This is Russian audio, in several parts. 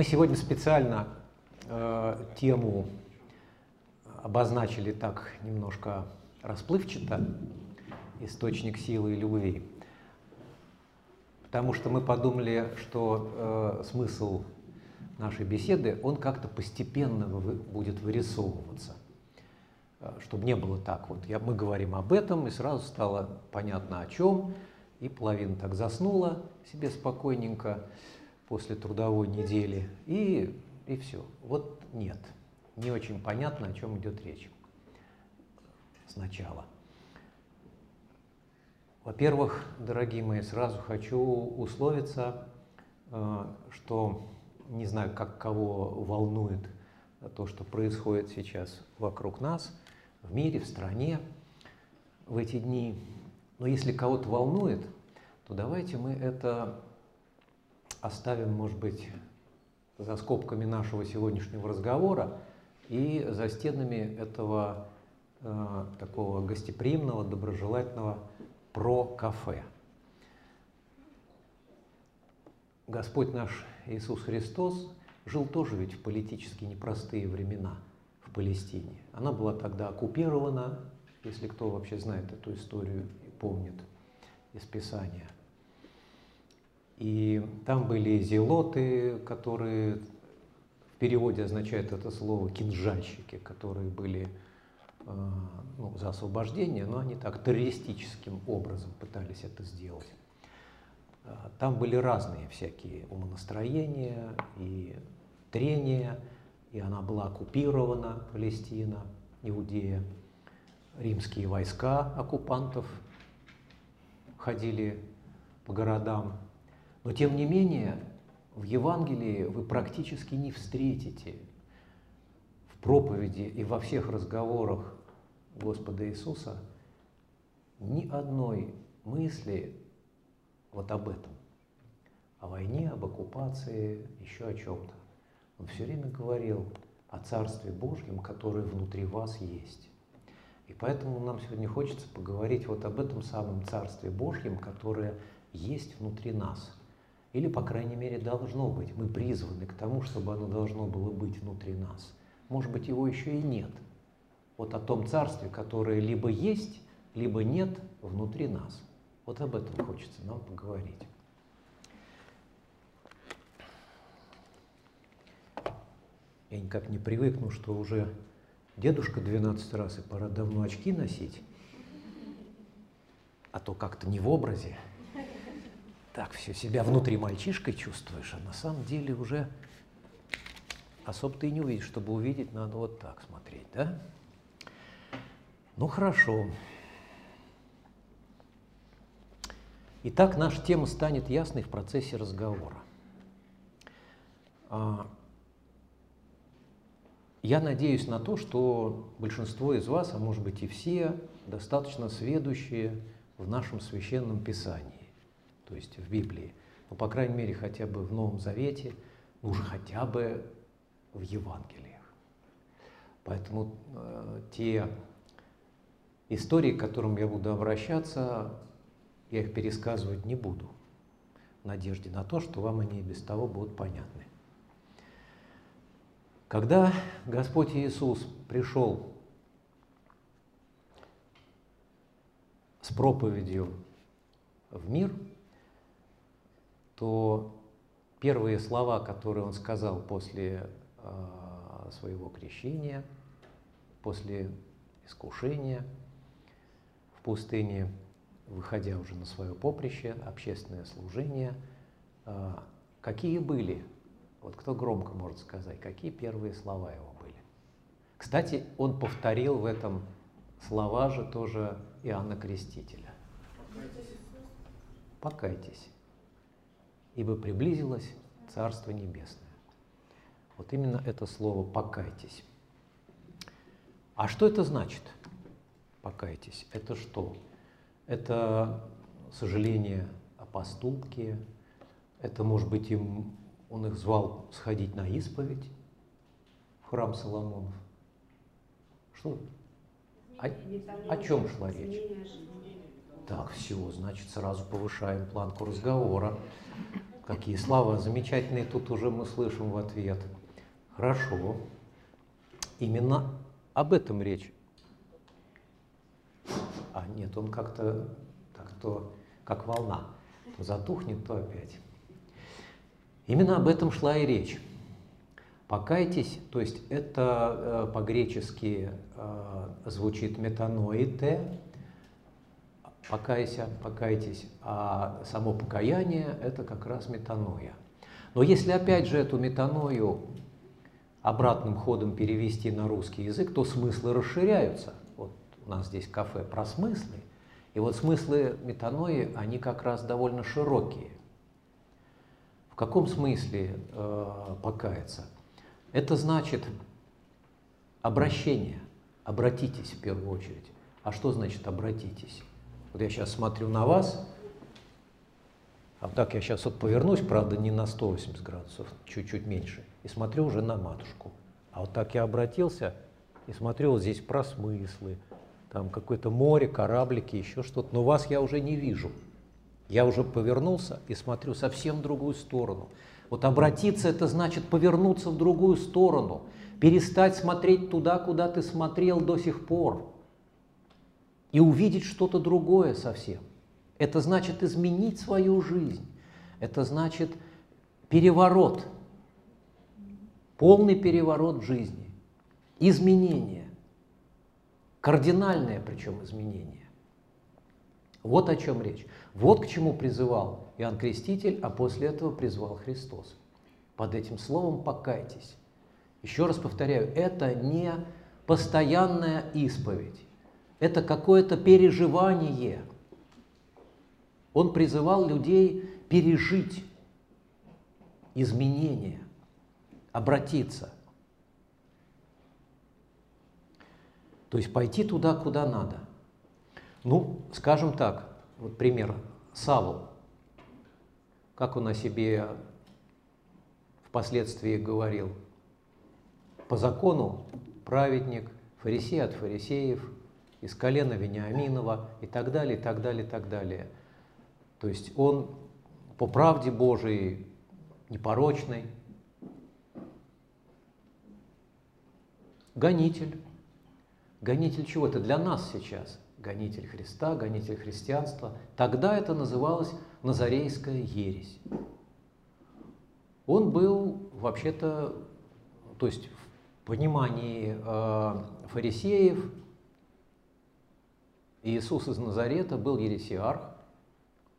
Мы сегодня специально э, тему обозначили так немножко расплывчато, источник силы и любви, потому что мы подумали, что э, смысл нашей беседы, он как-то постепенно вы, будет вырисовываться, э, чтобы не было так вот, я, мы говорим об этом, и сразу стало понятно о чем, и половина так заснула себе спокойненько после трудовой недели, и, и все. Вот нет, не очень понятно, о чем идет речь сначала. Во-первых, дорогие мои, сразу хочу условиться, э, что не знаю, как кого волнует то, что происходит сейчас вокруг нас, в мире, в стране в эти дни. Но если кого-то волнует, то давайте мы это оставим, может быть, за скобками нашего сегодняшнего разговора и за стенами этого э, такого гостеприимного, доброжелательного про-кафе. Господь наш Иисус Христос жил тоже ведь в политически непростые времена в Палестине. Она была тогда оккупирована, если кто вообще знает эту историю и помнит из Писания. И там были зелоты, которые в переводе означает это слово кинжальщики, которые были э, ну, за освобождение, но они так террористическим образом пытались это сделать. Э, там были разные всякие умонастроения и трения, и она была оккупирована, Палестина, Иудея. Римские войска оккупантов ходили по городам. Но тем не менее, в Евангелии вы практически не встретите в проповеди и во всех разговорах Господа Иисуса ни одной мысли вот об этом. О войне, об оккупации, еще о чем-то. Он все время говорил о Царстве Божьем, которое внутри вас есть. И поэтому нам сегодня хочется поговорить вот об этом самом Царстве Божьем, которое есть внутри нас. Или, по крайней мере, должно быть. Мы призваны к тому, чтобы оно должно было быть внутри нас. Может быть, его еще и нет. Вот о том царстве, которое либо есть, либо нет внутри нас. Вот об этом хочется нам поговорить. Я никак не привыкну, что уже дедушка 12 раз, и пора давно очки носить. А то как-то не в образе. Так, все, себя внутри мальчишкой чувствуешь, а на самом деле уже особо ты и не увидишь. Чтобы увидеть, надо вот так смотреть, да? Ну, хорошо. Итак, наша тема станет ясной в процессе разговора. А, я надеюсь на то, что большинство из вас, а может быть и все, достаточно сведущие в нашем священном писании, то есть в Библии, ну, по крайней мере, хотя бы в Новом Завете, ну, уже хотя бы в Евангелиях. Поэтому э, те истории, к которым я буду обращаться, я их пересказывать не буду, в надежде на то, что вам они и без того будут понятны. Когда Господь Иисус пришел с проповедью в мир, то первые слова, которые он сказал после э, своего крещения, после искушения в пустыне, выходя уже на свое поприще, общественное служение, а, какие были, вот кто громко может сказать, какие первые слова его были. Кстати, он повторил в этом слова же тоже Иоанна Крестителя. Покайтесь, ибо приблизилось Царство Небесное. Вот именно это слово «покайтесь». А что это значит? Покайтесь. Это что? Это сожаление о поступке, это, может быть, им, он их звал сходить на исповедь в храм Соломонов. Что? О, о чем шла речь? Так, все, значит, сразу повышаем планку разговора. Какие слова замечательные тут уже мы слышим в ответ. Хорошо. Именно об этом речь. А нет, он как-то так то, как волна. То затухнет, то опять. Именно об этом шла и речь. Покайтесь, то есть это э, по-гречески э, звучит метаноите, покайся, покайтесь, а само покаяние – это как раз метаноя. Но если опять же эту метаною обратным ходом перевести на русский язык, то смыслы расширяются. Вот у нас здесь кафе про смыслы, и вот смыслы метанои, они как раз довольно широкие. В каком смысле э, покаяться? Это значит обращение, обратитесь в первую очередь. А что значит обратитесь? Вот я сейчас смотрю на вас, а так я сейчас вот повернусь, правда, не на 180 градусов, чуть-чуть меньше, и смотрю уже на матушку. А вот так я обратился и смотрю вот здесь про смыслы, там какое-то море, кораблики, еще что-то. Но вас я уже не вижу. Я уже повернулся и смотрю совсем в другую сторону. Вот обратиться – это значит повернуться в другую сторону, перестать смотреть туда, куда ты смотрел до сих пор и увидеть что-то другое совсем. Это значит изменить свою жизнь. Это значит переворот, полный переворот в жизни, изменение, кардинальное причем изменение. Вот о чем речь. Вот к чему призывал Иоанн Креститель, а после этого призвал Христос. Под этим словом покайтесь. Еще раз повторяю, это не постоянная исповедь это какое-то переживание. Он призывал людей пережить изменения, обратиться. То есть пойти туда, куда надо. Ну, скажем так, вот пример, Савл, как он о себе впоследствии говорил. По закону праведник, фарисей от фарисеев – из колена Вениаминова и так далее, и так далее, и так далее. То есть он по правде Божией непорочный, гонитель. Гонитель чего? Это для нас сейчас. Гонитель Христа, гонитель христианства. Тогда это называлось Назарейская ересь. Он был вообще-то, то есть в понимании э, фарисеев, Иисус из Назарета был ересиарх,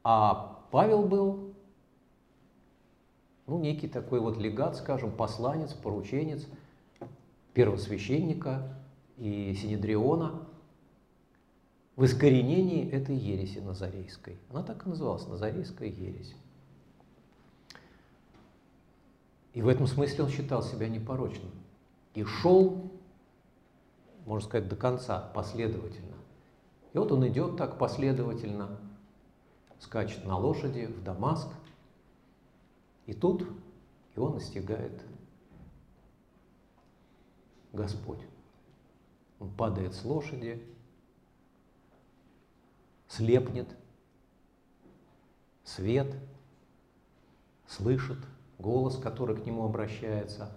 а Павел был, ну, некий такой вот легат, скажем, посланец, порученец первосвященника и Синедриона в искоренении этой ереси назарейской. Она так и называлась, назарейская ересь. И в этом смысле он считал себя непорочным. И шел, можно сказать, до конца, последовательно. И вот он идет так последовательно, скачет на лошади в Дамаск, и тут его настигает Господь. Он падает с лошади, слепнет, свет, слышит голос, который к нему обращается.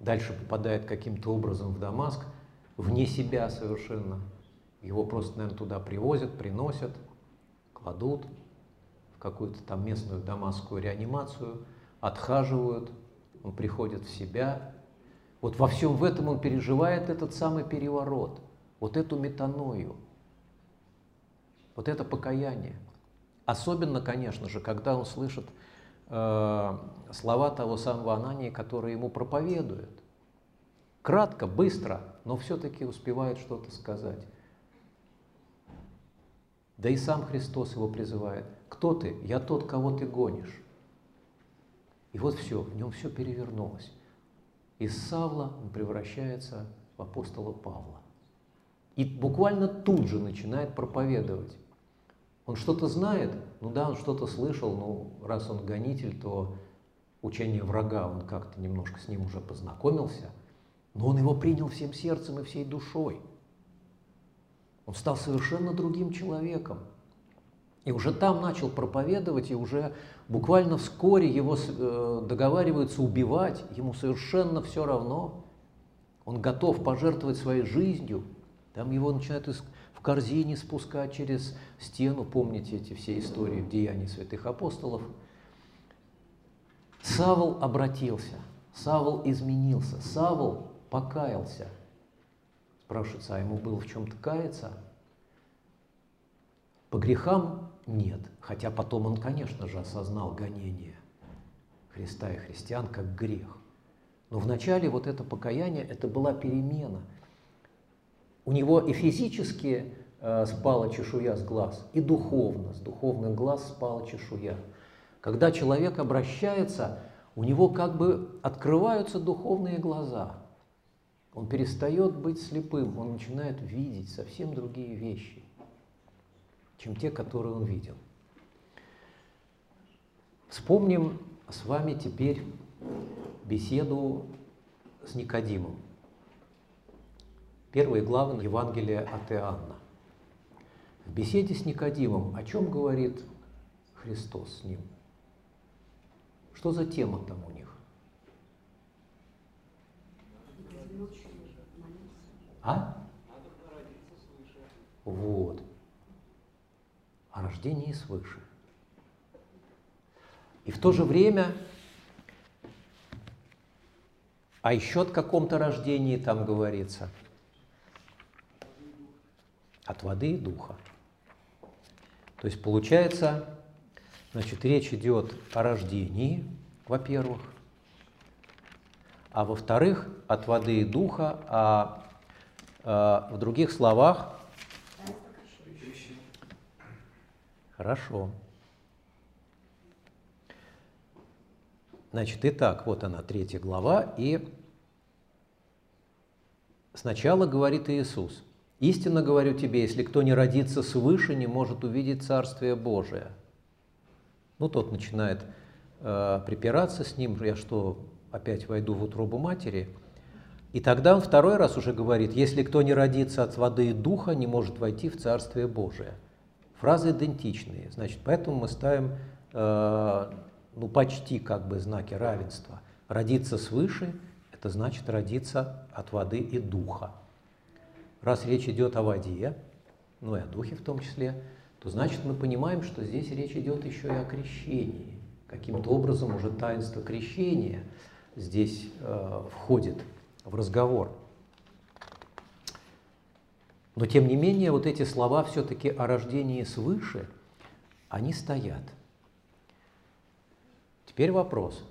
Дальше попадает каким-то образом в Дамаск, вне себя совершенно – его просто, наверное, туда привозят, приносят, кладут в какую-то там местную дамасскую реанимацию, отхаживают, он приходит в себя. Вот во всем в этом он переживает этот самый переворот, вот эту метаною, вот это покаяние. Особенно, конечно же, когда он слышит э, слова того самого Анании, которые ему проповедуют. Кратко, быстро, но все-таки успевает что-то сказать. Да и сам Христос его призывает. Кто ты? Я тот, кого ты гонишь. И вот все, в нем все перевернулось. Из Савла он превращается в апостола Павла. И буквально тут же начинает проповедовать. Он что-то знает, ну да, он что-то слышал, ну раз он гонитель, то учение врага, он как-то немножко с ним уже познакомился, но он его принял всем сердцем и всей душой – он стал совершенно другим человеком. И уже там начал проповедовать, и уже буквально вскоре его э, договариваются убивать, ему совершенно все равно. Он готов пожертвовать своей жизнью. Там его начинают в корзине спускать через стену. Помните эти все истории в Деянии святых апостолов. Савл обратился, Савл изменился, Савл покаялся. Спрашивается, а ему было в чем-то каяться? По грехам нет, хотя потом он, конечно же, осознал гонение Христа и христиан как грех. Но вначале вот это покаяние, это была перемена. У него и физически э, спала чешуя с глаз, и духовно, с духовных глаз спала чешуя. Когда человек обращается, у него как бы открываются духовные глаза. Он перестает быть слепым, он начинает видеть совсем другие вещи чем те, которые он видел. Вспомним с вами теперь беседу с Никодимом. Первые главы Евангелия от Иоанна. В беседе с Никодимом о чем говорит Христос с ним? Что за тема там у них? А? Вот о рождении свыше. И в то же время а еще от каком-то рождении там говорится. От воды и духа. То есть получается, значит, речь идет о рождении, во-первых, а во-вторых, от воды и духа, а, а в других словах Хорошо. Значит, итак, вот она, третья глава, и сначала говорит Иисус, «Истинно говорю тебе, если кто не родится свыше, не может увидеть Царствие Божие». Ну, тот начинает э, припираться с ним, я что, опять войду в утробу матери? И тогда он второй раз уже говорит, «Если кто не родится от воды и духа, не может войти в Царствие Божие». Фразы идентичные, значит, поэтому мы ставим э, ну, почти как бы знаки равенства. Родиться свыше – это значит родиться от воды и духа. Раз речь идет о воде, ну и о духе в том числе, то значит мы понимаем, что здесь речь идет еще и о крещении. Каким-то образом уже таинство крещения здесь э, входит в разговор. Но тем не менее, вот эти слова все-таки о рождении свыше, они стоят. Теперь вопрос.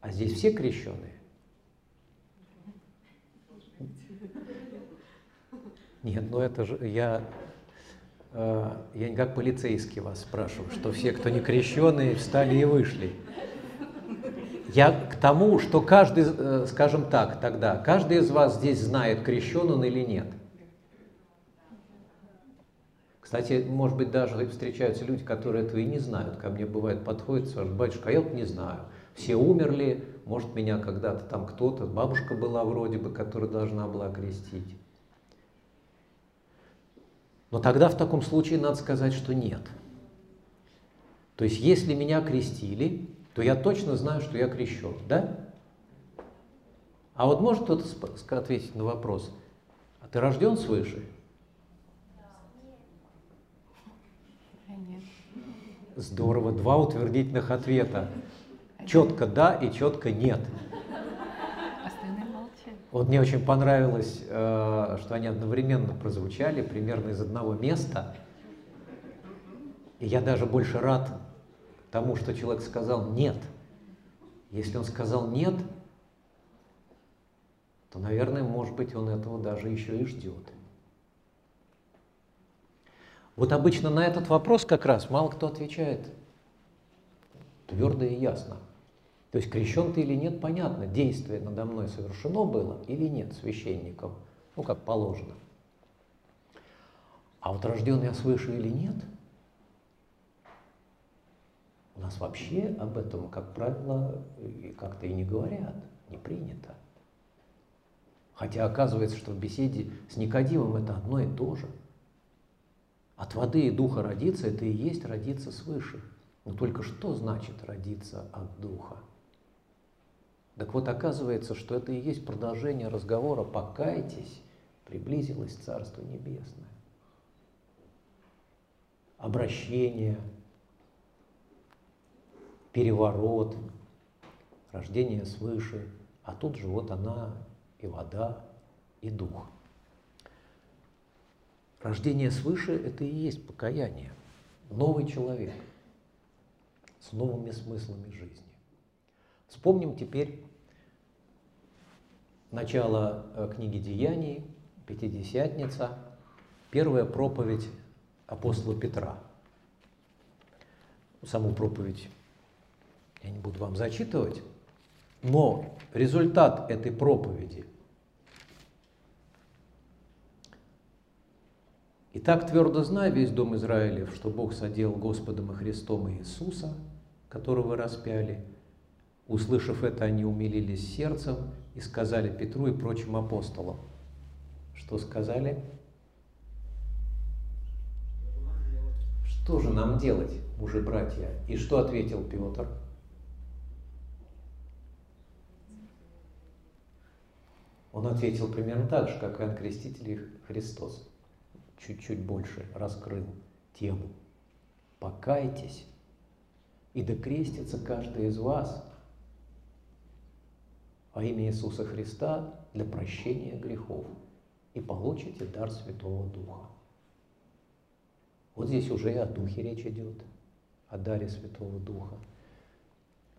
А здесь все крещенные? Нет, ну это же я, э, я не как полицейский вас спрашиваю, что все, кто не крещенные, встали и вышли. Я к тому, что каждый, э, скажем так, тогда, каждый из вас здесь знает, крещен он или нет. Кстати, может быть, даже встречаются люди, которые этого и не знают. Ко мне бывает подходит, спрашивают, батюшка, а я вот не знаю. Все умерли, может, меня когда-то там кто-то, бабушка была вроде бы, которая должна была крестить. Но тогда в таком случае надо сказать, что нет. То есть, если меня крестили, то я точно знаю, что я крещен, да? А вот может кто-то ответить на вопрос, а ты рожден свыше? Здорово, два утвердительных ответа. Четко да и четко нет. Вот мне очень понравилось, э, что они одновременно прозвучали, примерно из одного места. И я даже больше рад тому, что человек сказал «нет». Если он сказал «нет», то, наверное, может быть, он этого даже еще и ждет. Вот обычно на этот вопрос как раз мало кто отвечает твердо и ясно. То есть крещен ты или нет, понятно, действие надо мной совершено было или нет священником, ну как положено. А вот рожден я свыше или нет – у нас вообще об этом, как правило, как-то и не говорят, не принято. Хотя оказывается, что в беседе с Никодимом это одно и то же. От воды и духа родиться – это и есть родиться свыше. Но только что значит родиться от духа? Так вот, оказывается, что это и есть продолжение разговора «покайтесь, приблизилось Царство Небесное». Обращение, переворот, рождение свыше, а тут же вот она и вода, и дух. Рождение свыше – это и есть покаяние, новый человек с новыми смыслами жизни. Вспомним теперь начало э, книги Деяний, Пятидесятница, первая проповедь апостола Петра. Саму проповедь я не буду вам зачитывать, но результат этой проповеди Итак, твердо знай весь дом Израилев, что Бог содел Господом и Христом Иисуса, которого распяли. Услышав это, они умилились сердцем и сказали Петру и прочим апостолам. Что сказали? Что же нам делать, мужи братья? И что ответил Петр? Он ответил примерно так же, как Иоанн Креститель Христос. Чуть-чуть больше раскрыл тему. Покайтесь, и докрестится каждый из вас во имя Иисуса Христа для прощения грехов и получите дар Святого Духа. Вот здесь уже и о Духе речь идет, о даре Святого Духа.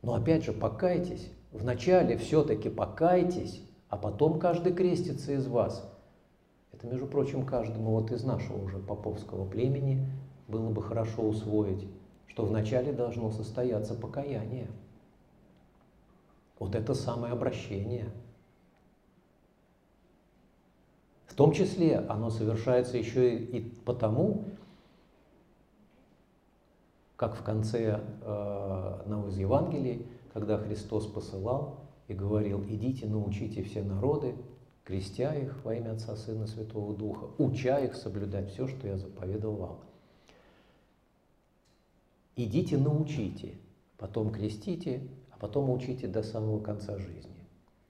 Но опять же, покайтесь. Вначале все-таки покайтесь, а потом каждый крестится из вас. Это, между прочим, каждому вот из нашего уже поповского племени было бы хорошо усвоить, что вначале должно состояться покаяние. Вот это самое обращение. В том числе оно совершается еще и потому, как в конце э, одного из Евангелий, когда Христос посылал и говорил, идите, научите все народы, крестя их во имя Отца, Сына, Святого Духа, уча их соблюдать все, что я заповедовал вам. Идите, научите, потом крестите, а потом учите до самого конца жизни.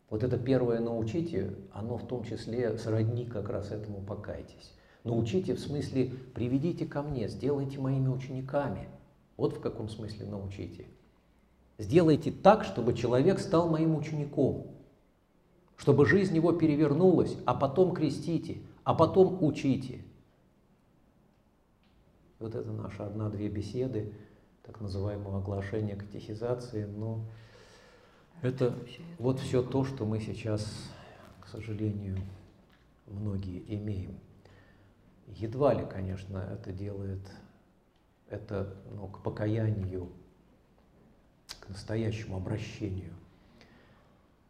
Вот это первое «научите», оно в том числе сродни как раз этому «покайтесь». Научите в смысле «приведите ко мне, сделайте моими учениками». Вот в каком смысле научите – Сделайте так, чтобы человек стал моим учеником, чтобы жизнь его перевернулась, а потом крестите, а потом учите. Вот это наши одна-две беседы, так называемого оглашения катехизации, но это вот все то, что мы сейчас, к сожалению, многие имеем. Едва ли, конечно, это делает это ну, к покаянию к настоящему обращению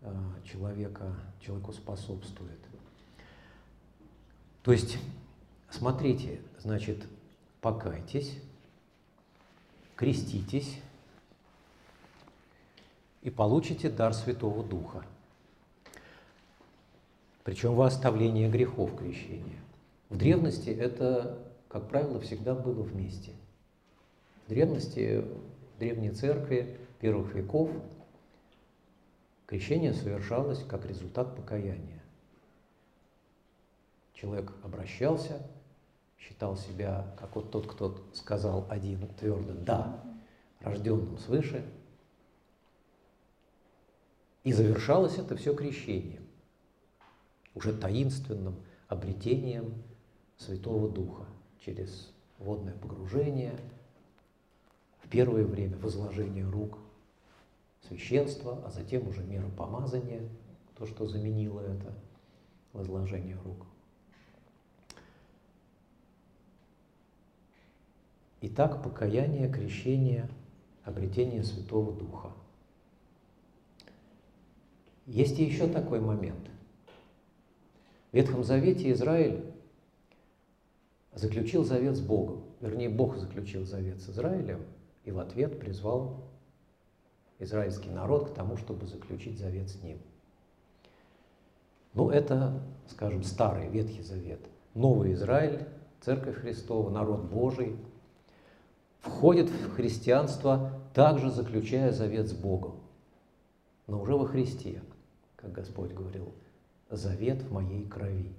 э, человека, человеку способствует. То есть, смотрите, значит, покайтесь, креститесь и получите дар Святого Духа. Причем во оставление грехов крещения. В древности это, как правило, всегда было вместе. В древности, в древней церкви первых веков крещение совершалось как результат покаяния. Человек обращался, считал себя, как вот тот, кто сказал один твердо «да», рожденным свыше, и завершалось это все крещением, уже таинственным обретением Святого Духа через водное погружение, в первое время возложение рук священства, а затем уже мера помазания, то, что заменило это возложение рук. Итак, покаяние, крещение, обретение Святого Духа. Есть и еще такой момент. В Ветхом Завете Израиль заключил завет с Богом. Вернее, Бог заключил завет с Израилем и в ответ призвал израильский народ к тому, чтобы заключить завет с ним. Ну, это, скажем, Старый Ветхий Завет. Новый Израиль, Церковь Христова, народ Божий, входит в христианство, также заключая завет с Богом, но уже во Христе, как Господь говорил, завет в моей крови.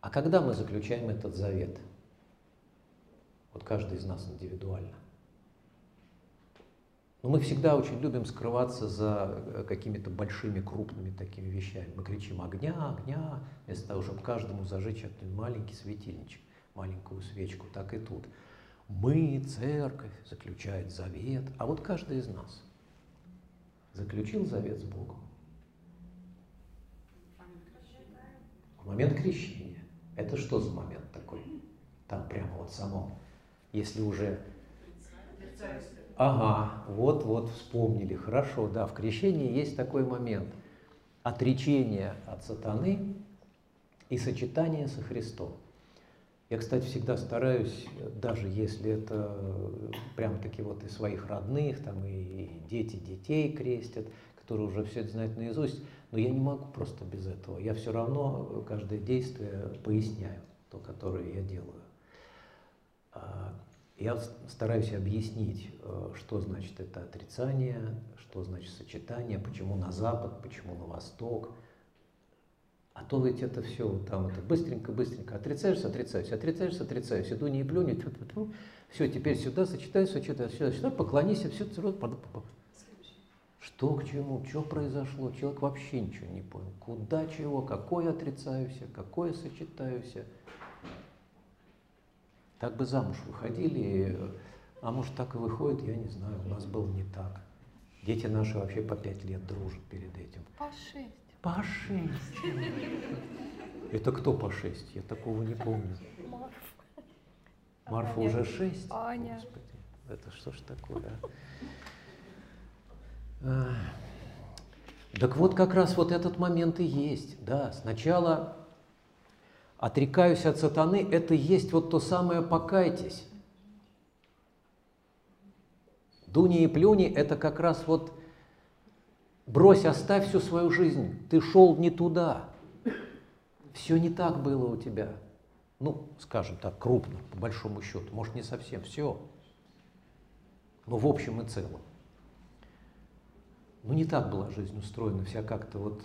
А когда мы заключаем этот завет? Вот каждый из нас индивидуально. Но мы всегда очень любим скрываться за э, какими-то большими, крупными такими вещами. Мы кричим «огня, огня», вместо того, чтобы каждому зажечь один маленький светильничек, маленькую свечку, так и тут. Мы, церковь, заключает завет, а вот каждый из нас заключил завет с Богом. В момент крещения. Это что за момент такой? Там прямо вот само. Если уже Ага, вот-вот вспомнили. Хорошо, да, в крещении есть такой момент. Отречение от сатаны и сочетание со Христом. Я, кстати, всегда стараюсь, даже если это прям-таки вот и своих родных, там и дети детей крестят, которые уже все это знают наизусть, но я не могу просто без этого. Я все равно каждое действие поясняю, то, которое я делаю. Я стараюсь объяснить, э, что значит это отрицание, что значит сочетание, почему на запад, почему на восток. А то ведь это все там это быстренько-быстренько отрицаешься, отрицаешься, отрицаешься, отрицаешься, иду не плюнет, все, теперь сюда сочетаю, сочетаю, сюда, сюда, поклонись, все, что к чему, что произошло, человек вообще ничего не понял. Куда чего, какое отрицаюсь, какое сочетаюсь. Так бы замуж выходили, а может так и выходит, я не знаю, у нас было не так. Дети наши вообще по пять лет дружат перед этим. По шесть. По шесть. Это кто по шесть? Я такого не помню. Марфа. Марфа уже шесть? Аня. Господи, это что ж такое, а? Так вот как раз вот этот момент и есть. Да, сначала отрекаюсь от сатаны, это есть вот то самое «покайтесь». Дуни и плюни – это как раз вот брось, оставь всю свою жизнь, ты шел не туда, все не так было у тебя. Ну, скажем так, крупно, по большому счету, может, не совсем все, но в общем и целом. Ну, не так была жизнь устроена, вся как-то вот,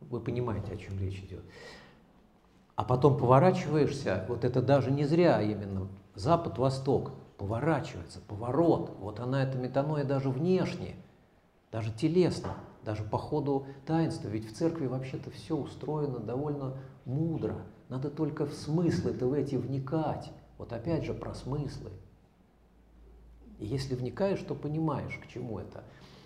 вы понимаете, о чем речь идет. А потом поворачиваешься, вот это даже не зря именно, запад-восток, поворачивается, поворот. Вот она, эта метаноя даже внешне, даже телесно, даже по ходу таинства. Ведь в церкви вообще-то все устроено довольно мудро. Надо только в смыслы-то в эти вникать. Вот опять же про смыслы. И если вникаешь, то понимаешь, к чему это.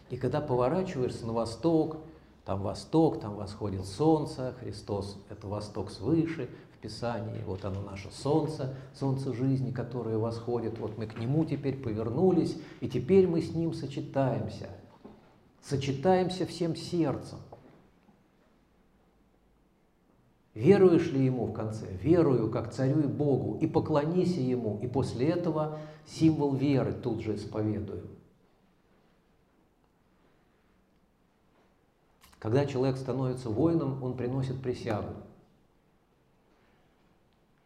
И когда поворачиваешься на восток, там восток, там восходит солнце, Христос – это восток свыше в Писании, вот оно наше солнце, солнце жизни, которое восходит, вот мы к нему теперь повернулись, и теперь мы с ним сочетаемся, сочетаемся всем сердцем. Веруешь ли ему в конце? Верую, как царю и Богу, и поклонись ему, и после этого символ веры тут же исповедую. Когда человек становится воином, он приносит присягу.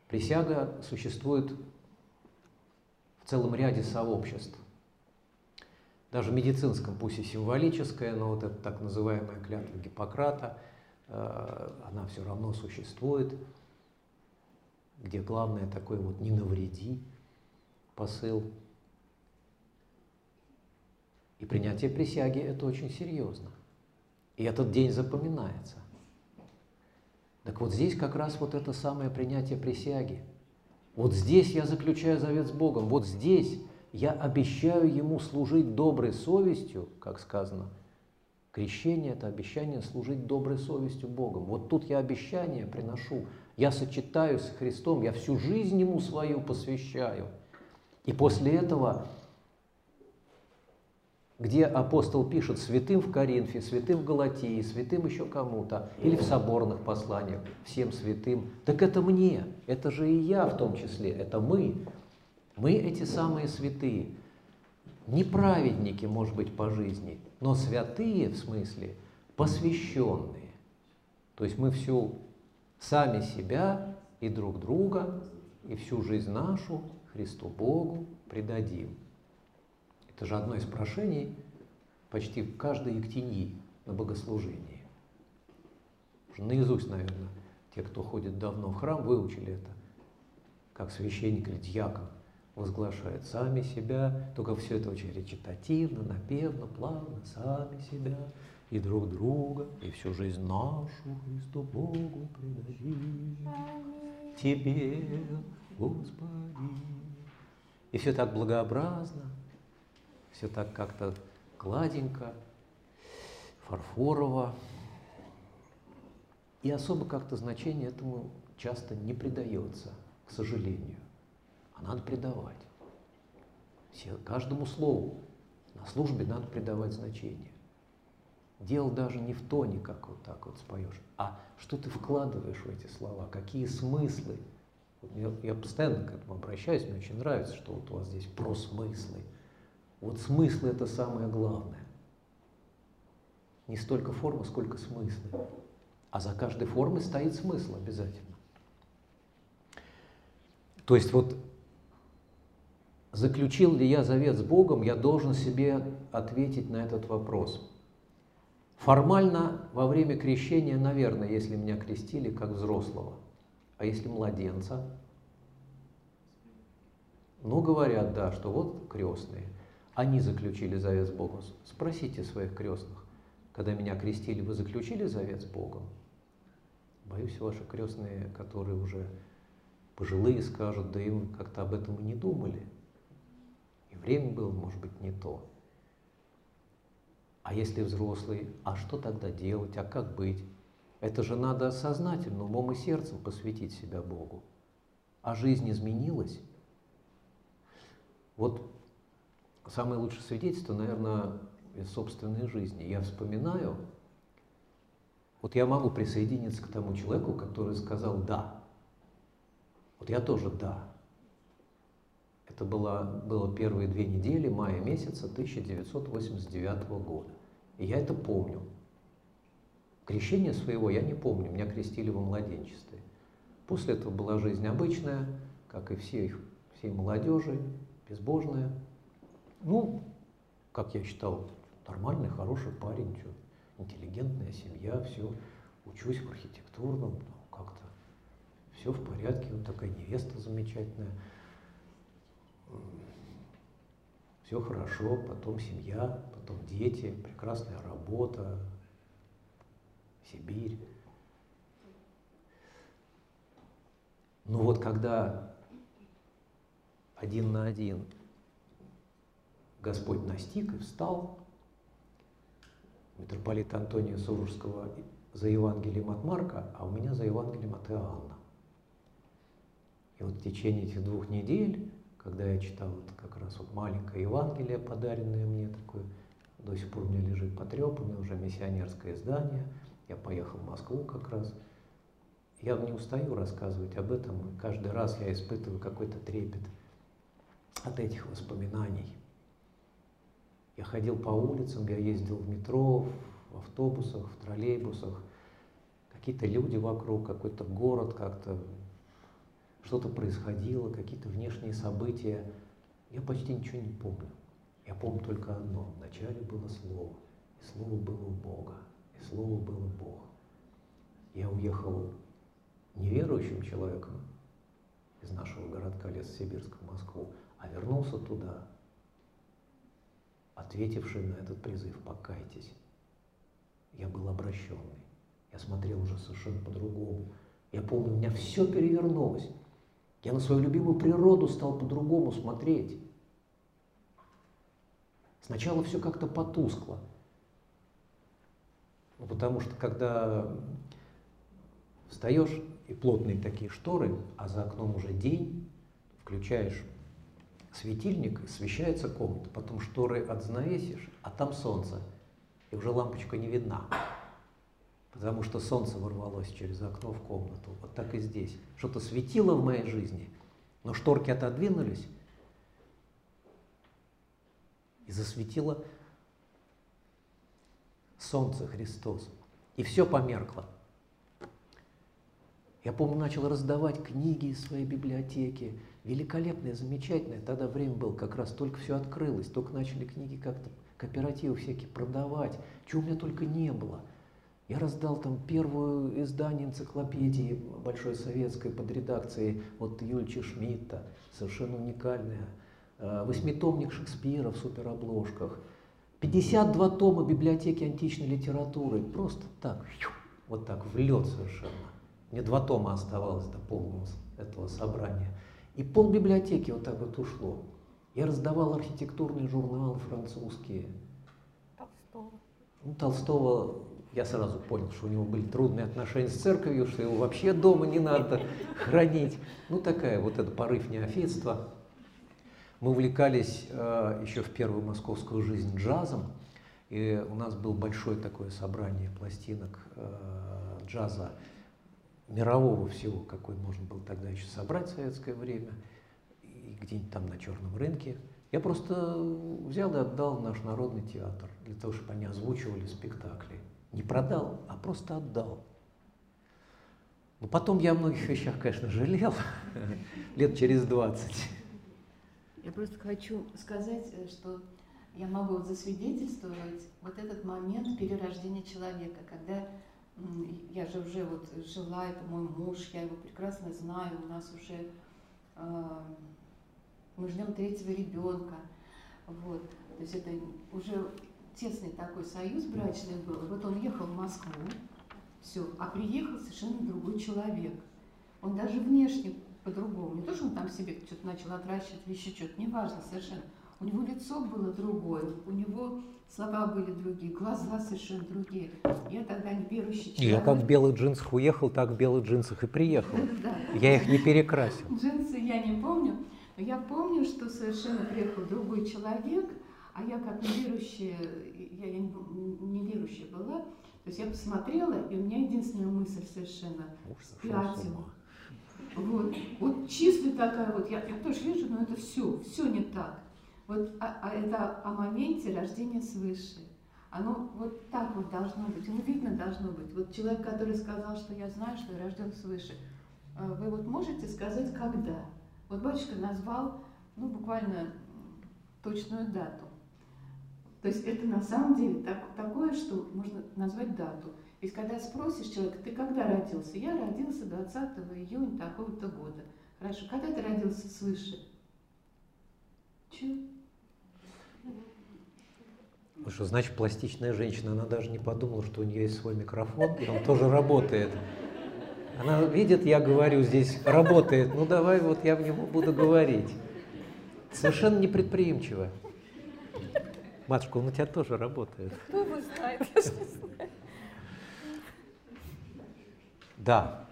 Присяга существует в целом ряде сообществ. Даже в медицинском, пусть и символическая, но вот эта так называемая клятва Гиппократа, э, она все равно существует, где главное такой вот «не навреди» посыл. И принятие присяги – это очень серьезно. И этот день запоминается. Так вот здесь как раз вот это самое принятие присяги. Вот здесь я заключаю завет с Богом, вот здесь я обещаю Ему служить доброй совестью, как сказано. Крещение – это обещание служить доброй совестью Богом. Вот тут я обещание приношу. Я сочетаюсь с Христом, я всю жизнь Ему свою посвящаю. И после этого где апостол пишет святым в Коринфе, святым в Галатии, святым еще кому-то, или в соборных посланиях, всем святым. Так это мне, это же и я в том числе, это мы. Мы эти самые святые. Не праведники, может быть, по жизни, но святые в смысле посвященные. То есть мы всю сами себя и друг друга, и всю жизнь нашу Христу Богу предадим. Это же одно из прошений почти в каждой ектении на богослужении. Уже наизусть, наверное, те, кто ходит давно в храм, выучили это, как священник или дьякон возглашает сами себя, только все это очень речитативно, напевно, плавно, сами себя и друг друга, и всю жизнь нашу Христу Богу предадим. Тебе, Господи. И все так благообразно, все так как-то гладенько, фарфорово. И особо как-то значение этому часто не придается, к сожалению. А надо придавать. Все, каждому слову на службе надо придавать значение. Дело даже не в тоне, как вот так вот споешь, а что ты вкладываешь в эти слова, какие смыслы. Я, я постоянно к этому обращаюсь, мне очень нравится, что вот у вас здесь про смыслы. Вот смыслы это самое главное. Не столько форма, сколько смыслы. А за каждой формой стоит смысл обязательно. То есть вот заключил ли я завет с Богом, я должен себе ответить на этот вопрос. Формально во время крещения, наверное, если меня крестили как взрослого, а если младенца, ну, говорят, да, что вот крестные, они заключили завет с Богом. Спросите своих крестных, когда меня крестили, вы заключили завет с Богом? Боюсь, ваши крестные, которые уже пожилые, скажут, да им как-то об этом и не думали. И время было, может быть, не то. А если взрослый, а что тогда делать, а как быть? Это же надо сознательно, умом и сердцем посвятить себя Богу. А жизнь изменилась. Вот самое лучшее свидетельство, наверное, из собственной жизни. Я вспоминаю, вот я могу присоединиться к тому человеку, который сказал «да». Вот я тоже «да». Это было, было первые две недели мая месяца 1989 года. И я это помню. Крещение своего я не помню, меня крестили во младенчестве. После этого была жизнь обычная, как и всей, всей молодежи, безбожная. Ну, как я считал, нормальный, хороший парень, что, интеллигентная семья, все, учусь в архитектурном, ну, как-то все в порядке, вот такая невеста замечательная все хорошо, потом семья, потом дети, прекрасная работа, Сибирь. Но вот когда один на один Господь настиг и встал, митрополит Антония Сурожского за Евангелием от Марка, а у меня за Евангелием от Иоанна. И вот в течение этих двух недель когда я читал вот как раз вот маленькое Евангелие, подаренное мне такое, до сих пор у меня лежит потрепанное, уже миссионерское издание, я поехал в Москву как раз. Я не устаю рассказывать об этом, каждый раз я испытываю какой-то трепет от этих воспоминаний. Я ходил по улицам, я ездил в метро, в автобусах, в троллейбусах, какие-то люди вокруг, какой-то город как-то что-то происходило, какие-то внешние события. Я почти ничего не помню. Я помню только одно. Вначале было Слово, и Слово было у Бога, и Слово было Бог. Я уехал неверующим человеком из нашего городка Лес-Сибирска в Москву, а вернулся туда, ответивший на этот призыв «покайтесь». Я был обращенный. Я смотрел уже совершенно по-другому. Я помню, у меня все перевернулось. Я на свою любимую природу стал по-другому смотреть. Сначала все как-то потускло. Ну, потому что когда встаешь и плотные такие шторы, а за окном уже день, включаешь светильник, освещается комната, потом шторы отзнавесишь, а там солнце, и уже лампочка не видна потому что солнце ворвалось через окно в комнату. Вот так и здесь. Что-то светило в моей жизни, но шторки отодвинулись, и засветило солнце Христос. И все померкло. Я помню, начал раздавать книги из своей библиотеки. Великолепное, замечательное. Тогда время было, как раз только все открылось, только начали книги как-то, кооперативы всякие продавать. Чего у меня только не было. Я раздал там первое издание энциклопедии Большой Советской под редакцией вот Юльча Шмидта, совершенно уникальное. Э, восьмитомник Шекспира в суперобложках. 52 тома библиотеки античной литературы. Просто так, вот так, в лед совершенно. Мне два тома оставалось до полного этого собрания. И пол библиотеки вот так вот ушло. Я раздавал архитектурные журналы французские. Толстого. Ну, Толстого я сразу понял, что у него были трудные отношения с церковью, что его вообще дома не надо хранить. Ну, такая вот это порыв неофитства. Мы увлекались э, еще в первую московскую жизнь джазом, и у нас было большое такое собрание пластинок э, джаза мирового всего, какой можно было тогда еще собрать в советское время, и где-нибудь там на черном рынке. Я просто взял и отдал наш народный театр, для того, чтобы они озвучивали спектакли. Не продал, а просто отдал. Но потом я о многих вещах, конечно, жалел, лет через 20. Я просто хочу сказать, э, что я могу засвидетельствовать вот этот момент перерождения человека, когда я же уже вот жила, это мой муж, я его прекрасно знаю, у нас уже э, мы ждем третьего ребенка, вот, то есть это уже тесный такой союз брачный был. Вот он ехал в Москву, все, а приехал совершенно другой человек. Он даже внешне по-другому. Не то, что он там себе что-то начал отращивать еще что-то, неважно совершенно. У него лицо было другое, у него слова были другие, глаза совершенно другие. Я тогда не верующий человек. Я как в белых джинсах уехал, так в белых джинсах и приехал. Я их не перекрасил. Джинсы я не помню, но я помню, что совершенно приехал другой человек, а я как неверующая, я, не, верующая была, то есть я посмотрела, и у меня единственная мысль совершенно спятила. Вот, вот чисто такая вот, я, я тоже вижу, но это все, все не так. Вот а, а это о моменте рождения свыше. Оно вот так вот должно быть, оно видно должно быть. Вот человек, который сказал, что я знаю, что я рожден свыше, а вы вот можете сказать, когда? Вот батюшка назвал, ну, буквально точную дату. То есть это на самом деле так, такое, что можно назвать дату. Ведь когда спросишь человека, ты когда родился? Я родился 20 июня такого-то года. Хорошо, когда ты родился свыше? Чего? Ну что, значит, пластичная женщина, она даже не подумала, что у нее есть свой микрофон, и он тоже работает. Она видит, я говорю, здесь работает, ну давай вот я в него буду говорить. Совершенно непредприимчиво. Матушка, он у тебя тоже работает. Кто его знает, я же не знаю. Да.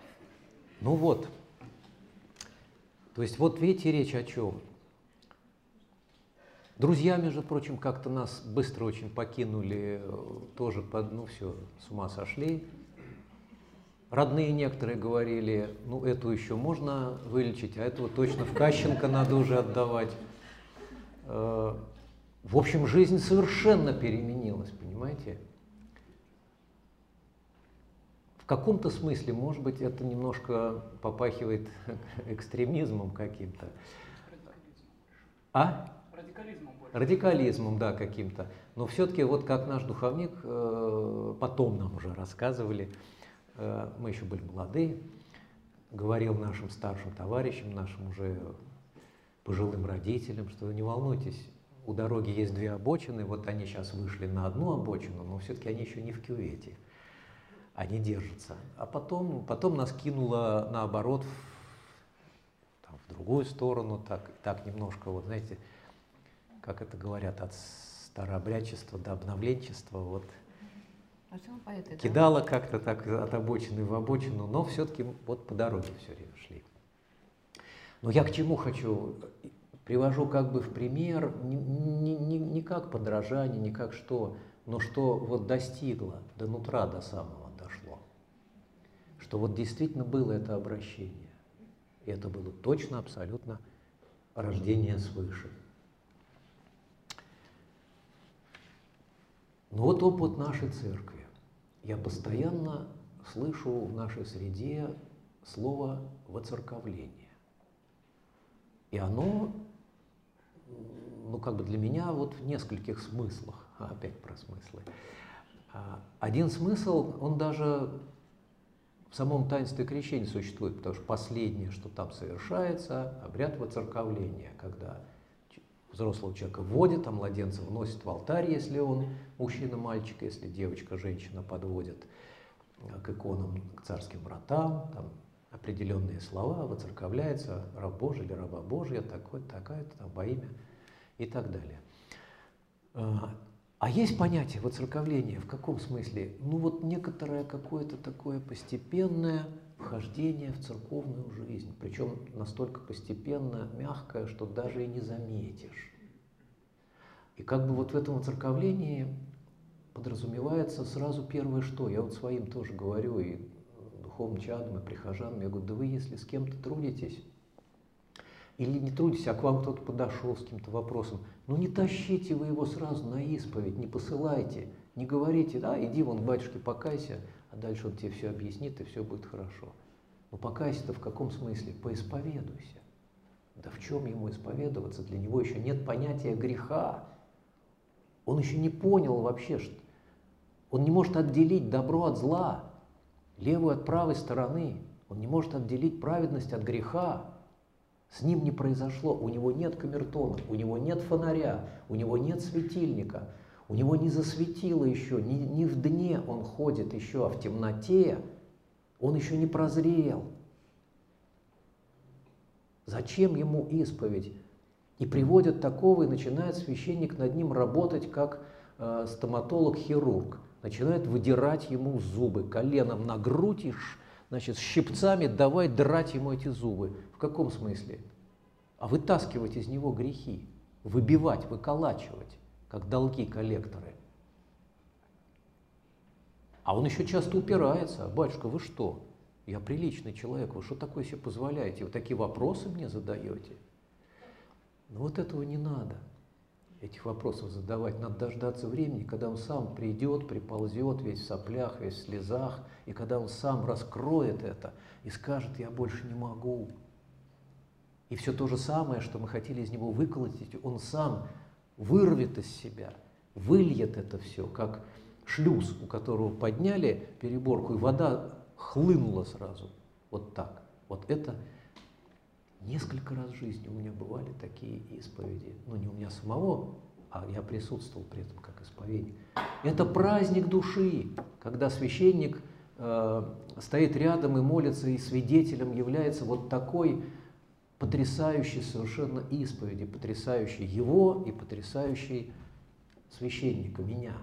Ну вот. То есть вот видите, речь о чем. Друзья, между прочим, как-то нас быстро очень покинули, э, тоже под, ну все, с ума сошли. Родные некоторые говорили, ну эту еще можно вылечить, а этого точно в Кащенко надо уже отдавать. Э, в общем, жизнь совершенно переменилась, понимаете? В каком-то смысле, может быть, это немножко попахивает экстремизмом каким-то. А? Радикализмом больше. Радикализмом, да, каким-то. Но все-таки вот как наш духовник э, потом нам уже рассказывали, э, мы еще были молодые, говорил нашим старшим товарищам, нашим уже пожилым родителям, что не волнуйтесь, у дороги есть две обочины, вот они сейчас вышли на одну обочину, но все-таки они еще не в кювете, они держатся. А потом, потом нас кинуло наоборот в, там, в другую сторону, так, так немножко, вот знаете, как это говорят, от старообрядчества до обновленчества, вот А поэты, да? кидало как-то так от обочины в обочину, но все-таки вот по дороге все время шли. Но я к чему хочу? Привожу как бы в пример не, не, не, не как подражание, не как что, но что вот достигло, до нутра, до самого дошло. Что вот действительно было это обращение. И это было точно, абсолютно рождение свыше. Но вот опыт нашей церкви. Я постоянно слышу в нашей среде слово «воцерковление». И оно, ну как бы для меня вот в нескольких смыслах, опять про смыслы. А, один смысл, он даже в самом таинстве крещения существует, потому что последнее, что там совершается, обряд воцерковления, когда взрослого человека вводят, а младенца вносят в алтарь, если он мужчина, мальчик, если девочка, женщина подводит к иконам, к царским вратам, там определенные слова, воцерковляется раб Божий или раба Божья, такой, такая-то, там, во имя и так далее. А, а есть понятие воцерковления в каком смысле? Ну вот некоторое какое-то такое постепенное вхождение в церковную жизнь, причем настолько постепенно, мягкое, что даже и не заметишь. И как бы вот в этом воцерковлении подразумевается сразу первое что. Я вот своим тоже говорю, и духовным чадом, и прихожанам, я говорю, да вы если с кем-то трудитесь, или не трудитесь, а к вам кто-то подошел с каким-то вопросом, ну не тащите вы его сразу на исповедь, не посылайте, не говорите, да, иди вон к батюшке покайся, а дальше он тебе все объяснит, и все будет хорошо. Но покайся-то в каком смысле? Поисповедуйся. Да в чем ему исповедоваться? Для него еще нет понятия греха. Он еще не понял вообще, что он не может отделить добро от зла, левую от правой стороны. Он не может отделить праведность от греха. С ним не произошло, у него нет камертона, у него нет фонаря, у него нет светильника, у него не засветило еще, не, не в дне он ходит еще, а в темноте он еще не прозрел. Зачем ему исповедь? И приводят такого, и начинает священник над ним работать, как э, стоматолог-хирург. Начинает выдирать ему зубы коленом на грудь и значит, щипцами давай драть ему эти зубы. В каком смысле? А вытаскивать из него грехи, выбивать, выколачивать, как долги коллекторы. А он еще часто упирается. Батюшка, вы что? Я приличный человек, вы что такое себе позволяете? Вы такие вопросы мне задаете? Но вот этого не надо, этих вопросов задавать. Надо дождаться времени, когда он сам придет, приползет весь в соплях, весь в слезах, и когда он сам раскроет это и скажет, я больше не могу. И все то же самое, что мы хотели из него выколотить, он сам вырвет из себя, выльет это все, как шлюз, у которого подняли переборку, и вода хлынула сразу. Вот так. Вот это Несколько раз в жизни у меня бывали такие исповеди. Ну, не у меня самого, а я присутствовал при этом как исповедник. Это праздник души, когда священник э, стоит рядом и молится, и свидетелем является вот такой потрясающий совершенно исповеди, потрясающий его и потрясающий священника, меня.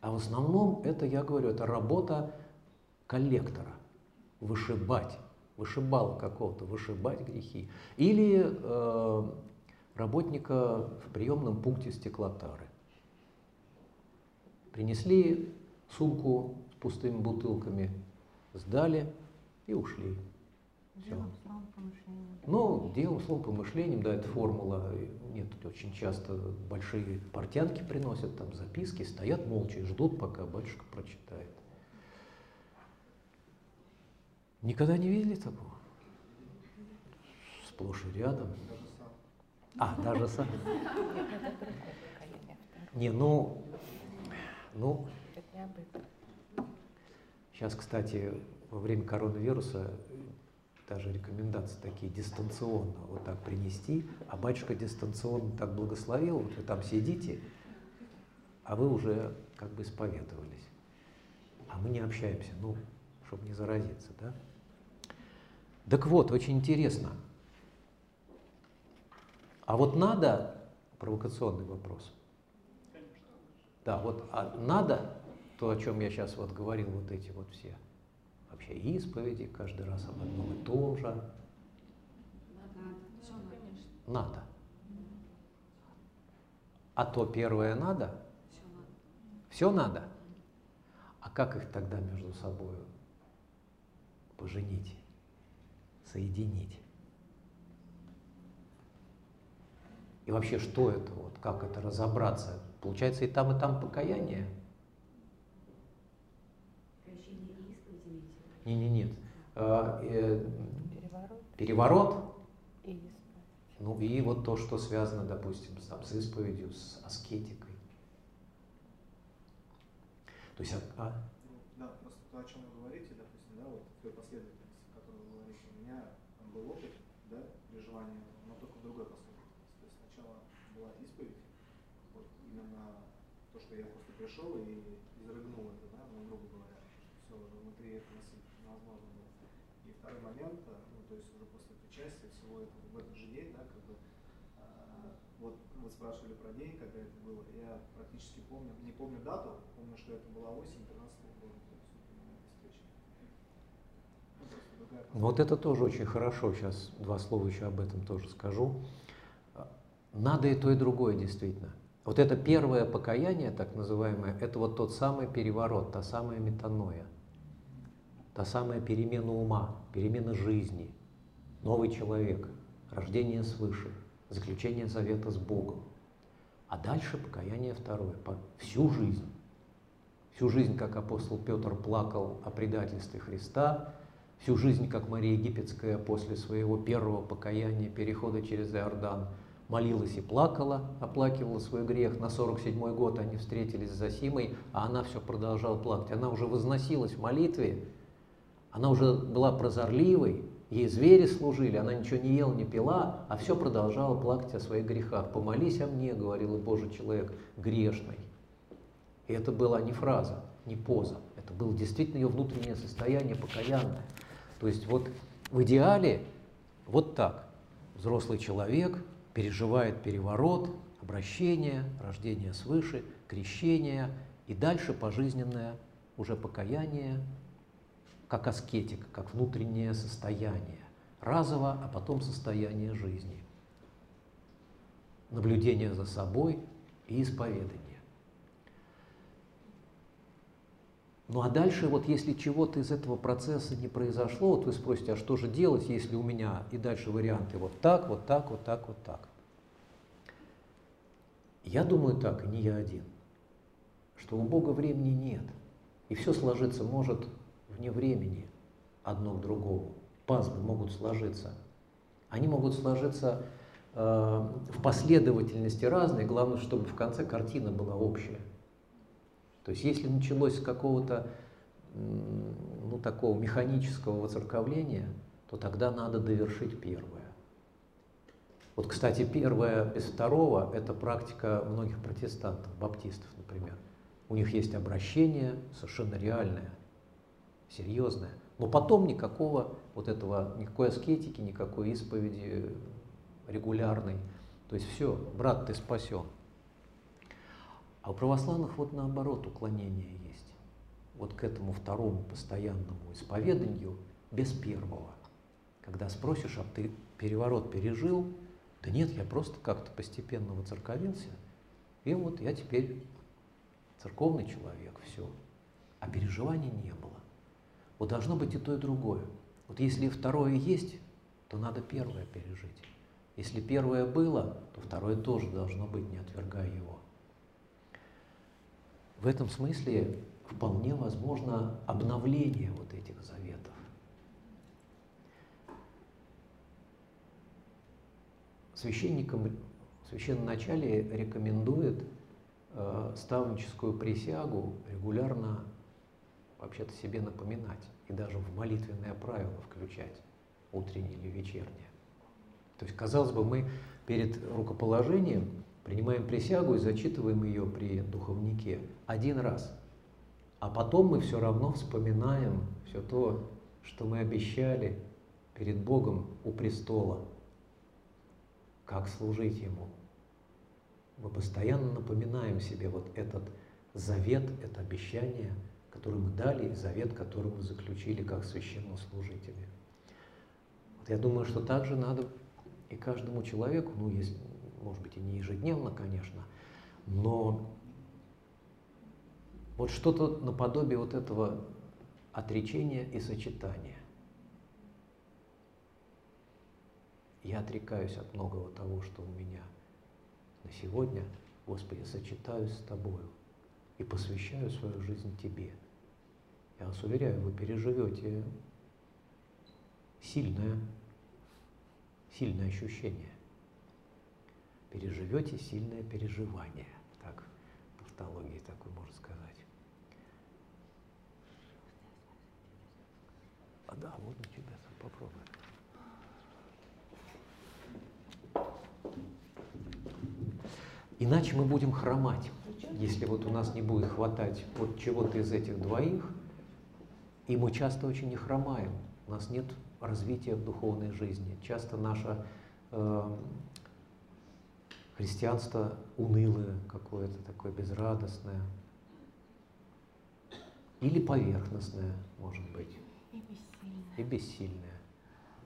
А в основном это, я говорю, это работа коллектора, вышибать вышибала какого-то, вышибать грехи. Или э, работника в приемном пункте стеклотары. Принесли сумку с пустыми бутылками, сдали и ушли. Ну, делом, словом, помышлением, да, это формула. Нет, очень часто большие портянки приносят, там записки, стоят молча и ждут, пока батюшка прочитает. Никогда не видели такого? Сплошь и рядом. А, даже сам. Не, ну, ну, сейчас, кстати, во время коронавируса даже рекомендации такие дистанционно вот так принести, а батюшка дистанционно так благословил, вот вы там сидите, а вы уже как бы исповедовались. А мы не общаемся, ну, чтобы не заразиться, да? Так вот, очень интересно. А вот надо, провокационный вопрос. Да, вот а надо, то, о чем я сейчас вот говорил, вот эти вот все, вообще исповеди, каждый раз об одном и том же. Надо. А то первое надо? Все надо. Все надо? А как их тогда между собой поженить? соединить. И вообще, что это, вот, как это разобраться? Получается и там, и там покаяние? Не, не, нет. э, э, Переворот переворот, и исповедь. ну и вот то, что связано, допустим, с, там, с исповедью, с аскетикой. То есть, а, а? Ну, да, просто то, о чем вы говорите, допустим, да, вот той последовательности, о которой вы говорите, у меня там был опыт, да, переживания, но только в другой последовательности. То есть сначала была исповедь, вот именно то, что я просто пришел и изрыгнул это, да, ну, грубо говоря, что все уже внутри это носить невозможно было. И второй момент, а, ну, то есть уже после причастия всего этого в этот же день, да, как бы, а, вот вы спрашивали про день, когда это было, я практически помню, не помню дату, помню, что это была осень 13 года, то есть вот именно эта встреча. Ну, просто другая Вот это тоже очень хорошо. Сейчас два слова еще об этом тоже скажу. Надо и то, и другое действительно. Вот это первое покаяние, так называемое, это вот тот самый переворот, та самая метаноя, та самая перемена ума, перемена жизни, новый человек, рождение свыше, заключение завета с Богом. А дальше покаяние второе, по всю жизнь. Всю жизнь, как апостол Петр плакал о предательстве Христа, всю жизнь, как Мария Египетская после своего первого покаяния, перехода через Иордан, молилась и плакала, оплакивала свой грех. На 47-й год они встретились с Зосимой, а она все продолжала плакать. Она уже возносилась в молитве, она уже была прозорливой, ей звери служили, она ничего не ела, не пила, а все продолжала плакать о своих грехах. «Помолись о мне», — говорил Божий человек, грешный. И это была не фраза, не поза, это было действительно ее внутреннее состояние покаянное. То есть вот в идеале вот так взрослый человек переживает переворот, обращение, рождение свыше, крещение и дальше пожизненное уже покаяние, как аскетик, как внутреннее состояние, разово, а потом состояние жизни, наблюдение за собой и исповедание. Ну а дальше, вот если чего-то из этого процесса не произошло, вот вы спросите, а что же делать, если у меня и дальше варианты вот так, вот так, вот так, вот так. Я думаю так, не я один, что у Бога времени нет, и все сложиться может вне времени одно к другому. Пазлы могут сложиться. Они могут сложиться э, в последовательности разные, главное, чтобы в конце картина была общая. То есть если началось с какого-то ну, такого механического воцерковления, то тогда надо довершить первое. Вот, кстати, первое без второго – это практика многих протестантов, баптистов, например. У них есть обращение совершенно реальное, серьезное, но потом никакого вот этого, никакой аскетики, никакой исповеди регулярной. То есть все, брат, ты спасен. А у православных вот наоборот уклонение есть. Вот к этому второму постоянному исповеданию без первого. Когда спросишь, а ты переворот пережил? Да нет, я просто как-то постепенно воцерковился, и вот я теперь церковный человек, все. А переживаний не было. Вот должно быть и то, и другое. Вот если второе есть, то надо первое пережить. Если первое было, то второе тоже должно быть, не отвергая его. В этом смысле вполне возможно обновление вот этих заветов. Священникам, священноначалие рекомендует э, ставническую присягу регулярно вообще-то себе напоминать и даже в молитвенное правило включать, утреннее или вечернее. То есть, казалось бы, мы перед рукоположением принимаем присягу и зачитываем ее при духовнике один раз. А потом мы все равно вспоминаем все то, что мы обещали перед Богом у престола, как служить Ему. Мы постоянно напоминаем себе вот этот завет, это обещание, которое мы дали, и завет, который мы заключили как священнослужители. Вот я думаю, что также надо и каждому человеку, ну, есть может быть, и не ежедневно, конечно, но вот что-то наподобие вот этого отречения и сочетания. Я отрекаюсь от многого того, что у меня на сегодня. Господи, сочетаюсь с Тобою и посвящаю свою жизнь Тебе. Я вас уверяю, вы переживете сильное, сильное ощущение. Переживете сильное переживание. Так, тавтологии такой можно сказать. А да, вот у тебя попробуй. Иначе мы будем хромать, если вот у нас не будет хватать вот чего-то из этих двоих, и мы часто очень не хромаем, у нас нет развития в духовной жизни. Часто наше э, христианство унылое какое-то, такое безрадостное. Или поверхностное, может быть. И бессильная. И бессильное.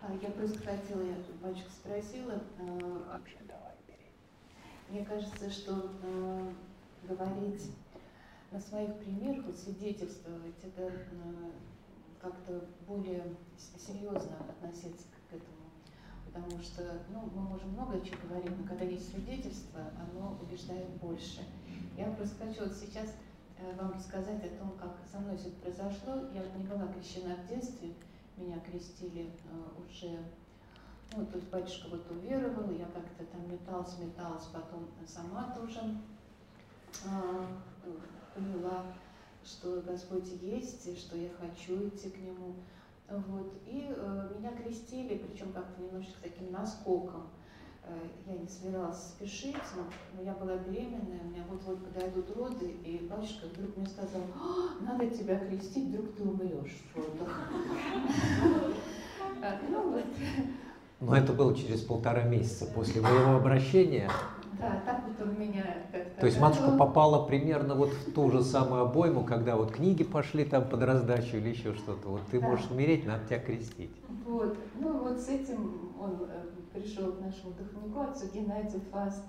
А, я просто хотела, я батюшка спросила, э, Вообще, давай, бери. мне кажется, что э, говорить на своих примерах, вот свидетельствовать, это э, как-то более серьезно относиться к. Потому что, ну, мы можем много чего говорить, но когда есть свидетельство, оно убеждает больше. Я просто хочу вот сейчас э, вам рассказать о том, как со мной все это произошло. Я не была крещена в детстве, меня крестили э, уже, ну, есть батюшка вот уверовал, я как-то там металась, металась, потом сама тоже а, поняла, что Господь есть, и что я хочу идти к Нему. Вот. И э, меня крестили, причем как-то немножечко таким наскоком. Э, я не собиралась спешить, но, я была беременная, у меня вот-вот подойдут роды, и батюшка вдруг мне сказал, «А, надо тебя крестить, вдруг ты умрешь в родах. Вот, Но это было через полтора месяца после моего обращения. Да, так вот у меня как-то... То есть матушка было. попала примерно вот в ту же самую обойму, когда вот книги пошли там под раздачу или еще что-то. Вот ты Да. можешь умереть, надо тебя крестить. Вот, ну вот с этим он э, пришел к нашему духовнику, отцу Геннадию Фаст.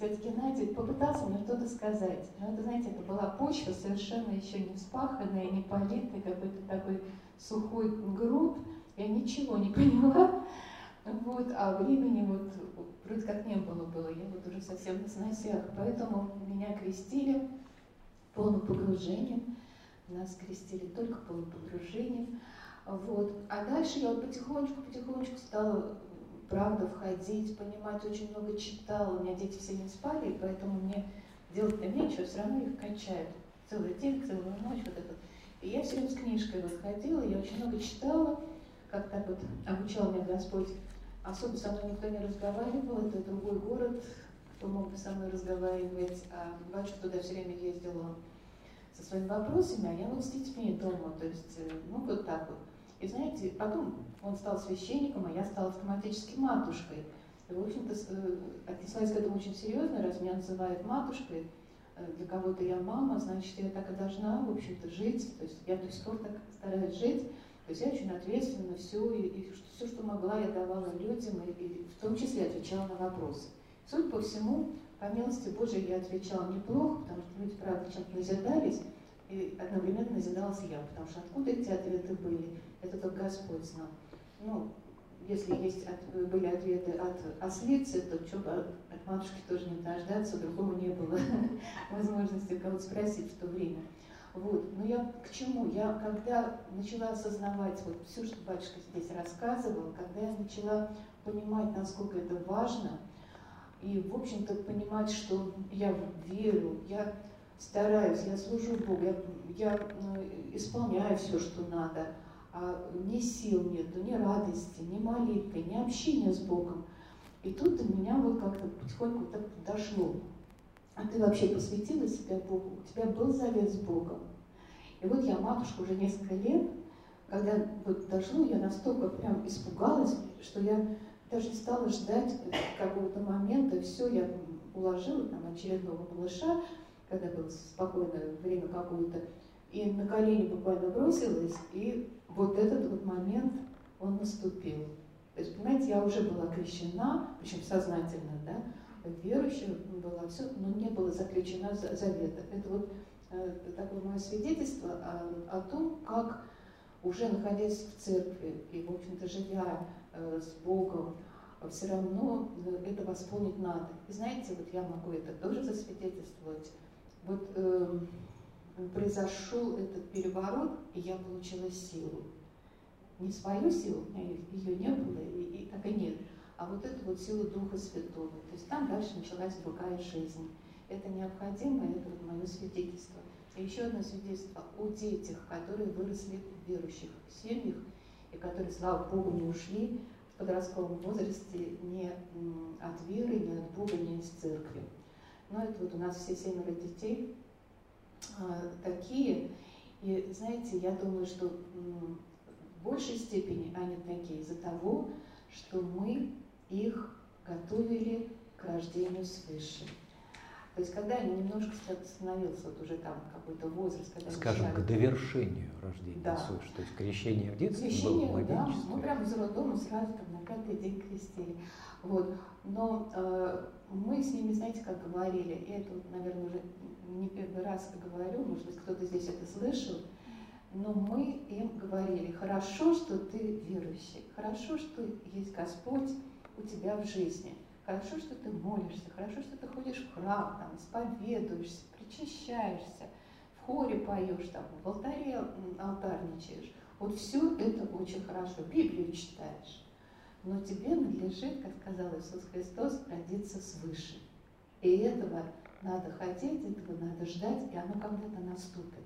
Дядя Геннадий попытался мне что-то сказать. Но это, знаете, это была почва совершенно еще не вспаханная, не политая, какой-то такой сухой грунт. Я ничего не поняла. Вот, а времени вот вроде как не было было, я вот уже совсем на сносях. Поэтому меня крестили полным погружением. Нас крестили только полным погружением. Вот. А дальше я вот потихонечку, потихонечку стала, правда, входить, понимать, очень много читала. У меня дети все не спали, и поэтому мне делать-то нечего, все равно их качают. Целый день, целую ночь, вот это. И я все время с книжкой вот ходила, я очень много читала, как так вот обучал меня Господь. Особо со мной никто не разговаривал, это другой город, кто мог бы со мной разговаривать, а батюшка туда все время ездил он со своими вопросами, а я вот с детьми дома, то есть, э, ну, вот так вот. И знаете, потом он стал священником, а я стала автоматически матушкой. И, в общем-то, э, отнеслась к этому очень серьезно, раз меня называют матушкой, э, для кого-то я мама, значит, я так и должна, в общем-то, жить. То есть я до сих пор так стараюсь жить. То есть я очень ответственно все, и, и все, что могла, я давала людям, и, и в том числе отвечала на вопросы. Судя по всему, по милости Божией я отвечала неплохо, потому что люди, правда, чем-то назидались, и одновременно назидалась я, потому что откуда эти ответы были, это только Господь знал. Ну, если есть от- были ответы от ослицы, то что от матушки тоже не дождаться, другого не было возможности кого-то спросить в то время. Вот. Но я к чему? Я когда начала осознавать вот все, что батюшка здесь рассказывал, когда я начала понимать, насколько это важно, и, в общем-то, понимать, что я верю, я стараюсь, я служу Богу, я, я э, исполняю все, что надо, а ни сил нету, ни радости, ни молитвы, ни общения с Богом. И тут до меня вот как-то потихоньку так дошло. А ты вообще посвятила себя Богу? У тебя был завет с Богом? И вот я матушка уже несколько лет, когда вот дошло, я настолько прям испугалась, что я даже стала ждать какого-то момента. Все, я уложила там очередного малыша, когда было спокойное время какое-то, и на колени буквально бросилась, и вот этот вот момент, он наступил. То есть, понимаете, я уже была крещена, причем сознательно, да, верующая была, все, но не было заключено за- завета. Это вот э, такое мое свидетельство о, о том, как уже находясь в церкви и, в общем-то, живя э, с Богом, все равно э, это восполнить надо. И знаете, вот я могу это тоже засвидетельствовать. Вот э, произошел этот переворот, и я получила силу. не свою силу, у меня ее не было, и, и так и нет, а вот эту вот силу Духа Святого. То есть там дальше началась другая жизнь. Это необходимо, это вот мое свидетельство. И еще одно свидетельство о детях, которые выросли в верующих семьях, и которые, слава Богу, не ушли в подростковом возрасте ни от веры, ни от Бога, ни из церкви. Но это вот у нас все семеро детей э, такие. И знаете, я думаю, что в большей степени они такие из-за того, что мы их готовили к рождению свыше. То есть, когда они немножко становился вот уже там какой-то возраст, когда Скажем, начинали... к довершению рождения да. свыше, то есть крещение в детстве крещение, было да, мы прямо из роддома сразу там на пятый день крестили. Вот. Но э, мы с ними, знаете, как говорили, и это, наверное, уже не первый раз говорю, может быть, кто-то здесь это слышал, но мы им говорили, хорошо, что ты верующий, хорошо, что есть Господь у тебя в жизни, хорошо, что ты молишься, хорошо, что ты ходишь в храм, там, исповедуешься, причащаешься, в хоре поешь, там, в алтаре алтарничаешь. Вот все это очень хорошо, Библию читаешь. Но тебе надлежит, как сказал Иисус Христос, родиться свыше. И этого надо хотеть, этого надо ждать, и оно когда-то наступит.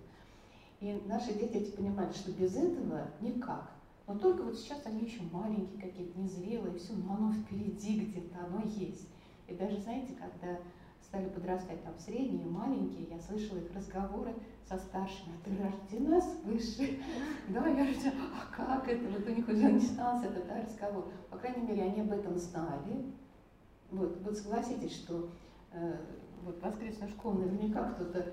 И наши дети эти понимают, что без этого никак. Но только вот сейчас они еще маленькие какие-то, незрелые, все, но оно впереди где-то, оно есть. И даже, знаете, когда стали подрастать там средние, маленькие, я слышала их разговоры со старшими, а ты рождена свыше. Да, я же, а как это? Вот у них уже начинался этот да, разговор. По крайней мере, они об этом знали. Вот, вот согласитесь, что э, вот воскресную школу наверняка кто-то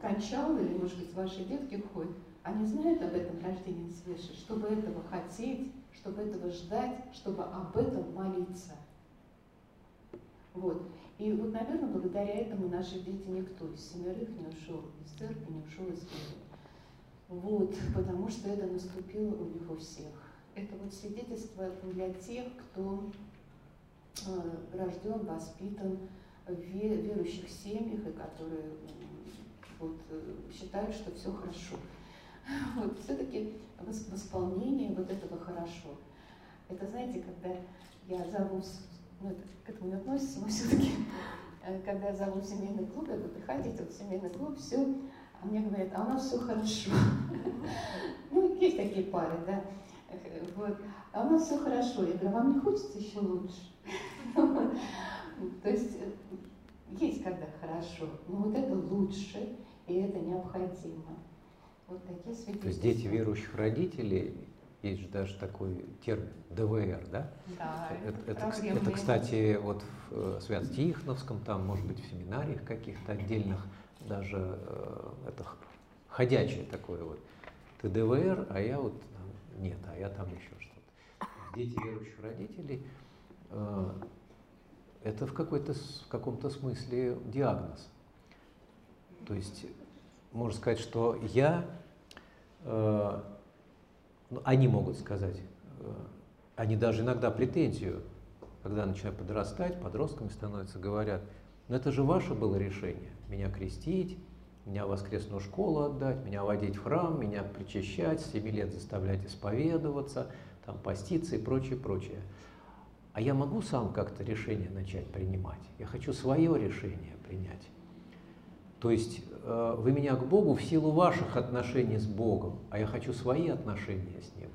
кончал, или, может быть, ваши детки ходят, они знают об этом рождении свыше, чтобы этого хотеть, чтобы этого ждать, чтобы об этом молиться. Вот. И вот, наверное, благодаря этому наши дети никто из семерых не ушел из церкви, не ушел из веры. Вот, потому что это наступило у них у всех. Это вот свидетельство для тех, кто э, рожден, воспитан в верующих семьях и которые вот, э, считают, что все хорошо. Вот, все-таки восполнение вот этого хорошо. Это, знаете, когда я зову, ну, это к этому не относится, но все-таки, э, когда я зову семейный клуб, я говорю, приходите в семейный клуб, все, а мне говорят, а у нас все хорошо. Ну, есть такие пары, да. Вот. А у нас все хорошо. Я говорю, «А вам не хочется еще лучше? То есть э, есть когда хорошо, но вот это лучше, и это необходимо. Вот такие свидетельства. То есть дети верующих родителей, есть же даже такой термин ДВР, да? Да, это, это, это, это кстати, вот в э, Свято-Тихоновском, там, может быть, в семинариях каких-то отдельных, даже э, это ходячее такое вот. Ты ДВР, а я вот нет, а я там еще что-то. Дети верующих родителей э, это в, какой-то, в каком-то смысле диагноз. То есть можно сказать, что я, э, ну, они могут сказать, э, они даже иногда претензию, когда начинают подрастать, подростками становятся, говорят, ну это же ваше было решение, меня крестить, меня в воскресную школу отдать, меня водить в храм, меня причащать, с 7 лет заставлять исповедоваться, там, поститься и прочее, прочее. А я могу сам как-то решение начать принимать? Я хочу свое решение принять. То есть вы меня к Богу в силу ваших отношений с Богом, а я хочу свои отношения с Ним.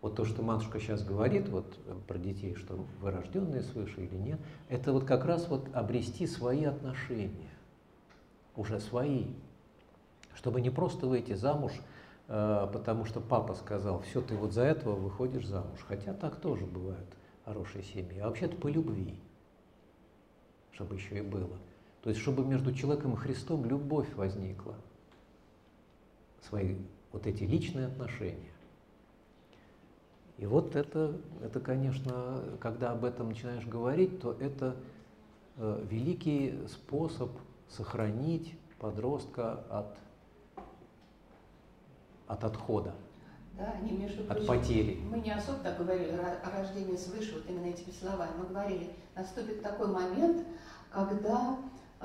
Вот то, что матушка сейчас говорит вот, э, про детей, что вы рожденные свыше или нет, это вот как раз вот обрести свои отношения, уже свои, чтобы не просто выйти замуж, э, потому что папа сказал, все, ты вот за этого выходишь замуж. Хотя так тоже бывают хорошие семьи, а вообще-то по любви, чтобы еще и было. То есть, чтобы между человеком и Христом любовь возникла, свои вот эти личные отношения. И вот это, это, конечно, когда об этом начинаешь говорить, то это э, великий способ сохранить подростка от, от отхода, да, они, между от потери. Мы не особо так говорили о рождении свыше, вот именно этими словами. Мы говорили, наступит такой момент, когда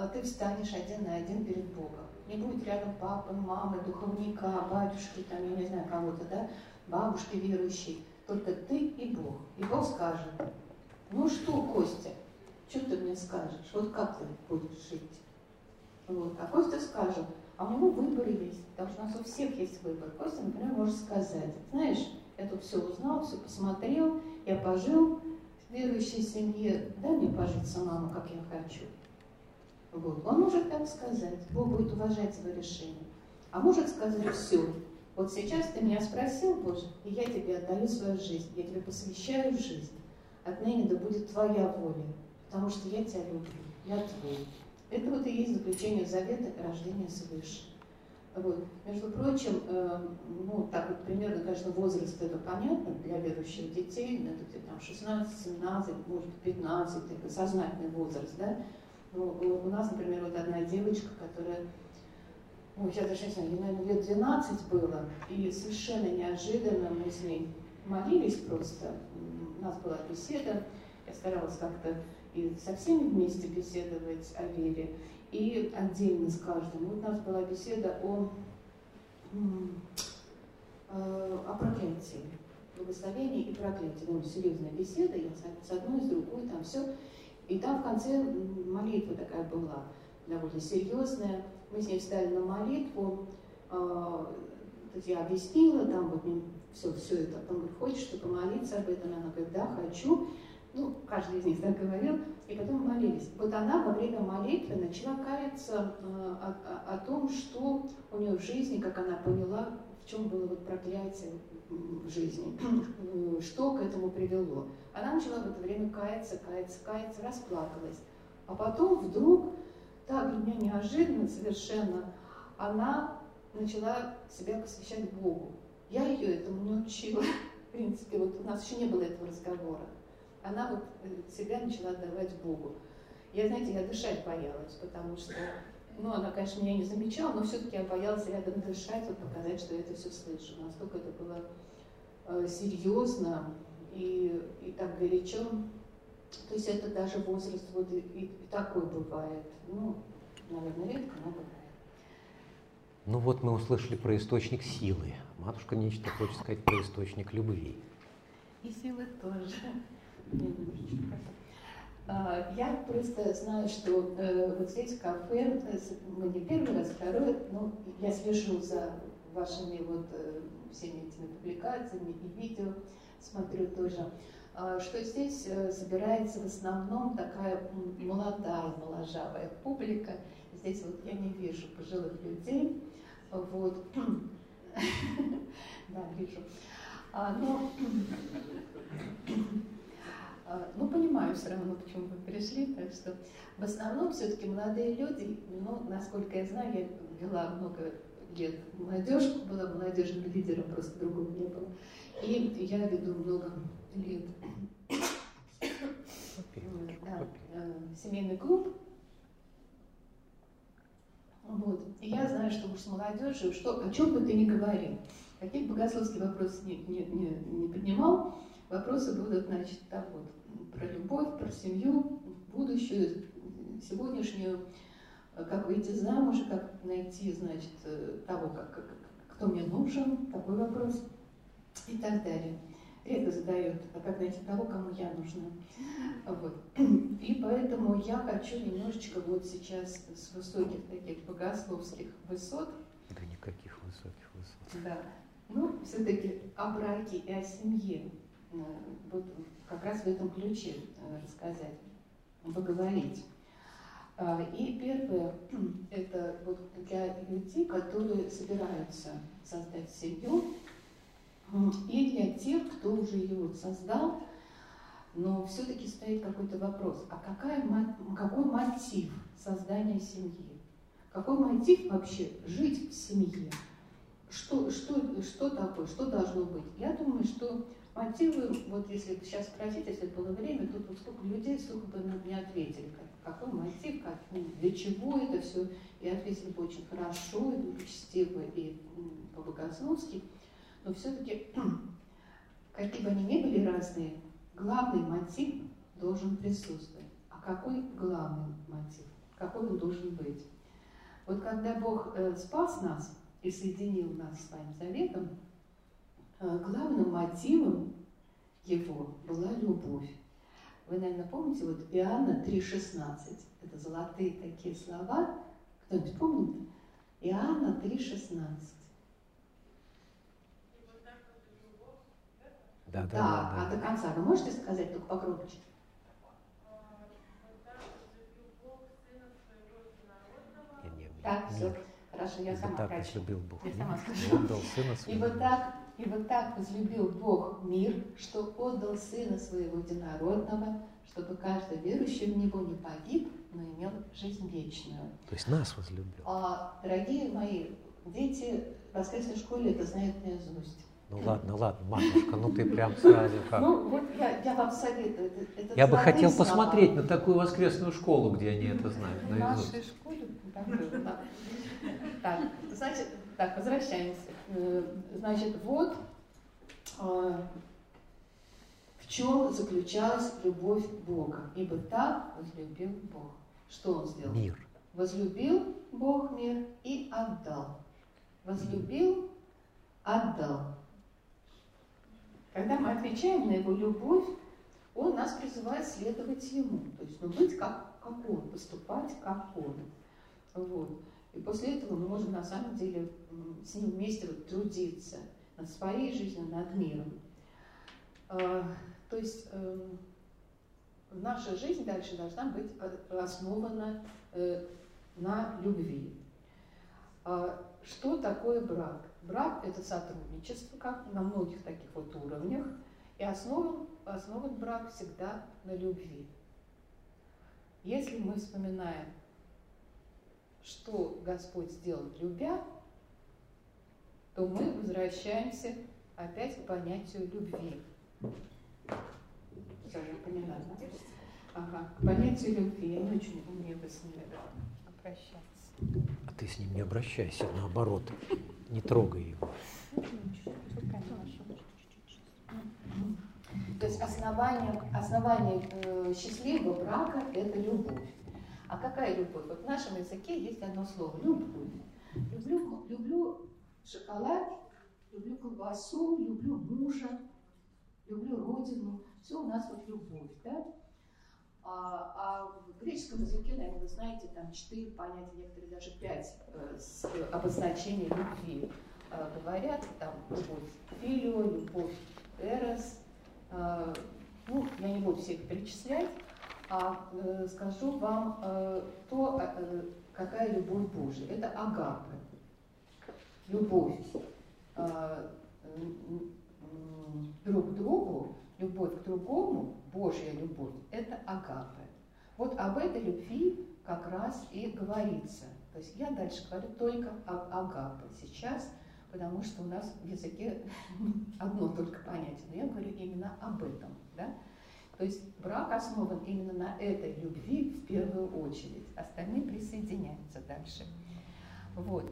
ты встанешь один на один перед Богом. не будет рядом папы, мамы, духовника, батюшки, там, я не знаю, кого-то, да, бабушки верующей, только ты и Бог. И Бог скажет, ну что, Костя, что ты мне скажешь, вот как ты будешь жить? Вот. А Костя скажет, а у него выбор есть, потому что у нас у всех есть выбор. Костя, например, может сказать, знаешь, я тут все узнал, все посмотрел, я пожил в верующей семье, дай мне пожить самому, как я хочу. Вот. Он может так сказать, Бог будет уважать его решение. А может сказать, все, вот сейчас ты меня спросил, Боже, и я тебе отдаю свою жизнь, я тебе посвящаю жизнь. Отныне да будет твоя воля, потому что я тебя люблю, я твой. Это вот и есть заключение завета рождения свыше. Вот. Между прочим, э, ну, так вот примерно, конечно, возраст это понятно для верующих детей, ну, это где-то там 16, 17, может 15, это сознательный возраст, да. Ну, у нас, например, вот одна девочка, которая, ну, я даже не знаю, ей, наверное, лет 12 было, и совершенно неожиданно мы с ней молились просто, у нас была беседа, я старалась как-то и со всеми вместе беседовать о вере, и отдельно с каждым. Вот у нас была беседа о, э, о проклятии, благословении и проклятии. Ну, серьезная беседа, я с одной, с другой, там все. И там в конце молитва такая была, довольно серьезная. Мы с ней встали на молитву, э, я объяснила, там вот все, все это. Он говорит, хочешь ты помолиться об этом? Она говорит, да, хочу ну, каждый из них так говорил, и потом молились. Вот она во время молитвы начала каяться э, о, о, о том, что у нее в жизни, как она поняла, в чем было вот проклятие жизни, что к этому привело. Она начала в это время каяться, каяться, каяться, расплакалась. А потом вдруг, так для меня неожиданно совершенно, она начала себя посвящать Богу. Я ее этому не учила. В принципе, вот у нас еще не было этого разговора она вот э, себя начала отдавать Богу. Я, знаете, я дышать боялась, потому что, ну, она, конечно, меня не замечала, но все-таки я боялась рядом дышать, вот показать, что я это все слышу. Настолько это было э, серьезно и, и так горячо. То есть это даже возраст вот и, и такой бывает. Ну, наверное, редко, но бывает. Ну вот мы услышали про источник силы. Матушка нечто хочет сказать про источник любви. И силы тоже. А, я просто знаю, что э, вот здесь кафе, э, мы не первый раз, второй, но я слежу за вашими вот э, всеми этими публикациями и видео, смотрю тоже, а, что здесь собирается в основном такая молодая, моложавая публика. Здесь вот я не вижу пожилых людей, вот, да, вижу. А, но а, ну, понимаю все равно, почему вы пришли, так что в основном все-таки молодые люди, ну, насколько я знаю, я вела много лет молодежку, была молодежным лидером, просто другого не было. И я веду много лет да, э, семейный клуб. Вот. И я знаю, что уж с молодежью, что, о чем бы ты ни говорил, каких богословских вопросов не, не, не, не поднимал, Вопросы будут, значит, так вот, про любовь, про семью, будущую, сегодняшнюю, как выйти замуж, как найти, значит, того, как, как, кто мне нужен, такой вопрос и так далее. Редко задают, а как найти того, кому я нужна. Вот. И поэтому я хочу немножечко вот сейчас с высоких таких богословских высот. Да никаких высоких высот. Да. Ну, все-таки о браке и о семье вот как раз в этом ключе э, рассказать, поговорить. А, и первое, это вот для людей, которые собираются создать семью, и для тех, кто уже ее создал, но все-таки стоит какой-то вопрос, а какая, какой мотив создания семьи? Какой мотив вообще жить в семье? Что, что, что такое, что должно быть? Я думаю, что Мотивы, вот если сейчас спросить, если было время, тут вот сколько людей, сколько бы не ответили, как, какой мотив, как, ну, для чего это все, и ответили бы очень хорошо, и учтиво, и по-богословски, но все-таки, какие бы они ни были разные, главный мотив должен присутствовать. А какой главный мотив? Какой он должен быть? Вот когда Бог э, спас нас и соединил нас с Своим Заветом, главным мотивом его была любовь. Вы, наверное, помните, вот Иоанна 3,16. Это золотые такие слова. Кто-нибудь помнит? Иоанна 3,16. Да, да, Да, да, а до конца вы можете сказать только не. Так, все, хорошо, я сама так прочту. возлюбил Бог. Я сама скажу. отдал Сына Своего. Ибо так, ибо так возлюбил Бог мир, что отдал Сына Своего Единородного, чтобы каждый верующий в Него не погиб, но имел жизнь вечную. То есть нас возлюбил. А, дорогие мои, дети в воскресной школе это знают наизусть. Ну ладно, ладно, матушка, ну ты прям сразу как. Ну, вот я, я вам советую. это- это Я бы хотел слова. посмотреть на такую воскресную школу, где они это знают В наизусть. нашей школе. Так, значит, так, возвращаемся. Э, Значит, вот э, в чем заключалась любовь Бога. Ибо так возлюбил Бог. Что Он сделал? Мир. Возлюбил Бог мир и отдал. Возлюбил, отдал. Когда мы отвечаем на Его любовь, Он нас призывает следовать Ему. То есть ну, быть как, как Он, поступать как Он. Вот. И после этого мы можем на самом деле с Ним вместе вот, трудиться над своей жизнью, над миром. А, То есть эм, наша жизнь дальше должна быть основана э, на любви. А Что такое брак? Брак – это сотрудничество, как на многих таких вот уровнях, и основан, основан брак всегда на любви. Если мы вспоминаем, что Господь сделал любя, то мы возвращаемся опять к понятию любви. Я поняла, да? Ага, к понятию любви. Я не очень умею с ними обращаться. А ты с ним не обращайся, наоборот. Не трогай его. То есть основание, основание э, счастливого брака – это любовь. А какая любовь? Вот в нашем языке есть одно слово – любовь. Люблю, люблю шоколад, люблю колбасу, люблю мужа, люблю родину. Все у нас вот любовь, да? А, а в греческом языке, наверное, вы знаете, там четыре понятия, некоторые даже пять э, с, э, обозначений любви э, говорят. Там любовь филио, любовь эрос. Э, ну, я не буду всех перечислять, а э, скажу вам э, то, э, какая любовь Божья. Это агапы. Любовь э, друг к другу, любовь к другому, Божья любовь, это агапы. Вот об этой любви как раз и говорится. То есть я дальше говорю только об агапе сейчас, потому что у нас в языке одно только понятие, но я говорю именно об этом. Да? То есть брак основан именно на этой любви в первую очередь. Остальные присоединяются дальше. Вот.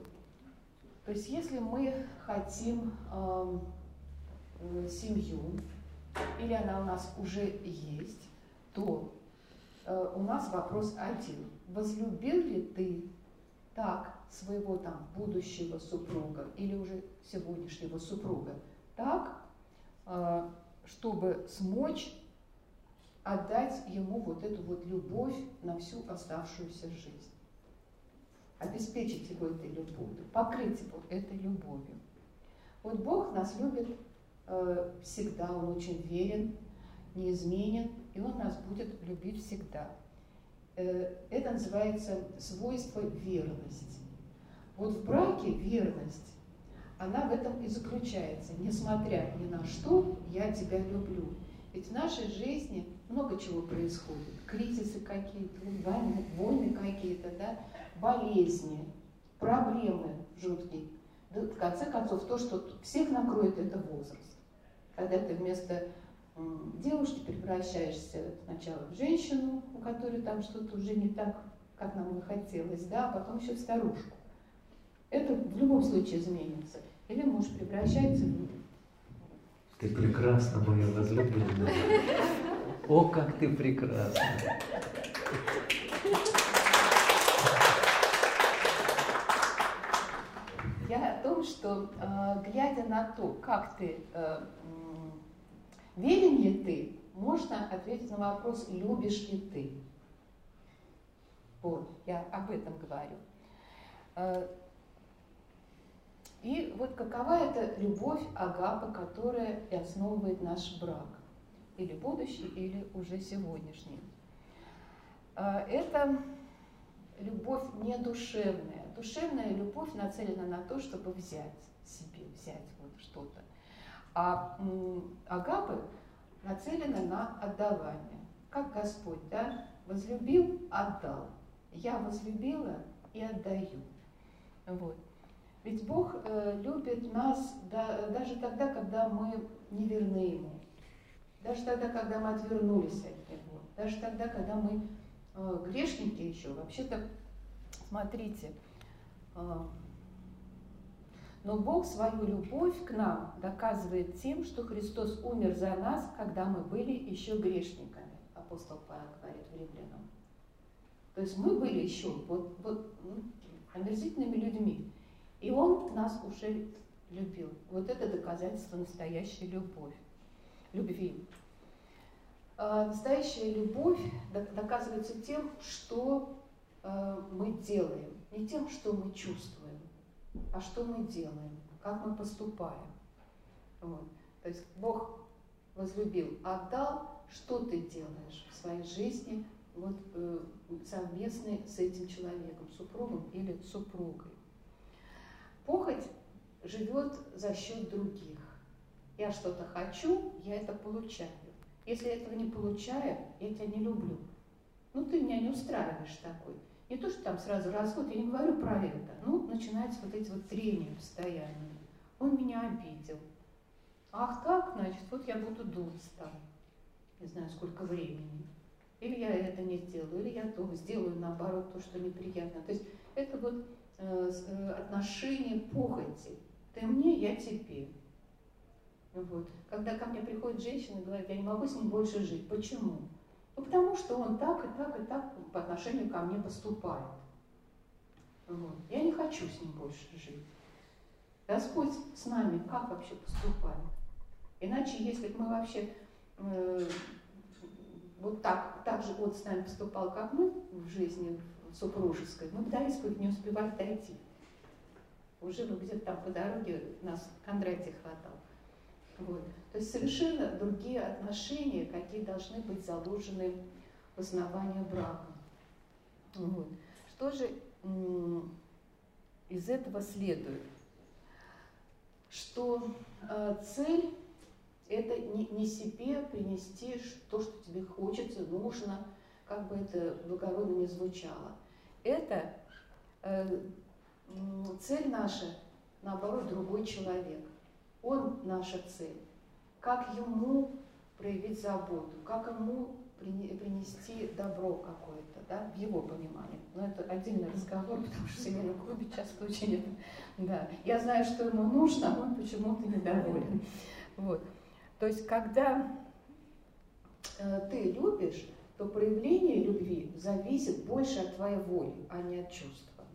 То есть если мы хотим э, семью, или она у нас уже есть, то э, у нас вопрос один. Возлюбил ли ты так своего там будущего супруга или уже сегодняшнего супруга так, э, чтобы смочь отдать ему вот эту вот любовь на всю оставшуюся жизнь? Обеспечить его этой любовью, покрыть его этой любовью. Вот Бог нас любит э, всегда, Он очень верен, неизменен, и Он нас будет любить всегда. Э, это называется свойство верности. Вот в браке верность, она в этом и заключается. Несмотря ни на что, я тебя люблю. Ведь в нашей жизни много чего происходит. Кризисы какие-то, войны, войны какие-то, да, болезни, проблемы жуткие. Да, в конце концов, то, что всех накроет, это возраст. Когда ты вместо девушки превращаешься сначала в женщину, у которой там что-то уже не так, как нам бы хотелось, да, а потом еще в старушку. Это в любом случае изменится. Или муж превращается в Ты прекрасна, моя возлюбленная. О, как ты прекрасна. я о том, что э, глядя на то, как ты э, верен ли ты, можно ответить на вопрос, любишь ли ты. Вот, я об этом говорю. И вот какова эта любовь Агапа, которая и основывает наш брак, или будущий, или уже сегодняшний. Э, это любовь не душевная. Душевная любовь нацелена на то, чтобы взять себе, взять вот что-то. А агапы нацелена на отдавание. Как Господь, да, возлюбил, отдал. Я возлюбила и отдаю. Вот. Ведь Бог э, любит нас да, даже тогда, когда мы не верны Ему. Даже тогда, когда мы отвернулись от Него. Даже тогда, когда мы э, грешники еще. Вообще-то, смотрите, э, но Бог свою любовь к нам доказывает тем, что Христос умер за нас, когда мы были еще грешниками. Апостол Павел говорит в Римлянам. То есть мы были еще вот, вот, ну, омерзительными людьми. И Он нас уже любил. Вот это доказательство настоящей любовь, любви. А настоящая любовь доказывается тем, что э, мы делаем, не тем, что мы чувствуем, а что мы делаем, как мы поступаем. Вот. То есть Бог возлюбил, отдал, что ты делаешь в своей жизни, вот, э, с этим человеком, супругом или супругой. Похоть живет за счет других. Я что-то хочу, я это получаю. Если я этого не получаю, я тебя не люблю. Ну, ты меня не устраиваешь такой. Не то, что там сразу расход, я не говорю про это. Ну, начинаются вот эти вот трения постоянные. Он меня обидел. Ах так, значит, вот я буду думать там, не знаю, сколько времени. Или я это не сделаю, или я то сделаю наоборот то, что неприятно. То есть это вот э, э, отношение похоти. Ты мне, я тебе. Вот. Когда ко мне приходит женщина и говорит, я не могу с ним больше жить. Почему? Ну, потому что он так и так и так по отношению ко мне поступает. Вот. Я не хочу с ним больше жить. Господь с нами как вообще поступает? Иначе, если бы мы вообще э, вот так, так же он с нами поступал, как мы в жизни супружеской, мы до исповеди не успевали дойти. Уже бы где-то там по дороге нас Кондратий хватал. Вот. То есть совершенно другие отношения, какие должны быть заложены в основании брака. Вот. Что же из этого следует? Что э, цель это не, не себе принести то, что тебе хочется, нужно, как бы это благородно не звучало. Это э, цель наша, наоборот, другой человек. Он наша цель. Как ему проявить заботу, как ему принести добро какое-то, да, в его понимании. Но это отдельный разговор, потому что в семейном клубе часто очень это, да. Я знаю, что ему нужно, а он почему-то недоволен. Вот. То есть, когда э, ты любишь, то проявление любви зависит больше от твоей воли, а не от чувства.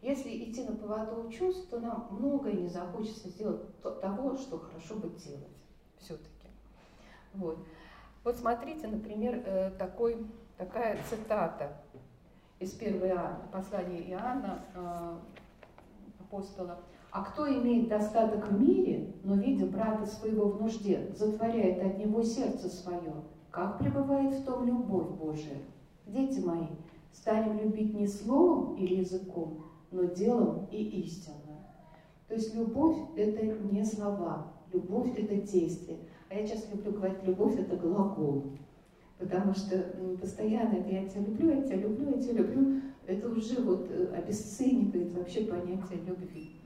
Если идти на поводу чувств, то нам многое не захочется сделать того, что хорошо бы делать все-таки. Вот. вот смотрите, например, э, такой, такая цитата из 1 Иоанна, послания Иоанна, э, апостола. А кто имеет достаток в мире, но, видя брата своего в нужде, затворяет от него сердце свое, как пребывает в том любовь Божия? Дети мои, станем любить не словом или языком, но делом и истинно. То есть любовь – это не слова, любовь – это действие. А я сейчас люблю говорить, любовь – это глагол. Потому что постоянно это «я тебя люблю, я тебя люблю, я тебя люблю» – это уже вот э, обесценивает вообще понятие любви.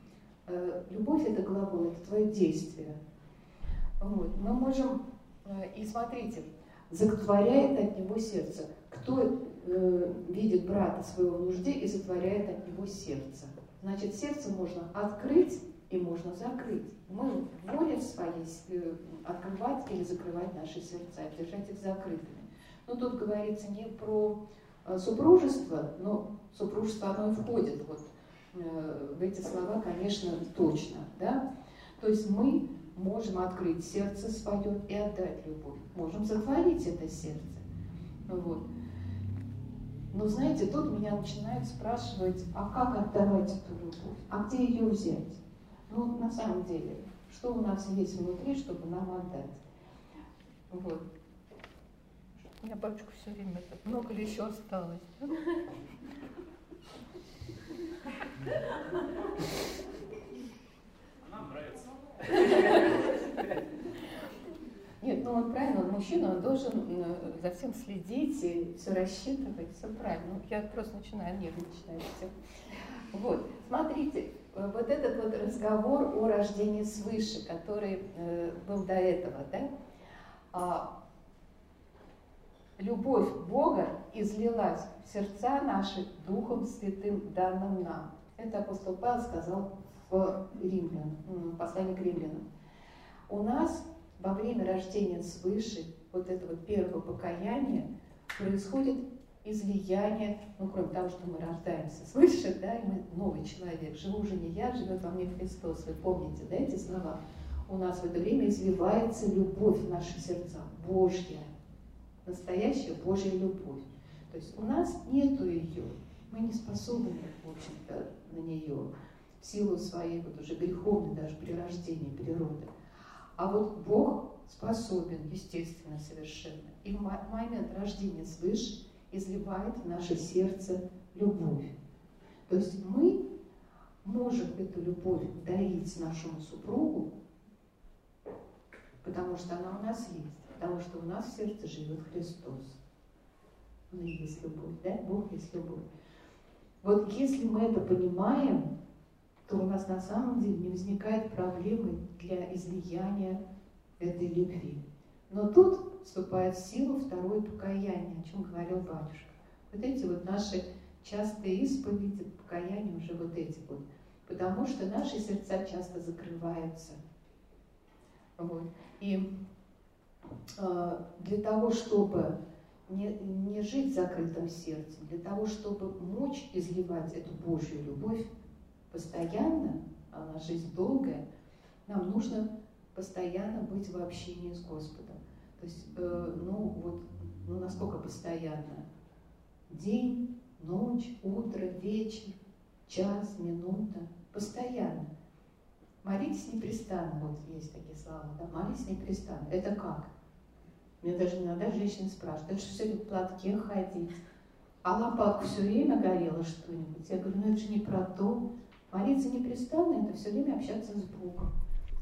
Э, любовь – это глагол, это твое действие. Вот. Мы можем, э, и смотрите, затворяет от него сердце. Кто э, видит брата своего в нужде и затворяет от него сердце? Значит, сердце можно открыть и можно закрыть. Мы воле своей э, открывать или закрывать наши сердца, держать их закрытыми. Но тут говорится не про супружество, но супружество оно и входит вот э, в эти слова, конечно, точно, да. То есть мы можем открыть сердце свое и отдать любовь, можем затворить это сердце, вот. Но знаете, тут меня начинают спрашивать, а как отдавать эту любовь, а где ее взять? Ну, на самом деле, что у нас есть внутри, чтобы нам отдать? Вот. У меня бабушка все время это, много ли еще осталось? Нам нравится. Нет, ну он правильно, он мужчина, он должен э, за всем следить и все рассчитывать, все правильно. Ну, я просто начинаю нервничать на все. Вот, смотрите, э, вот этот вот разговор о рождении свыше, который э, был до этого, да, а, любовь Бога излилась в сердца наши Духом Святым, данным нам. Это апостол Павел сказал в римлян, послании к римлянам. У нас во время рождения свыше, вот этого первого покаяния, происходит излияние, ну, кроме того, что мы рождаемся свыше, да, и мы новый человек, живу уже не я, живет во мне Христос. Вы помните, да, эти слова? У нас в это время изливается любовь в наши сердца, Божья, настоящая Божья любовь. То есть у нас нету ее, мы не способны, в общем-то, на нее в силу своей вот уже греховной даже при рождении природы. А вот Бог способен, естественно, совершенно. И в момент рождения свыше изливает в наше сердце любовь. То есть мы можем эту любовь дарить нашему супругу, потому что она у нас есть, потому что у нас в сердце живет Христос. Он и есть любовь, да? Бог есть любовь. Вот если мы это понимаем, то у нас на самом деле не возникает проблемы для излияния этой любви. Но тут вступает в силу второе покаяние, о чем говорил батюшка. Вот эти вот наши частые исповеди, покаяния уже вот эти вот. Потому что наши сердца часто закрываются. Вот. И э, для того, чтобы не, не жить закрытым сердцем, для того, чтобы мочь изливать эту Божью любовь постоянно, она жизнь долгая, нам нужно постоянно быть в общении с Господом. То есть, э, ну вот, ну насколько постоянно? День, ночь, утро, вечер, час, минута, постоянно. Молитесь непрестанно, вот есть такие слова, да, молитесь непрестанно. Это как? Мне даже иногда женщины спрашивают, это что все в платке ходить? А лампадка все время горела что-нибудь? Я говорю, ну это же не про то. Молиться непрестанно – это все время общаться с Богом.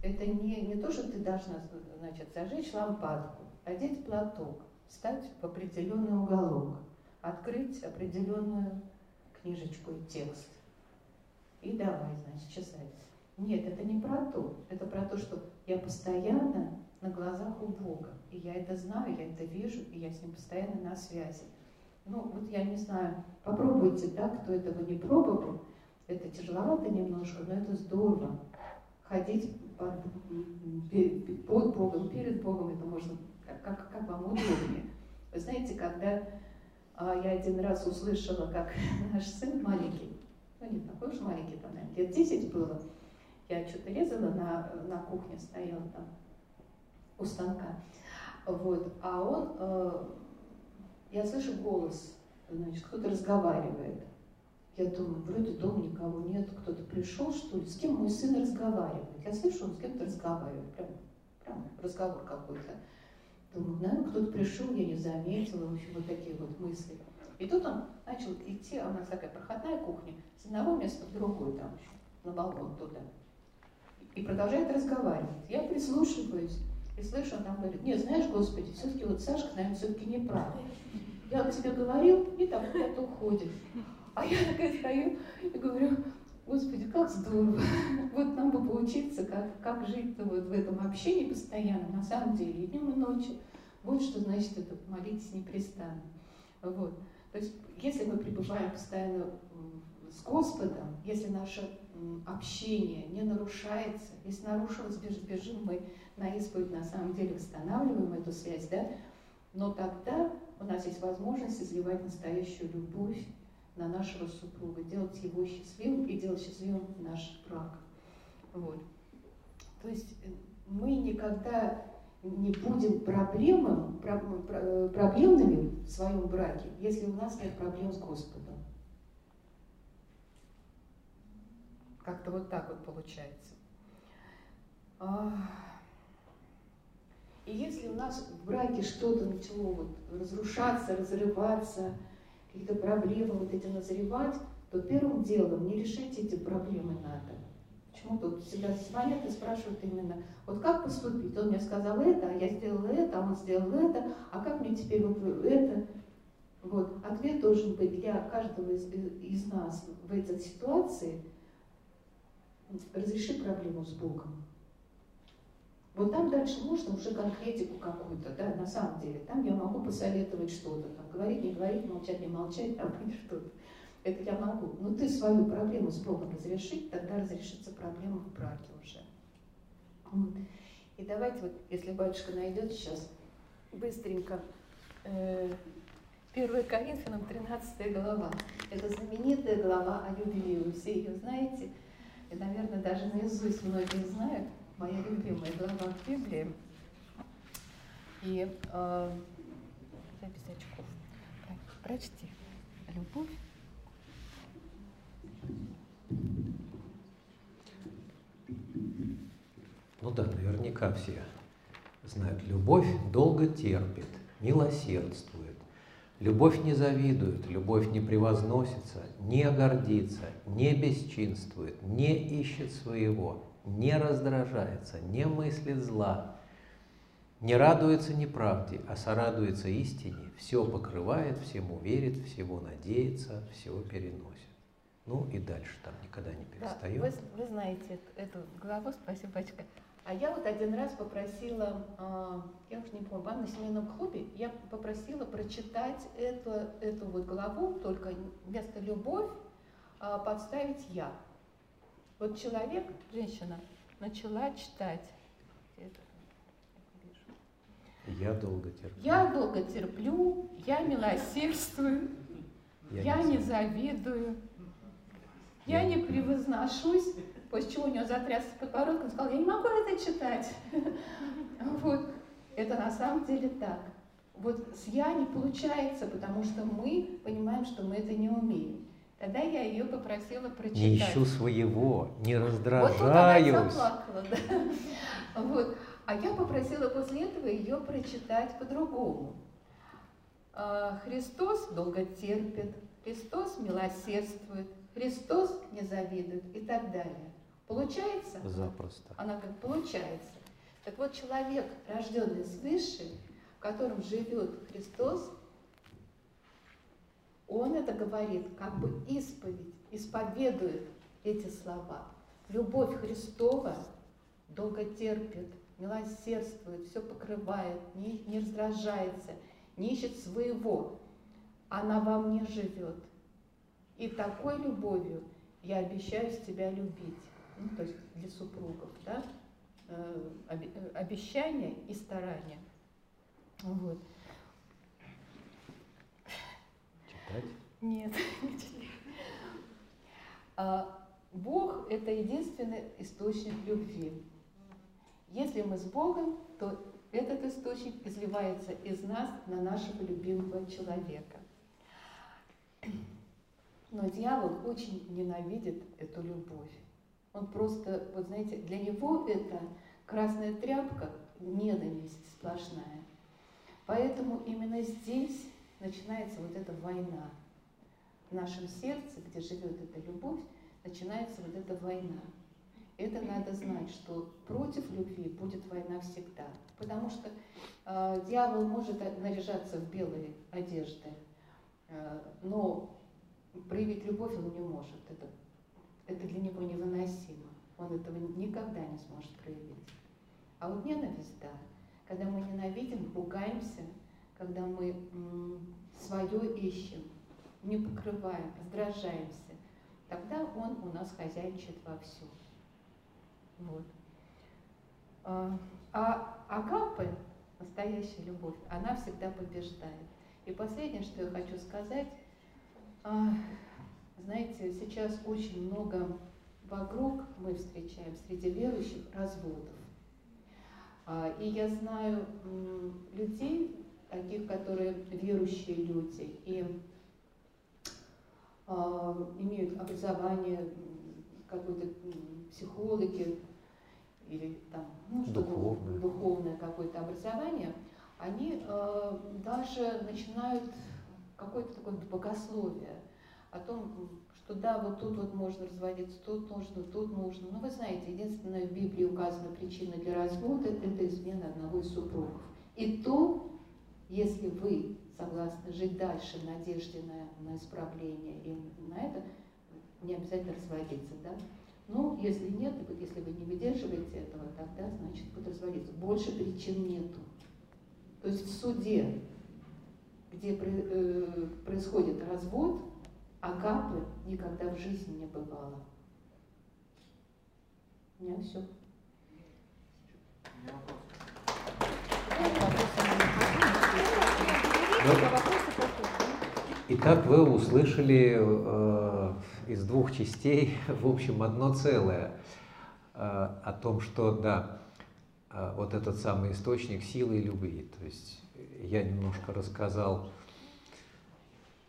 Это не, не то, что ты должна значит, зажечь лампадку, одеть платок, встать в определенный уголок, открыть определенную книжечку и текст. И давай, значит, чесать. Нет, это не про то. Это про то, что я постоянно на глазах у Бога. И я это знаю, я это вижу, и я с ним постоянно на связи. Ну, вот я не знаю, попробуйте, да, кто этого не пробовал. Это тяжеловато немножко, но это здорово. Ходить под, под Богом, перед Богом, это можно, как, как, вам удобнее. Вы знаете, когда а, я один раз услышала, как наш сын маленький, ну не такой уж маленький, там, лет 10 было, я что-то резала на, на кухне, стояла там у станка. Вот. А он, э, я слышу голос, значит, кто-то разговаривает. Я думаю, вроде дома никого нет, кто-то пришел, что ли, с кем мой сын разговаривает. Я слышу, он с кем-то разговаривает, прям, прям разговор какой-то. Думаю, наверное, кто-то пришел, я не заметила, в общем, вот такие вот мысли. И тут он начал идти, а у нас такая проходная кухня, с одного места в другое там еще, на балкон туда. И продолжает разговаривать. Я прислушиваюсь, и слышу, он там говорит, нет, знаешь, Господи, все-таки вот Сашка, наверное, все-таки не прав. Я вот тебе говорил, и там куда-то уходит. А я такая стою и говорю, Господи, как здорово. Вот нам бы поучиться, как, как жить вот в этом общении постоянно, на самом деле, и днем, и ночью. Вот что значит это молитесь непрестанно. Вот. То есть, если мы пребываем постоянно с Господом, если наше общение не нарушается, если нарушилось, бежим мы на исповедь, на самом деле восстанавливаем эту связь, да, но тогда у нас есть возможность изливать настоящую любовь на нашего супруга, делать его счастливым и делать счастливым наш брак. Вот. То есть э, мы никогда не будем проблемам, проблемными в своем браке, если у нас нет проблем с Господом. Как-то вот так вот получается. И если у нас в браке что-то начало вот разрушаться, разрываться, какие-то проблемы вот эти назревать, то первым делом не решить эти проблемы надо. Почему тут всегда звонят и спрашивают именно, вот как поступить? Он мне сказал это, а я сделала это, а он сделал это, а как мне теперь вот это? Вот. Ответ должен быть для каждого из, из нас в этой ситуации – разреши проблему с Богом. Вот там дальше можно уже конкретику какую-то, да, на самом деле. Там я могу посоветовать что-то, там, говорить, не говорить, молчать, не молчать, там, или что-то. Это я могу. Но ты свою проблему с Богом разрешить, тогда разрешится проблема в браке уже. И давайте вот, если батюшка найдет сейчас, быстренько, э, 1 Коринфянам 13 глава. Это знаменитая глава о любви. Вы все ее знаете. И, наверное, даже наизусть многие знают, моя любимая глава в Библии. И э. Так, прочти. Любовь. Ну да, наверняка все знают. Любовь долго терпит, милосердствует, Любовь не завидует, любовь не превозносится, не гордится, не бесчинствует, не ищет своего, не раздражается, не мыслит зла, не радуется неправде, а сорадуется истине, все покрывает, всему верит, всего надеется, все переносит. Ну и дальше там никогда не перестает. Да, вы, вы знаете эту главу, спасибо, батюшка. А я вот один раз попросила, а, я уж не помню, вам на семейном клубе, я попросила прочитать эту, эту вот главу, только вместо «любовь» а, подставить «я». Вот человек, женщина, начала читать. Я долго терплю. Я долго терплю, я милосердствую, я, я не завидую, я не превозношусь, после чего у него затрясся подбородок, он сказал, я не могу это читать. Вот. Это на самом деле так. Вот с «я» не получается, потому что мы понимаем, что мы это не умеем. Тогда я ее попросила прочитать. Не ищу своего, не раздражаюсь. Вот тут она заплакала, да. Вот. А я попросила после этого ее прочитать по-другому. А, Христос долго терпит, Христос милосердствует, Христос не завидует и так далее. Получается? Запросто. Она как получается. Так вот, человек, рожденный свыше, в котором живет Христос, он это говорит, как бы исповедь, исповедует эти слова. Любовь Христова долго терпит, милосердствует, все покрывает, не, не раздражается, не ищет своего. Она во мне живет. И такой любовью я обещаю тебя любить ну, то есть для супругов, да, э, э, обещания и старания. Вот. Читать? Нет, не читать. А, Бог – это единственный источник любви. Если мы с Богом, то этот источник изливается из нас на нашего любимого человека. Но дьявол очень ненавидит эту любовь. Он просто, вот знаете, для него это красная тряпка, ненависть сплошная. Поэтому именно здесь начинается вот эта война. В нашем сердце, где живет эта любовь, начинается вот эта война. Это надо знать, что против любви будет война всегда. Потому что э, дьявол может наряжаться в белые одежды, э, но проявить любовь он не может. Это это для него невыносимо. Он этого никогда не сможет проявить. А вот ненависть, да. Когда мы ненавидим, ругаемся, когда мы свое ищем, не покрываем, раздражаемся, тогда он у нас хозяйничает во всем. Вот. А, агапы, настоящая любовь, она всегда побеждает. И последнее, что я хочу сказать, А, знаете, сейчас очень много вокруг мы встречаем среди верующих разводов. А, и я знаю людей, таких, которые верующие люди, и а, имеют образование, какой-то психологи или там, ну, духовное, духовное какое-то образование, они э, даже начинают какое-то такое богословие о том, что да, вот тут вот можно разводиться, тут нужно, тут нужно. Но вы знаете, единственная в Библии указана причина для развода – это измена одного из супругов. И то, если вы согласны жить дальше в надежде на, на исправление и на это, не обязательно разводиться, да? Ну, если нет, если вы не выдерживаете этого, тогда, значит, будет разводиться. Больше причин нету. То есть в суде, где э, происходит развод, агапы никогда в жизни не бывало. У меня все. Итак, вы услышали э, из двух частей, в общем, одно целое э, о том, что, да, э, вот этот самый источник силы и любви. То есть я немножко рассказал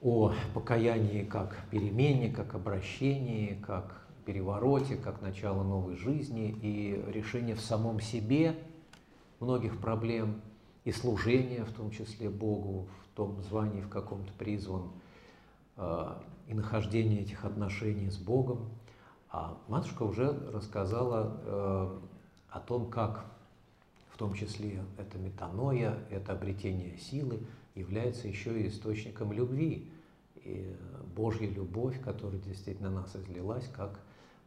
о покаянии как перемене, как обращении, как перевороте, как начало новой жизни и решение в самом себе многих проблем и служение, в том числе Богу, том звании, в каком то призван, э, и нахождение этих отношений с Богом. А матушка уже рассказала э, о том, как в том числе это метаноя, это обретение силы является еще и источником любви. И Божья любовь, которая действительно на нас излилась, как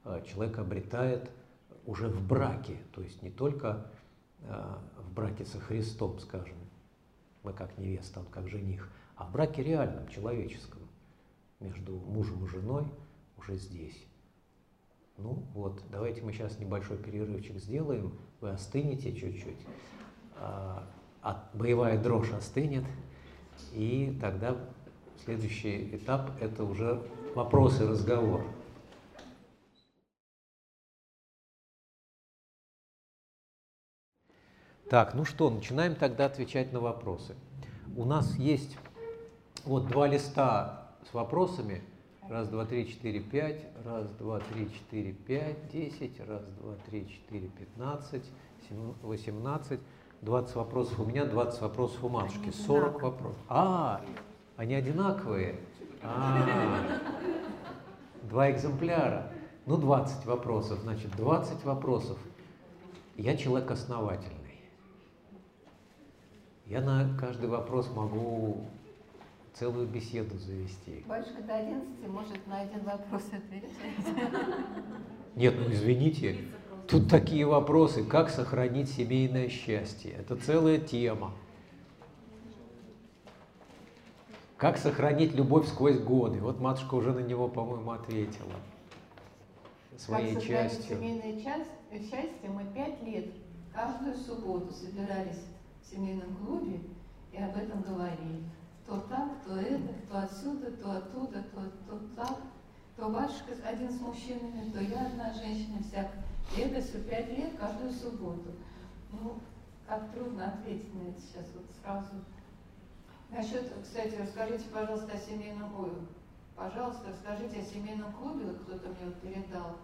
э, человек обретает уже в браке, то есть не только в браке со Христом, скажем, мы как невеста, он как жених, а в браке реальном, человеческом между мужем и женой уже здесь. Ну вот, давайте мы сейчас небольшой перерывчик сделаем, вы остынете чуть-чуть, а, а боевая дрожь остынет, и тогда следующий этап – это уже вопросы, разговор. Так, ну что, начинаем тогда отвечать на вопросы. У нас есть вот два листа с вопросами. Раз, два, три, четыре, пять. Раз, два, три, четыре, пять, десять. Раз, два, три, четыре, пятнадцать, восемнадцать. Двадцать вопросов у меня, двадцать вопросов у матушки. Сорок вопросов. А, они одинаковые. А, два экземпляра. Ну, 20 вопросов. Значит, 20 вопросов. Я человек основательный. Я на каждый вопрос могу целую беседу завести. Батюшка до 11 может на один вопрос ответить. Нет, ну извините, тут такие вопросы, как сохранить семейное счастье. Это целая тема. Как сохранить любовь сквозь годы? Вот матушка уже на него, по-моему, ответила своей как частью. семейное счастье мы пять лет каждую субботу собирались семейном клубе и об этом говорили то так, то это, то отсюда, то оттуда, то, то так, то батюшка один с мужчинами, то я одна женщина, всяк. И это все пять лет каждую субботу. Ну, как трудно ответить на это сейчас вот сразу. Насчет, кстати, расскажите, пожалуйста, о семейном, ой, пожалуйста, расскажите о семейном клубе, вот кто-то мне вот передал,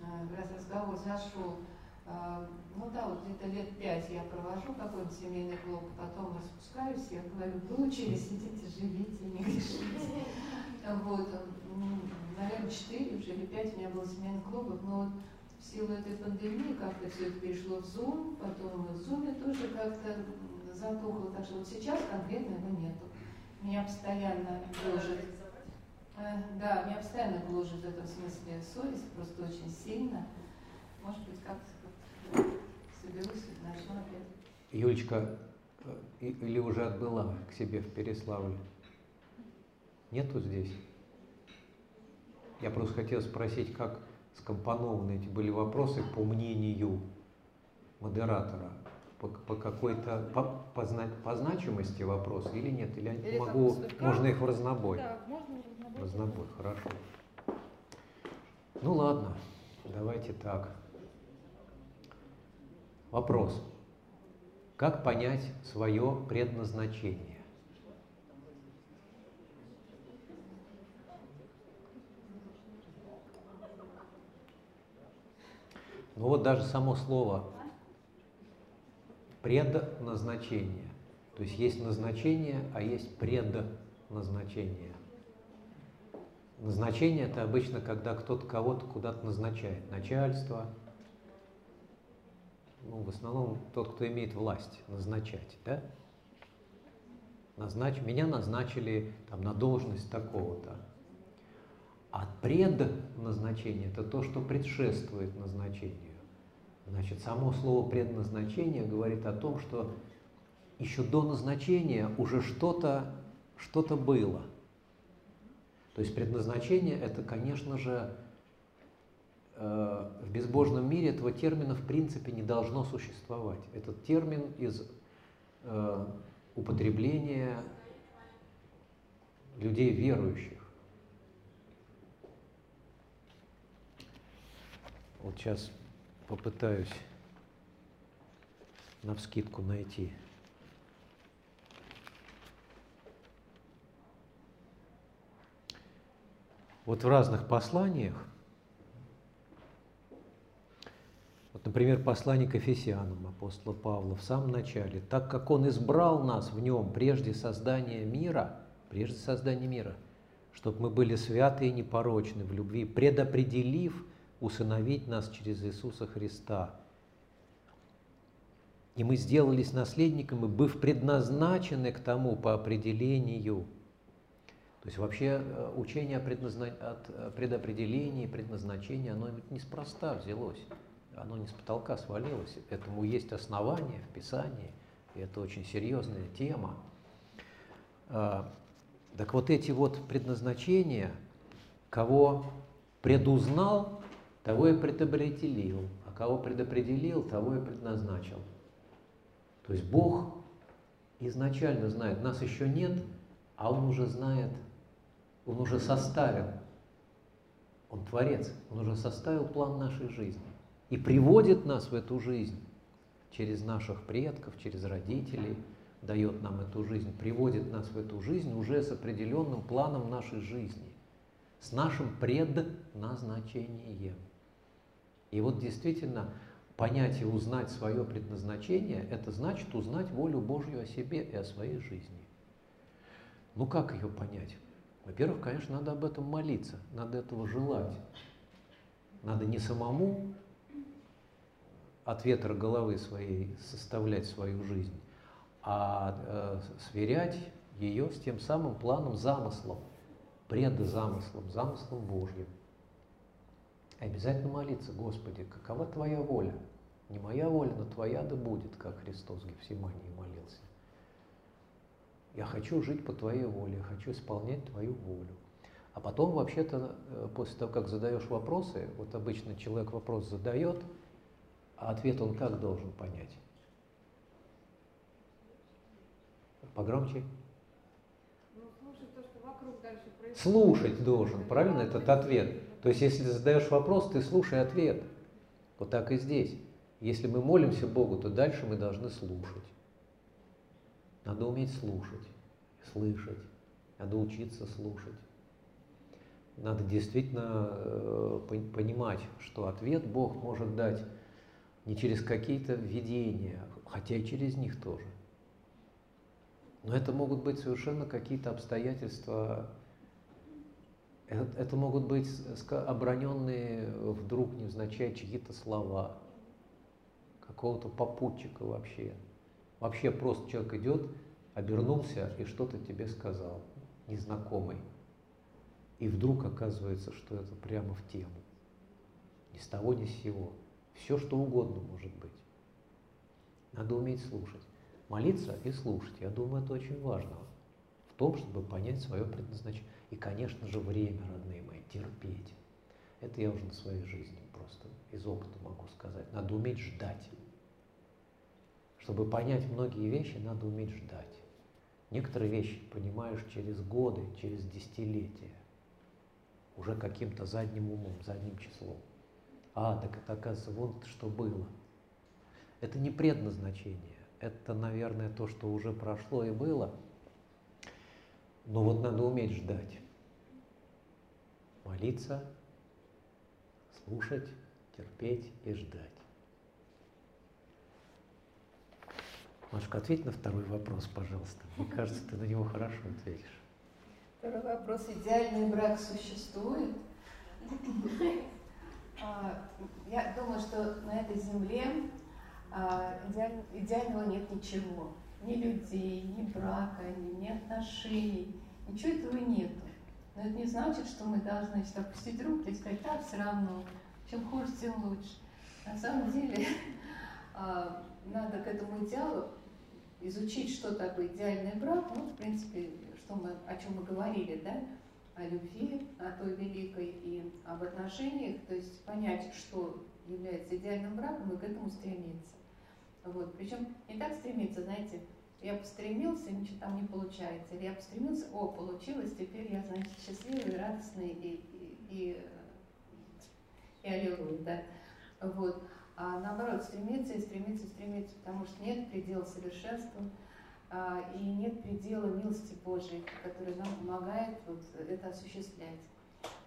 э, раз разговор зашел. А, ну да, вот где-то лет пять я провожу какой-нибудь семейный клуб, потом распускаюсь, я говорю, выучились, сидите, живите, не грешите. Вот, наверное, четыре уже или пять у меня было семейных клубов, но вот в силу этой пандемии как-то все это перешло в Zoom, потом в Zoom тоже как-то затухло, так что вот сейчас конкретно его нету. Меня постоянно гложет, э, да, меня постоянно гложет в этом смысле совесть, просто очень сильно. Может быть, как-то соберусь и начну опять. Юлечка, э, или уже отбыла к себе в Переславль? Нету здесь? Я просто хотел спросить, как скомпонованы эти были вопросы по мнению модератора? По, по какой-то, по, по, по значимости вопрос или нет? Или, или могу, можно их в разнобой? Да, можно в разнобой. Разнобой, хорошо. Ну ладно, давайте так. Вопрос. Как понять свое предназначение? Ну вот даже само слово предназначение. То есть есть назначение, а есть предназначение. Назначение – это обычно, когда кто-то кого-то куда-то назначает. Начальство, ну, в основном тот, кто имеет власть назначать, да? Назнач... Меня назначили там, на должность такого-то. А предназначение – это то, что предшествует назначению. Значит, само слово предназначение говорит о том, что еще до назначения уже что-то что, -то, было. То есть предназначение – это, конечно же, в безбожном мире этого термина в принципе не должно существовать. Этот термин из э, употребления людей верующих. Вот сейчас попытаюсь на вскидку найти. Вот в разных посланиях, вот, например, послание к Ефесянам апостола Павла в самом начале, так как он избрал нас в нем прежде создания мира, прежде создания мира, чтобы мы были святы и непорочны в любви, предопределив усыновить нас через Иисуса Христа. И мы сделались наследниками, быв предназначены к тому по определению. То есть вообще э, учение о, предназна... э, предопределении, предназначении, оно неспроста взялось. Оно не с потолка свалилось. Этому есть основания в Писании. И это очень серьезная тема. А, так вот эти вот предназначения, кого предузнал, того и предопределил, а кого предопределил, того и предназначил. То есть Бог изначально знает, нас еще нет, а Он уже знает, Он уже составил, Он Творец, Он уже составил план нашей жизни и приводит нас в эту жизнь через наших предков, через родителей, дает нам эту жизнь, приводит нас в эту жизнь уже с определенным планом нашей жизни, с нашим предназначением. И вот действительно понять и узнать свое предназначение, это значит узнать волю Божью о себе и о своей жизни. Ну как ее понять? Во-первых, конечно, надо об этом молиться, надо этого желать. Надо не самому от ветра головы своей составлять свою жизнь, а э, сверять ее с тем самым планом, замыслом, предзамыслом, замыслом Божьим. И обязательно молиться, Господи, какова Твоя воля? Не моя воля, но Твоя да будет, как Христос в Гефсимании молился. Я хочу жить по Твоей воле, я хочу исполнять Твою волю. А потом, вообще-то, э, после того, как задаешь вопросы, вот обычно человек вопрос задает, а ответ он как должен понять? Погромче. Ну, слушать то, что вокруг дальше происходит. Слушать должен, правильно, этот ответ. То есть, если задаешь вопрос, ты слушай ответ. Вот так и здесь. Если мы молимся Богу, то дальше мы должны слушать. Надо уметь слушать, слышать. Надо учиться слушать. Надо действительно э, понимать, что ответ Бог может дать не через какие-то видения, хотя и через них тоже. Но это могут быть совершенно какие-то обстоятельства это, это могут быть оброненные вдруг невзначай чьи-то слова, какого-то попутчика вообще. Вообще просто человек идет, обернулся и что-то тебе сказал, незнакомый. И вдруг оказывается, что это прямо в тему. Ни с того, ни с сего. Все, что угодно может быть. Надо уметь слушать. Молиться и слушать. Я думаю, это очень важно. В том, чтобы понять свое предназначение. И, конечно же, время, родные мои, терпеть. Это я уже на своей жизни просто из опыта могу сказать. Надо уметь ждать. Чтобы понять многие вещи, надо уметь ждать. Некоторые вещи понимаешь через годы, через десятилетия. уже каким-то задним умом, задним числом. А, так это оказывается вот что было. Это не предназначение, это, наверное, то, что уже прошло и было. Но вот надо уметь ждать. Молиться, слушать, терпеть и ждать. Машка, ответь на второй вопрос, пожалуйста. Мне кажется, ты на него хорошо ответишь. Второй вопрос. Идеальный брак существует? А, я думаю, что на этой земле а, идеального нет ничего. Ни людей, ни брака, ни отношений. Ничего этого нету. Но это не значит, что мы должны значит, опустить руки и сказать, так, все равно, чем хуже, тем лучше. На самом деле а, надо к этому идеалу изучить, что такое идеальный брак, ну, в принципе, что мы, о чем мы говорили, да, о любви, о той великой и об отношениях, то есть понять, что является идеальным браком и к этому стремиться. Вот. Причем не так стремиться, знаете, я постремился, ничего там не получается. Или я постремился, о, получилось, теперь я, значит, счастливый, радостный и, и, и, и аллилуйя, да. Вот а наоборот стремиться и стремиться, стремиться, потому что нет предела совершенству а, и нет предела милости Божией, которая нам помогает вот это осуществлять.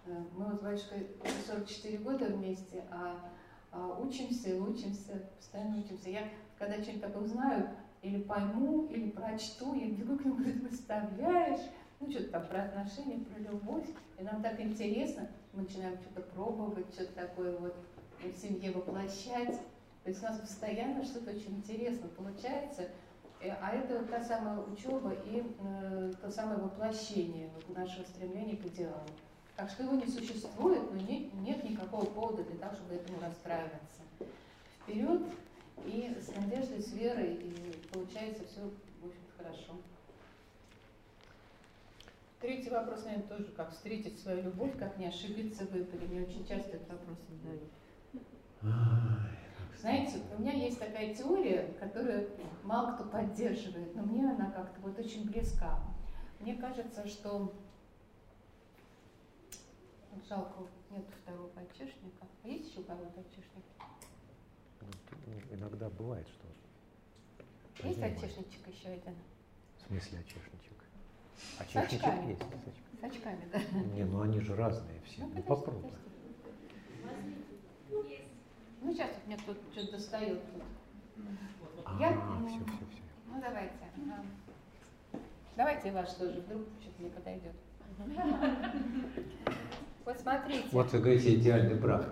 Э, мы вот с батюшкой 44 года вместе, а, а учимся и учимся, постоянно учимся. Я когда что-нибудь такое узнаю, или пойму, или прочту, я бегу к нему, говорю, представляешь, ну что-то там про отношения, про любовь, и нам так интересно, мы начинаем что-то пробовать, что-то такое вот в семье воплощать. То есть у нас постоянно что-то очень интересно получается. Э, а это та самая учеба и э, то самое воплощение вот нашего стремления к идеалу. Так что его не существует, но не, нет никакого повода для того, чтобы этому расстраиваться. Вперед и с надеждой, с верой, и получается все, общем хорошо. Третий вопрос, наверное, тоже, как встретить свою любовь, как не ошибиться в выборе. Мне очень часто этот вопрос задают. Знаете, у меня есть такая теория, которую мало кто поддерживает, но мне она как-то вот очень близка. Мне кажется, что жалко, нет второго подчешника. А есть еще кого подчешник? Ну, иногда бывает, что... Есть очешничек еще один? В смысле очешничек? Очешничек есть. С очками, да? Не, ну они же разные все. Ну, ну попробуй. Ну, сейчас вот мне тут что-то достает. А, Я... все, все, все. Ну, давайте. Давайте ваш тоже, вдруг что-то не подойдет. Вот смотрите. Вот вы говорите идеальный брак.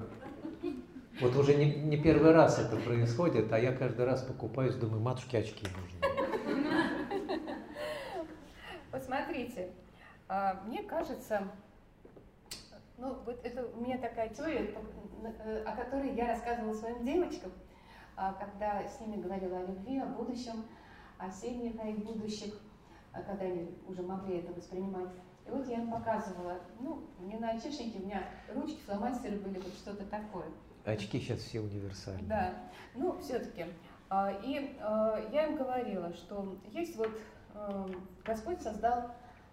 Вот уже не, не первый раз это происходит, а я каждый раз покупаюсь, думаю, матушке очки нужны. Вот смотрите, а, мне кажется, ну, вот это у меня такая теория, э, о которой я рассказывала своим девочкам, а, когда с ними говорила о любви, о будущем, о семьях, о их будущих, а, когда они уже могли это воспринимать. И вот я им показывала, ну, не на очишнике, у меня ручки, фломастеры были, вот что-то такое. Очки сейчас все универсальные. Да, ну, все-таки. А, и я им говорила, что есть вот эм, Господь создал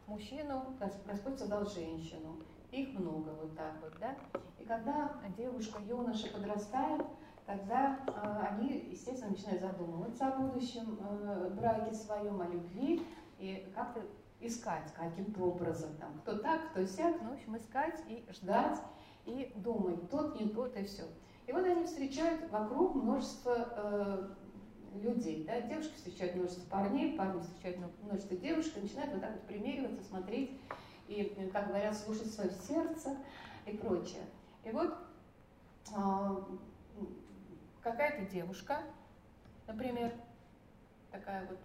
мужчину, Господь создал женщину их много вот так вот, да. И когда девушка, юноша подрастает, тогда э, они, естественно, начинают задумываться о будущем э, браке своем, о любви, и как-то искать каким-то образом, там, кто так, кто сяк, ну, в общем, искать и ждать, и думать, тот, не тот, и все. И вот они встречают вокруг множество э, людей, да, девушки встречают множество парней, парни встречают множество девушек, и начинают вот так вот примериваться, смотреть, и, как говорят, слушать свое сердце и прочее. И вот а, какая-то девушка, например, такая вот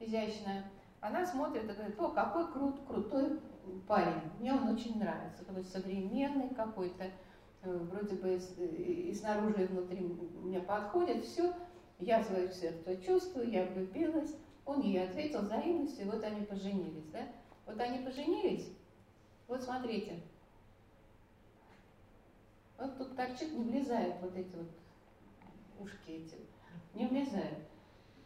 изящная, она смотрит и говорит, о, какой крут, крутой парень, мне он очень нравится, такой современный какой-то, э, вроде бы и снаружи, и внутри мне подходит, все, я свое сердце чувствую, я влюбилась, он ей ответил взаимностью, и вот они поженились, да. Вот они поженились, вот смотрите, вот тут торчит, не влезает вот эти вот ушки эти, не влезает.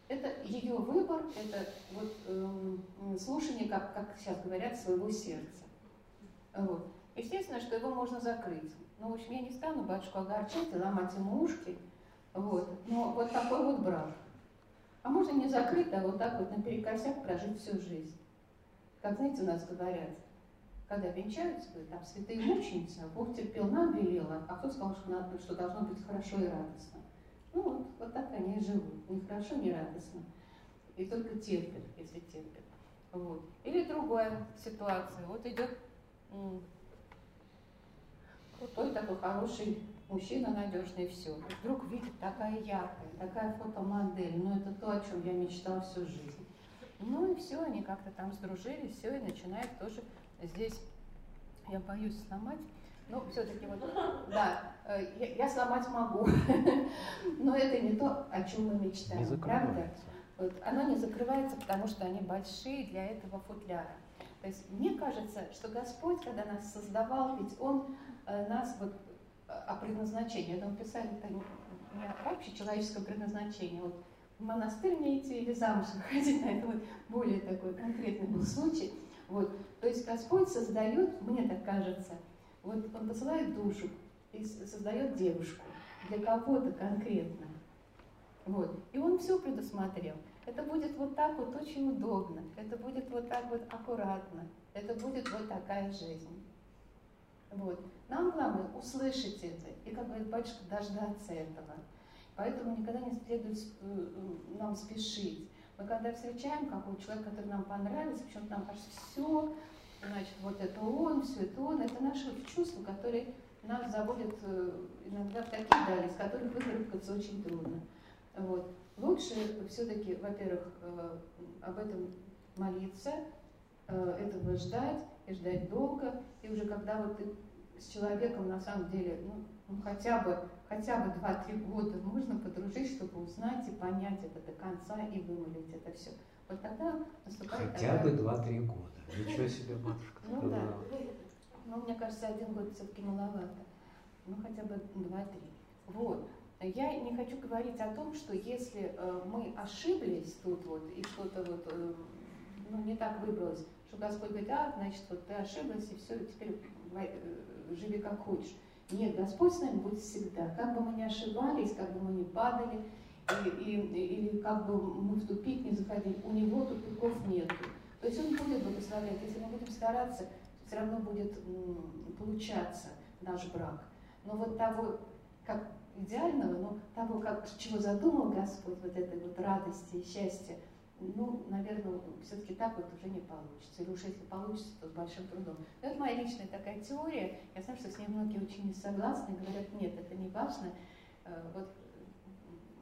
Это ее выбор, это вот э, слушание, как, как сейчас говорят, своего сердца. Вот. естественно, что его можно закрыть. Ну, в общем, я не стану батюшку огорчать и ломать ему ушки. Вот. Но вот такой вот брак. А можно не закрыть, а вот так вот наперекосяк прожить всю жизнь. Как, знаете, у нас говорят, когда венчаются, там святые мученицы, а Бог терпел, нам велела, а кто сказал, что, надо, что должно быть хорошо и радостно. Ну вот, вот так они и живут, ни хорошо, ни радостно. И только терпят, если терпят. Вот. Или другая ситуация. Вот идет крутой такой хороший мужчина надежный, все. Вдруг видит такая яркая, такая фотомодель, ну это то, о чем я мечтала всю жизнь. Ну и все, они как-то там сдружились, все, и начинает тоже здесь, я боюсь сломать, но все-таки вот, да, э, я, я сломать могу, но это не то, о чем мы мечтаем, не правда? Вот, оно не закрывается, потому что они большие для этого футляра. То есть мне кажется, что Господь, когда нас создавал, ведь Он э, нас вот о предназначении, это писали это не вообще человеческое предназначение, вот в монастырь мне идти или замуж выходить, на это вот более такой конкретный был случай. Вот. То есть Господь создает, мне так кажется, вот Он посылает душу и создает девушку для кого-то конкретно. Вот. И Он все предусмотрел. Это будет вот так вот очень удобно, это будет вот так вот аккуратно, это будет вот такая жизнь. Вот. Нам главное услышать это и, как говорит батюшка, дождаться этого. Поэтому никогда не следует э, нам спешить. Мы когда встречаем какого человека, который нам понравился, причем нам кажется, все, значит, вот это он, все это он, это наши чувства, которые нас заводят э, иногда в такие дали, из которых выкарабкаться очень трудно. Вот. Лучше все-таки, во-первых, э, об этом молиться, этого ждать и ждать долго, и уже когда вот ты с человеком на самом деле, ну, ну хотя бы, хотя бы 2-3 года можно подружить, чтобы узнать и понять это до конца и вымолить это все. Вот тогда наступает Хотя такая... бы 2-3 года. Ничего себе, матушка. Ну да. Ну, мне кажется, один год все-таки маловато. Ну, хотя бы 2-3. Вот. Я не хочу говорить о том, что если э, мы ошиблись тут вот, и что-то вот, э, ну, не так выбралось, что Господь говорит, а, значит, вот ты ошиблась, и все, теперь э, живи как хочешь. Нет, Господь с нами будет всегда. Как бы мы ни ошибались, как бы мы ни падали, и, и, или как бы мы в тупик не заходили, у Него тупиков нет. То есть Он будет благословлять. Если мы будем стараться, все равно будет получаться наш брак. Но вот того, как идеального, но того, как, чего задумал Господь, вот этой вот радости и счастья, ну, наверное, все-таки так вот уже не получится. Или уж если получится, то с большим трудом. Но это моя личная такая теория. Я знаю, что с ней многие не согласны, говорят, нет, это не важно. Э, вот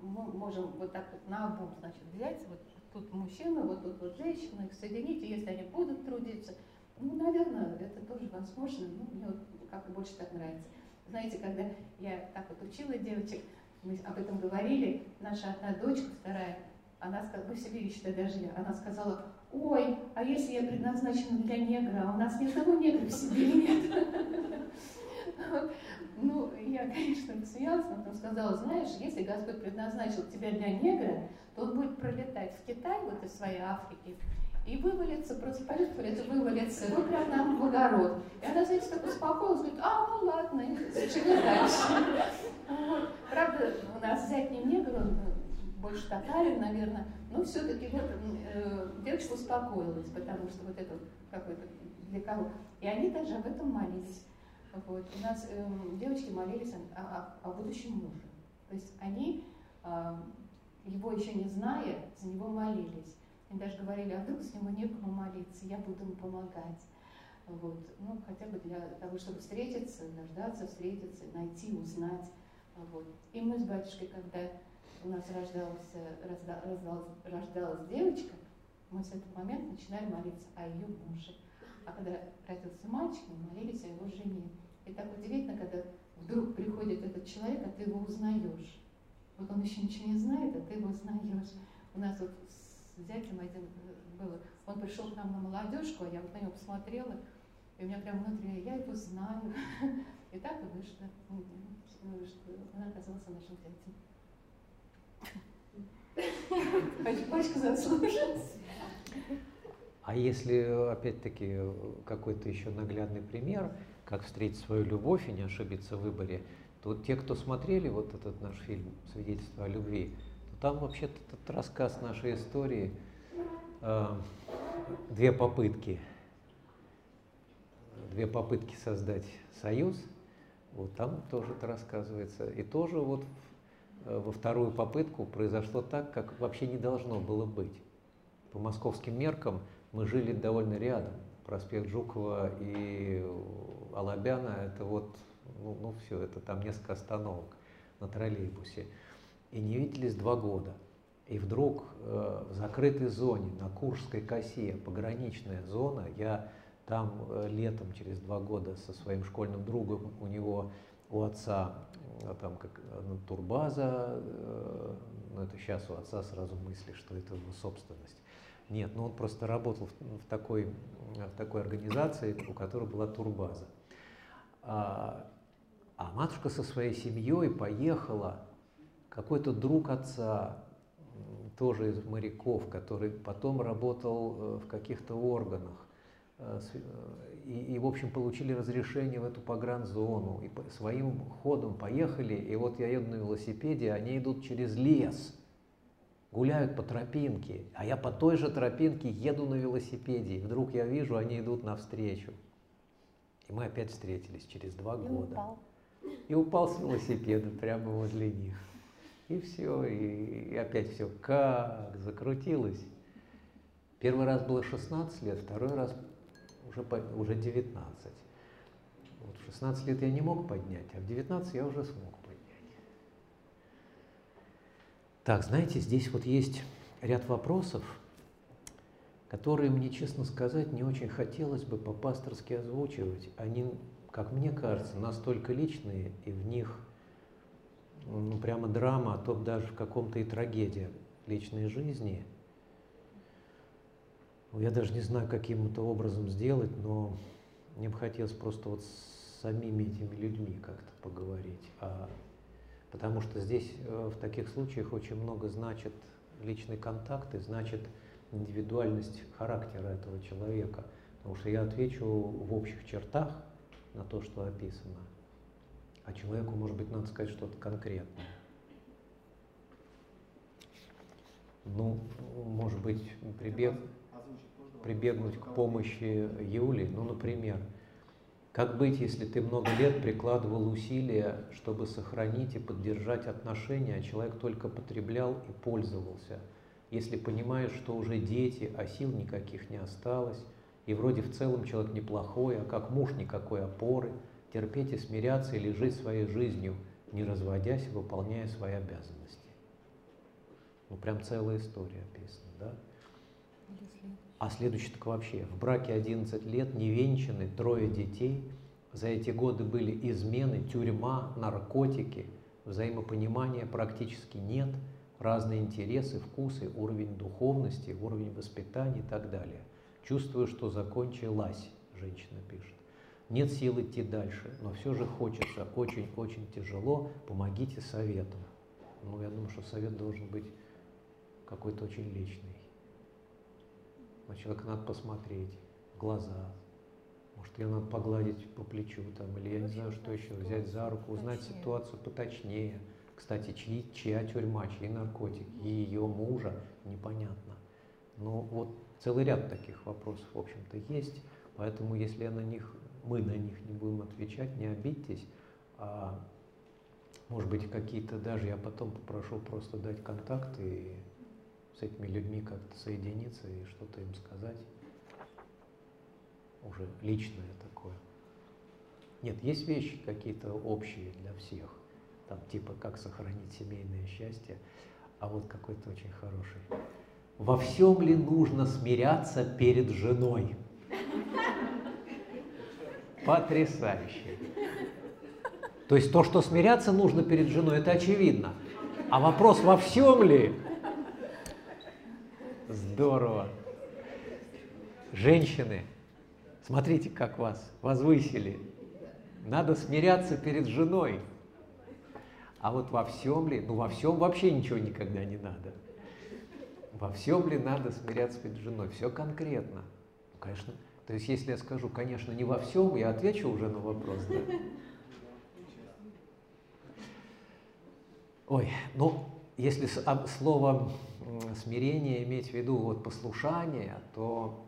мы можем вот так вот на обум, значит, взять, вот тут мужчина, вот тут вот женщина, их соединить, и если они будут трудиться, ну, наверное, это тоже возможно, ну, мне вот как-то больше так нравится. Знаете, когда я так вот учила девочек, мы об этом говорили, наша одна дочка, вторая, она сказала, все видели, тогда жили, она сказала, ой, а если я предназначена для негра, а у нас ни одного негра в себе нет. Ну, я, конечно, посмеялась, но потом сказала, знаешь, если Господь предназначил тебя для негра, то он будет пролетать в Китай, вот из своей Африки, и вывалится, просто пойдет куда-то вывалится, вот прям нам в огород. И она, знаете, так успокоилась, говорит, а, ну ладно, зачем дальше. Правда, у нас взять не негр, он больше татарин, наверное, но все-таки вот э, девочка успокоилась, потому что вот это какой-то для кого. И они даже об этом молились. Вот. У нас э, девочки молились о, о, о будущем муже. То есть они, э, его еще не зная, за него молились. Они даже говорили, а вдруг с него некому молиться, я буду ему помогать. Вот. Ну, хотя бы для того, чтобы встретиться, дождаться, встретиться, найти, узнать. Вот. И мы с батюшкой, когда у нас рождалась, рождалась, рождалась девочка, мы с этого момента начинали молиться о ее муже. А когда родился мальчик, мы молились о его жене. И так удивительно, когда вдруг приходит этот человек, а ты его узнаешь. Вот он еще ничего не знает, а ты его узнаешь. У нас вот с зятем один было, он пришел к нам на молодежку, а я вот на него посмотрела, и у меня прям внутри, я его знаю. И так и вышло, что она оказалась нашим зятем. Пачку заслужить. А если, опять-таки, какой-то еще наглядный пример, как встретить свою любовь и не ошибиться в выборе, то те, кто смотрели вот этот наш фильм «Свидетельство о любви», то там вообще-то этот рассказ нашей истории, э, две попытки, две попытки создать союз, вот там тоже это рассказывается. И тоже вот во вторую попытку произошло так, как вообще не должно было быть. По московским меркам мы жили довольно рядом. Проспект Жукова и Алабяна – это вот ну, ну все, это там несколько остановок на троллейбусе. И не виделись два года. И вдруг э, в закрытой зоне, на Куршской косе, пограничная зона, я там э, летом через два года со своим школьным другом, у него, у отца, э, там как ну, турбаза, э, ну это сейчас у отца сразу мысли, что это его собственность. Нет, ну он просто работал в, в, такой, в такой организации, у которой была турбаза. А, а матушка со своей семьей поехала, какой-то друг отца, тоже из моряков, который потом работал э, в каких-то органах, э, и, и, в общем, получили разрешение в эту погранзону, и своим ходом поехали, и вот я еду на велосипеде, они идут через лес, гуляют по тропинке, а я по той же тропинке еду на велосипеде, и вдруг я вижу, они идут навстречу. И мы опять встретились через два и года. Упал и упал с велосипеда прямо возле них. И все, и, и опять все как закрутилось. Первый раз было 16 лет, второй раз уже, уже 19. Вот в 16 лет я не мог поднять, а в 19 я уже смог поднять. Так, знаете, здесь вот есть ряд вопросов, которые мне, честно сказать, не очень хотелось бы по-пасторски озвучивать. Они как мне кажется, настолько личные, и в них ну, прямо драма, а то даже в каком-то и трагедия личной жизни. Ну, я даже не знаю, каким это образом сделать, но мне бы хотелось просто вот с самими этими людьми как-то поговорить. А, потому что здесь э, в таких случаях очень много значит личный контакт и значит индивидуальность характера этого человека. Потому что я отвечу в общих чертах – на то, что описано. А человеку, может быть, надо сказать что-то конкретное. Ну, может быть, прибег, прибегнуть к помощи Юли, ну, например, как быть, если ты много лет прикладывал усилия, чтобы сохранить и поддержать отношения, а человек только потреблял и пользовался? Если понимаешь, что уже дети, а сил никаких не осталось, и вроде в целом человек неплохой, а как муж никакой опоры, терпеть и смиряться или жить своей жизнью, не разводясь выполняя свои обязанности. Ну, прям целая история описана, да? А следующий так вообще. В браке 11 лет, невенчаны, трое детей. За эти годы были измены, тюрьма, наркотики, взаимопонимания практически нет, разные интересы, вкусы, уровень духовности, уровень воспитания и так далее – Чувствую, что закончилась, женщина пишет. Нет сил идти дальше, но все же хочется, очень-очень тяжело, помогите советом. Ну, я думаю, что совет должен быть какой-то очень личный. На человека надо посмотреть, в глаза. Может, ее надо погладить по плечу там, или я не знаю, что еще, взять за руку, узнать ситуацию поточнее. Кстати, чьи, чья тюрьма, чьи наркотики, ее мужа, непонятно. Но вот Целый ряд таких вопросов, в общем-то, есть. Поэтому, если на них, мы на них не будем отвечать, не обидьтесь. А, может быть, какие-то даже я потом попрошу просто дать контакты и с этими людьми как-то соединиться и что-то им сказать. Уже личное такое. Нет, есть вещи какие-то общие для всех. Там типа как сохранить семейное счастье, а вот какой-то очень хороший во всем ли нужно смиряться перед женой? Потрясающе. То есть то, что смиряться нужно перед женой, это очевидно. А вопрос во всем ли? Здорово. Женщины, смотрите, как вас возвысили. Надо смиряться перед женой. А вот во всем ли? Ну, во всем вообще ничего никогда не надо. Во всем ли надо смиряться перед женой? Все конкретно. Ну, конечно. То есть, если я скажу, конечно, не во всем, я отвечу уже на вопрос, да? Ой, ну, если слово смирение иметь в виду вот послушание, то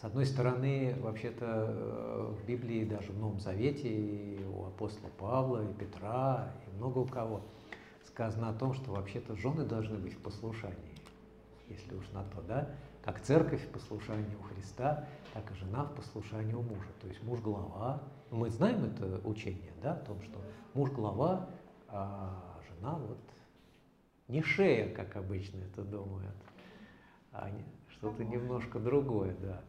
с одной стороны, вообще-то э, в Библии, даже в Новом Завете, и у апостола Павла, и Петра, и много у кого сказано о том, что вообще-то жены должны быть в послушании, если уж на то, да? Как церковь в послушании у Христа, так и жена в послушании у мужа. То есть муж глава. Мы знаем это учение, да, о том, что муж глава, а жена вот не шея, как обычно это думают, а что-то немножко другое, да.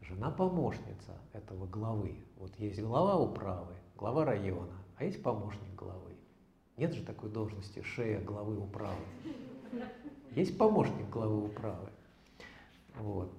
Жена помощница этого главы. Вот есть глава управы, глава района, а есть помощник главы. Нет же такой должности шея главы управы. Есть помощник главы управы. Вот.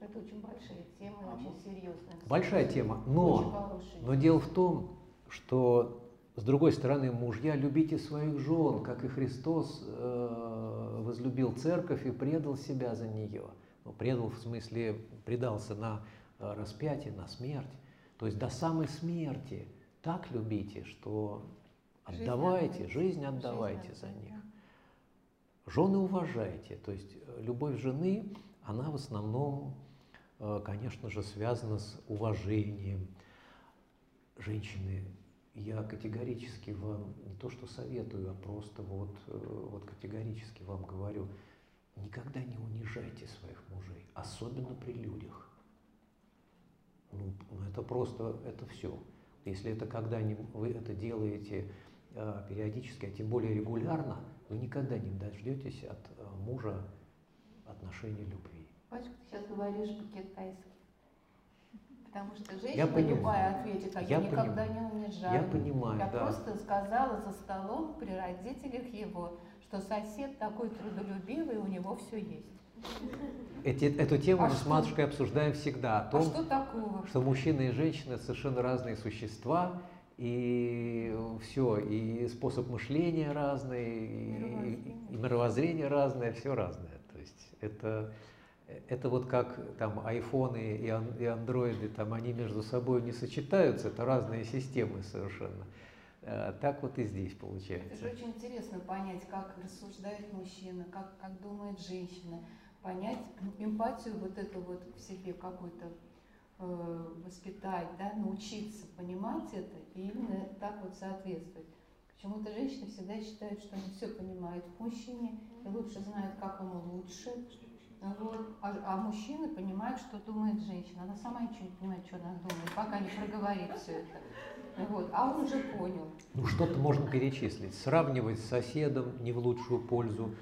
Это очень большая тема, очень серьезная. Большая тема, но, но дело в том, что с другой стороны, мужья, любите своих жен, как и Христос э, возлюбил церковь и предал себя за нее. Ну, предал в смысле, предался на э, распятие, на смерть. То есть до самой смерти так любите, что отдавайте, жизнь отдавайте жизнь за них. Жены уважайте. То есть э, любовь жены, она в основном, конечно же, связана с уважением. Женщины я категорически вам не то что советую, а просто вот, э, вот категорически вам говорю, никогда не унижайте своих мужей, особенно при людях. Ну, ну это просто, это все. Если это когда вы это делаете э, периодически, а тем более регулярно, вы никогда не дождетесь от э, мужа отношений любви. Пачка, ты сейчас говоришь по-китайски. Потому что женщина я понимаю. любая ответит, а я, я никогда понимаю. не унижаю. Я понимаю, Я да. просто сказала за столом при родителях его, что сосед такой трудолюбивый, у него все есть. Эти, эту тему а мы что? с матушкой обсуждаем всегда. О а том, а что такого? Что мужчины и женщины совершенно разные существа, и все, и способ мышления разный, и, и мировоззрение разное, все разное. То есть это это вот как там айфоны и, ан, и андроиды, там они между собой не сочетаются, это разные системы совершенно. А, так вот и здесь получается. Это же очень интересно понять, как рассуждает мужчина, как, как думает женщина, понять эмпатию вот эту вот в себе какую-то э, воспитать, да, научиться понимать это и именно так вот соответствовать. Почему-то женщины всегда считают, что они все понимают в мужчине и лучше знают, как ему лучше, вот. А, а мужчины понимают, что думает женщина. Она сама ничего не понимает, что она думает, пока не проговорит все это. Вот. А он уже понял. Ну, что-то можно перечислить. Сравнивать с соседом не в лучшую пользу,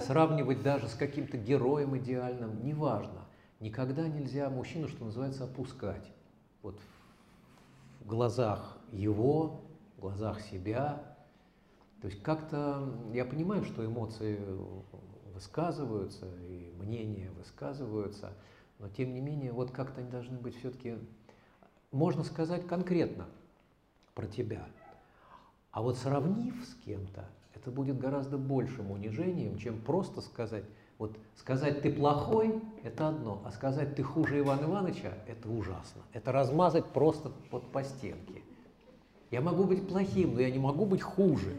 сравнивать даже с каким-то героем идеальным, неважно. Никогда нельзя мужчину, что называется, опускать. Вот в глазах его, в глазах себя. То есть как-то я понимаю, что эмоции высказываются, и мнения высказываются, но тем не менее, вот как-то они должны быть все-таки, можно сказать конкретно про тебя. А вот сравнив с кем-то, это будет гораздо большим унижением, чем просто сказать, вот сказать ты плохой – это одно, а сказать ты хуже Ивана Ивановича – это ужасно. Это размазать просто вот по стенке. Я могу быть плохим, но я не могу быть хуже.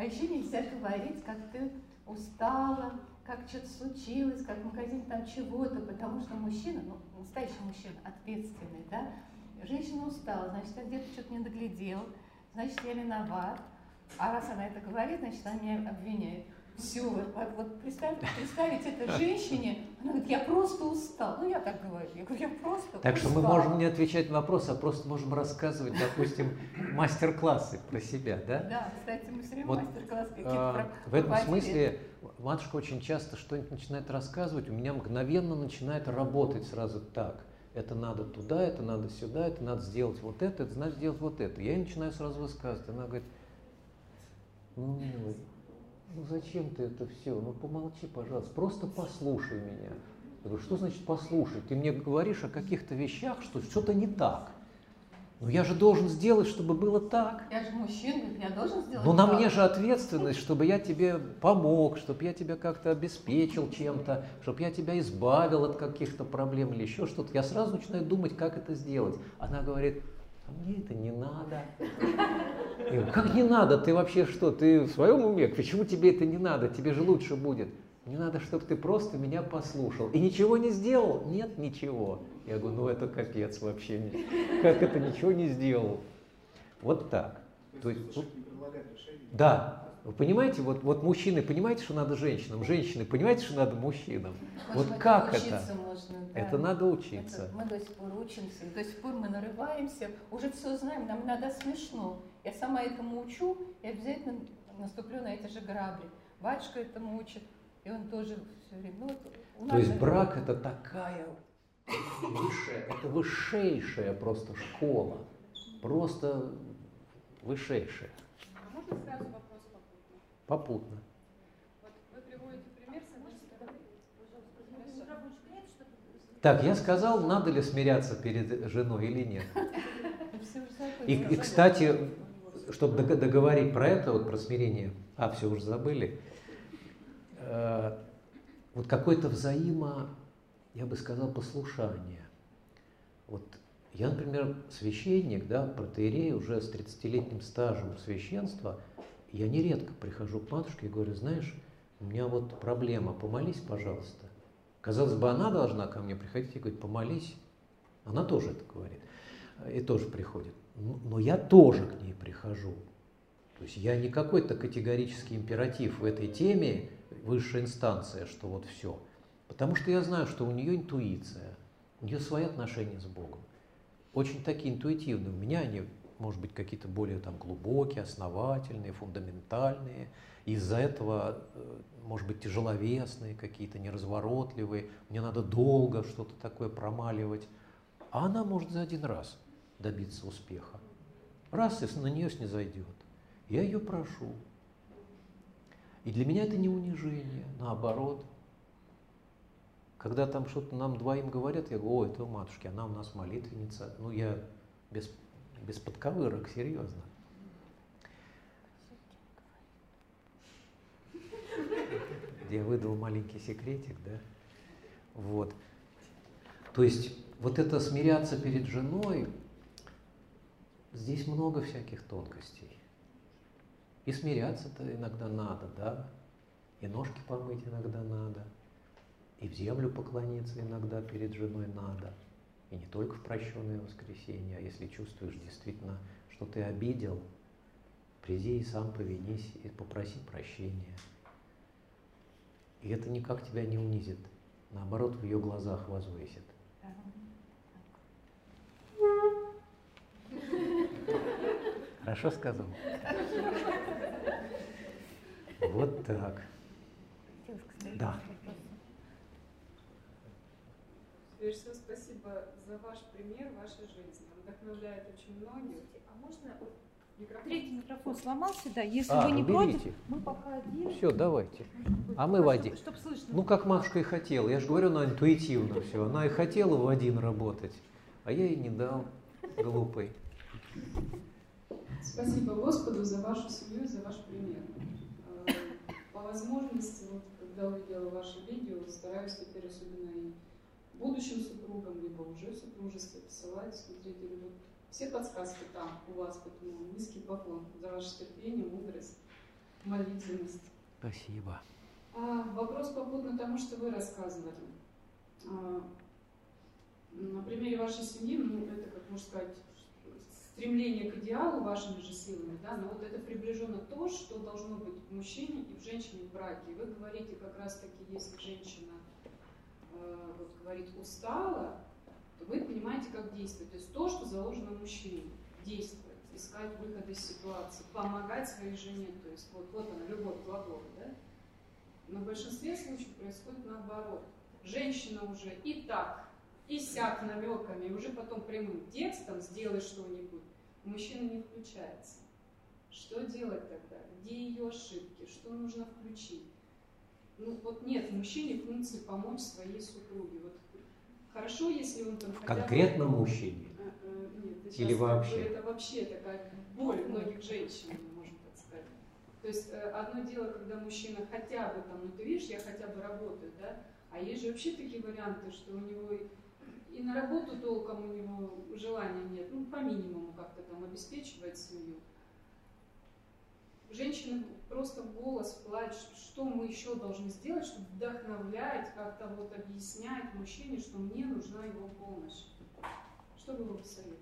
А еще нельзя говорить, как ты устала, как что-то случилось, как в магазине там чего-то, потому что мужчина, ну, настоящий мужчина, ответственный, да, женщина устала, значит, я где-то что-то не доглядел, значит, я виноват. А раз она это говорит, значит, она меня обвиняет. Все, вот, вот представь, представить это женщине, она говорит, я просто устал. Ну, я так говорю, я говорю, я просто Так устал. что мы можем не отвечать на вопросы, а просто можем рассказывать, допустим, мастер-классы про себя, да? Да, кстати, мы все время вот, мастер-классы какие-то а, В этом смысле матушка очень часто что-нибудь начинает рассказывать, у меня мгновенно начинает работать сразу так. Это надо туда, это надо сюда, это надо сделать вот это, это надо сделать вот это. Я начинаю сразу высказывать. Она говорит, ну, милый, ну зачем ты это все? Ну помолчи, пожалуйста, просто послушай меня. Я говорю, что значит послушай? Ты мне говоришь о каких-то вещах, что что-то не так. Ну я же должен сделать, чтобы было так. Я же мужчина, я должен сделать Ну на так. мне же ответственность, чтобы я тебе помог, чтобы я тебя как-то обеспечил чем-то, чтобы я тебя избавил от каких-то проблем или еще что-то. Я сразу начинаю думать, как это сделать. Она говорит, мне это не надо. Я говорю, как не надо? Ты вообще что? Ты в своем уме? Почему тебе это не надо? Тебе же лучше будет. Мне надо, чтобы ты просто меня послушал. И ничего не сделал? Нет, ничего. Я говорю, ну это капец вообще. Как это ничего не сделал? Вот так. То есть, не решение. Да. Вы понимаете, вот, вот мужчины, понимаете, что надо женщинам? Женщины, понимаете, что надо мужчинам? Может Вот как это? можно, да. Это надо учиться. Это мы до сих пор учимся, до сих пор мы нарываемся, уже все знаем, нам надо смешно. Я сама этому учу и обязательно наступлю на эти же грабли. Батюшка этому учит, и он тоже все время. Ну, вот То есть это- брак это такая высшая, это высшейшая просто школа. Просто высшейшая. А можно сразу вопрос попутно? Попутно. Вот вы приводите пример с одной стороны. Хорошо. Так, я сказал, надо ли смиряться перед женой или нет. И, и, кстати, чтобы дог- договорить про это, вот про смирение, а, все уже забыли, Э, вот какое-то взаимо, я бы сказал, послушание. Вот я, например, священник, да, протеерей уже с 30-летним стажем священства, я нередко прихожу к матушке и говорю, знаешь, у меня вот проблема, помолись, пожалуйста. Казалось бы, она должна ко мне приходить и говорить, помолись. Она тоже это говорит. И тоже приходит. Но но я тоже к ней прихожу. То есть я не какой-то категорический императив в этой теме, высшая инстанция, что вот все. Потому что я знаю, что у нее интуиция, у нее свои отношения с Богом. Очень такие интуитивные. У меня они, может быть, какие-то более там глубокие, основательные, фундаментальные. Из-за этого, э, может быть, тяжеловесные какие-то, неразворотливые. Мне надо долго что-то такое промаливать. А она может за один раз добиться успеха. Раз и на нее снизойдет. Я ее прошу. И для меня это не унижение, наоборот. Когда там что-то нам двоим говорят, я говорю, о, это у матушки, она у нас молитвенница. Ну, я без, без подковырок, серьезно. Я выдал маленький секретик, да? Вот. То есть вот это смиряться перед женой, здесь много всяких тонкостей. И смиряться-то иногда надо, да? И ножки помыть иногда надо. И в землю поклониться иногда перед женой надо. И не только в прощенное воскресенье, а если чувствуешь действительно, что ты обидел, приди и сам повинись и попроси прощения. И это никак тебя не унизит, наоборот, в ее глазах возвысит. Хорошо сказал? Вот так. Да. Прежде всего, спасибо за ваш пример вашей жизни. Он вдохновляет очень многих. А можно Микрофон. третий микрофон сломался, да? Если А, вы не уберите. против, мы пока один. Все, давайте. А мы в один. Чтобы слышно. Ну, как матушка и хотела. Я же говорю, она интуитивно все. Она и хотела в один работать, а я ей не дал, глупый. Спасибо Господу за вашу семью, за ваш пример. Э, По возможности, вот, когда увидела ваше видео, стараюсь теперь особенно и будущим супругам, либо уже в супружестве посылать, смотрите, вот все подсказки там у вас, поэтому низкий поклон за ваше терпение, мудрость, молитвенность. Спасибо. А, вопрос попутно тому, что вы рассказывали. А, на примере вашей семьи, ну, это, как можно сказать, стремление к идеалу вашими же силами, да, но вот это приближенно то, что должно быть в мужчине и в женщине в браке. И вы говорите как раз-таки, если женщина э, вот, говорит устала, то вы понимаете, как действовать. То есть то, что заложено мужчине, действовать, искать выход из ситуации, помогать своей жене. То есть вот, вот она, любовь глагола, да? Но в большинстве случаев происходит наоборот. Женщина уже и так, и сяк намеками, и уже потом прямым текстом сделай что-нибудь. Мужчина не включается. Что делать тогда? Где ее ошибки? Что нужно включить? Ну вот нет в мужчине функции помочь своей супруге. Вот хорошо, если он там хотя бы- Конкретно мужчине. Э, э, Нет, Это Или бы вообще? это вообще такая боль многих женщин, можно так сказать. То есть э, одно дело, когда мужчина хотя бы там, ну ты видишь, я хотя бы работаю, да, а есть же вообще такие варианты, что у него и на работу толком у него желания нет, ну по минимуму как-то там обеспечивать семью. Женщины просто в голос плачут, что мы еще должны сделать, чтобы вдохновлять, как-то вот объяснять мужчине, что мне нужна его помощь. Что бы вы посоветовали?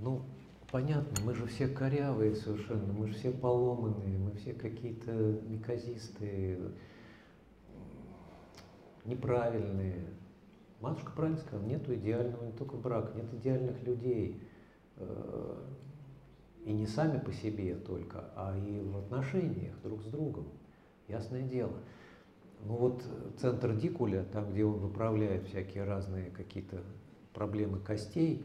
Ну, понятно, мы же все корявые совершенно, мы же все поломанные, мы все какие-то неказистые, неправильные. Матушка правильно сказала, нету идеального не только брака, нет идеальных людей. Э, И не сами по себе только, а и в отношениях друг с другом. Ясное дело. Ну вот центр Дикуля, там, где он выправляет всякие разные какие-то проблемы костей,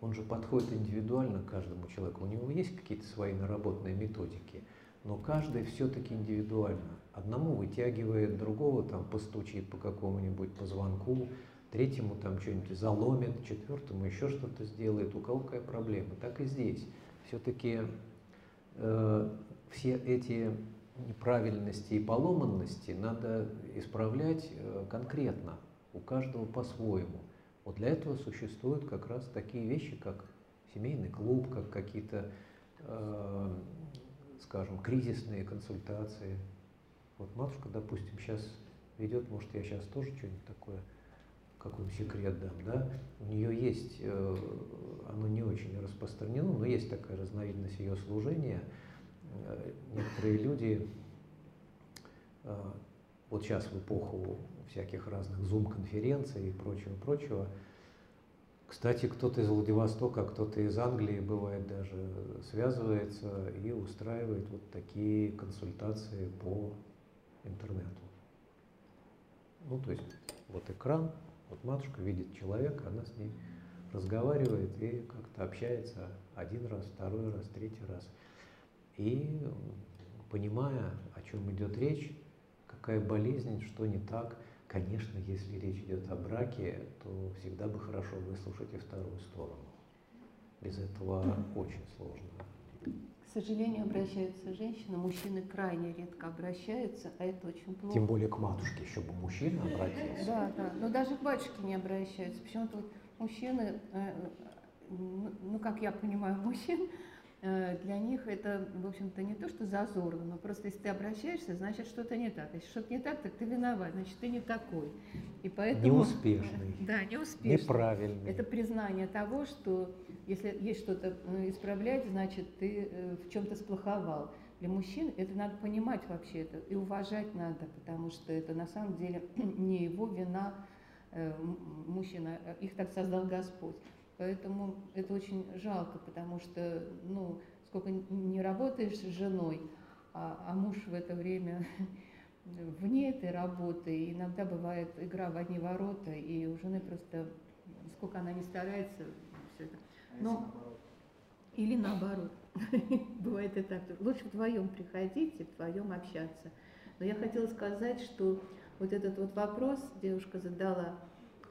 он же подходит индивидуально к каждому человеку. У него есть какие-то свои наработанные методики, но каждый все-таки индивидуально. Одному вытягивает, другого там постучит по какому-нибудь позвонку, третьему там что-нибудь заломит, четвертому еще что-то сделает, у кого какая проблема. Так и здесь. Все-таки э, все эти неправильности и поломанности надо исправлять э, конкретно, у каждого по-своему. Вот для этого существуют как раз такие вещи, как семейный клуб, как какие-то, э, скажем, кризисные консультации. Вот матушка, допустим, сейчас ведет, может, я сейчас тоже что-нибудь такое, какой секрет дам, да? У нее есть, э, оно не очень распространено, но есть такая разновидность ее служения. Э, Некоторые люди, э, вот сейчас в эпоху всяких разных зум-конференций и прочего-прочего, кстати, кто-то из Владивостока, кто-то из Англии, бывает даже, связывается и устраивает вот такие консультации по интернету. Ну, то есть вот экран, вот матушка видит человека, она с ней разговаривает и как-то общается один раз, второй раз, третий раз. И понимая, о чем идет речь, какая болезнь, что не так, конечно, если речь идет о браке, то всегда бы хорошо выслушать и вторую сторону. Без этого очень сложно. К сожалению, обращаются женщины, мужчины крайне редко обращаются, а это очень плохо. Тем более к матушке, еще бы мужчина обратился. Да, да. Но даже к батюшке не обращаются. Почему-то вот мужчины, э, ну, ну, как я понимаю, мужчин, э, для них это, в общем-то, не то, что зазорно, но просто если ты обращаешься, значит, что-то не так. Если что-то не так, так ты виноват, значит, ты не такой. И поэтому... Неуспешный, Да, неуспешный. неправильный. Это признание того, что если есть что-то э, исправлять, значит, ты э, в чем-то сплоховал. Для мужчин это надо понимать вообще это и уважать надо, потому что это на самом деле не его вина э, мужчина, их так создал Господь. Поэтому это очень жалко, потому что, ну, сколько не работаешь с женой, а, а муж в это время вне этой работы, и иногда бывает игра в одни ворота, и у жены просто, сколько она не старается, все это. А наоборот? Или наоборот. Бывает и так. Лучше вдвоем приходить и вдвоем общаться. Но я хотела сказать, что вот этот вот вопрос девушка задала,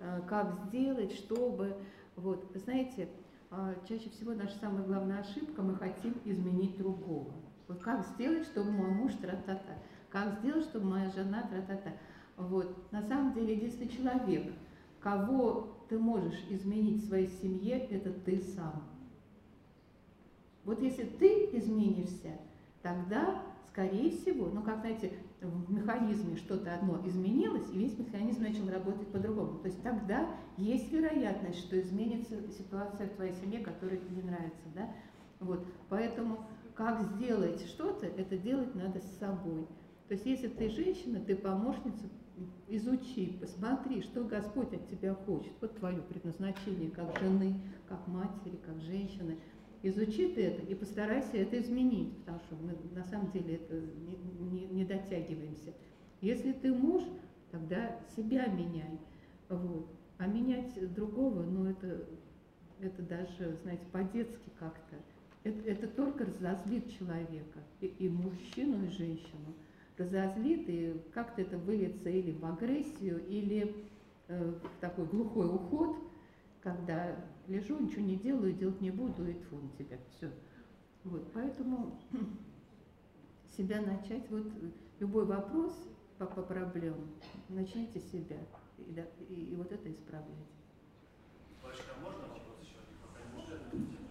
а, как сделать, чтобы... Вот, вы знаете, а, чаще всего наша самая главная ошибка, мы хотим изменить другого. Вот как сделать, чтобы мой муж тра-та-та? Как сделать, чтобы моя жена тра-та-та? Вот, на самом деле, единственный человек, кого ты можешь изменить в своей семье, это ты сам. Вот если ты изменишься, тогда, скорее всего, ну, как, знаете, в механизме что-то одно изменилось, и весь механизм начал работать по-другому. То есть тогда есть вероятность, что изменится ситуация в твоей семье, которая тебе не нравится, да? Вот, поэтому как сделать что-то, это делать надо с собой. То есть если ты женщина, ты помощница, изучи, посмотри, что Господь от тебя хочет. Вот твое предназначение как жены, как матери, как женщины. Изучи ты это и постарайся это изменить, потому что мы на самом деле это не, не- не дотягиваемся. Если ты муж, тогда себя меняй. Вот. А менять другого, ну это, это даже, знаете, по-детски как-то. Это, это только разозлит человека, и, и мужчину, и женщину. Разозлит, и как-то это выльется или в агрессию, или э, в такой глухой уход, когда лежу, ничего не делаю, делать не буду, и тьфу на тебя, все. Вот, поэтому себя начать, вот любой вопрос по, по проблемам, начните с себя, и, да, и, и вот это исправляйте.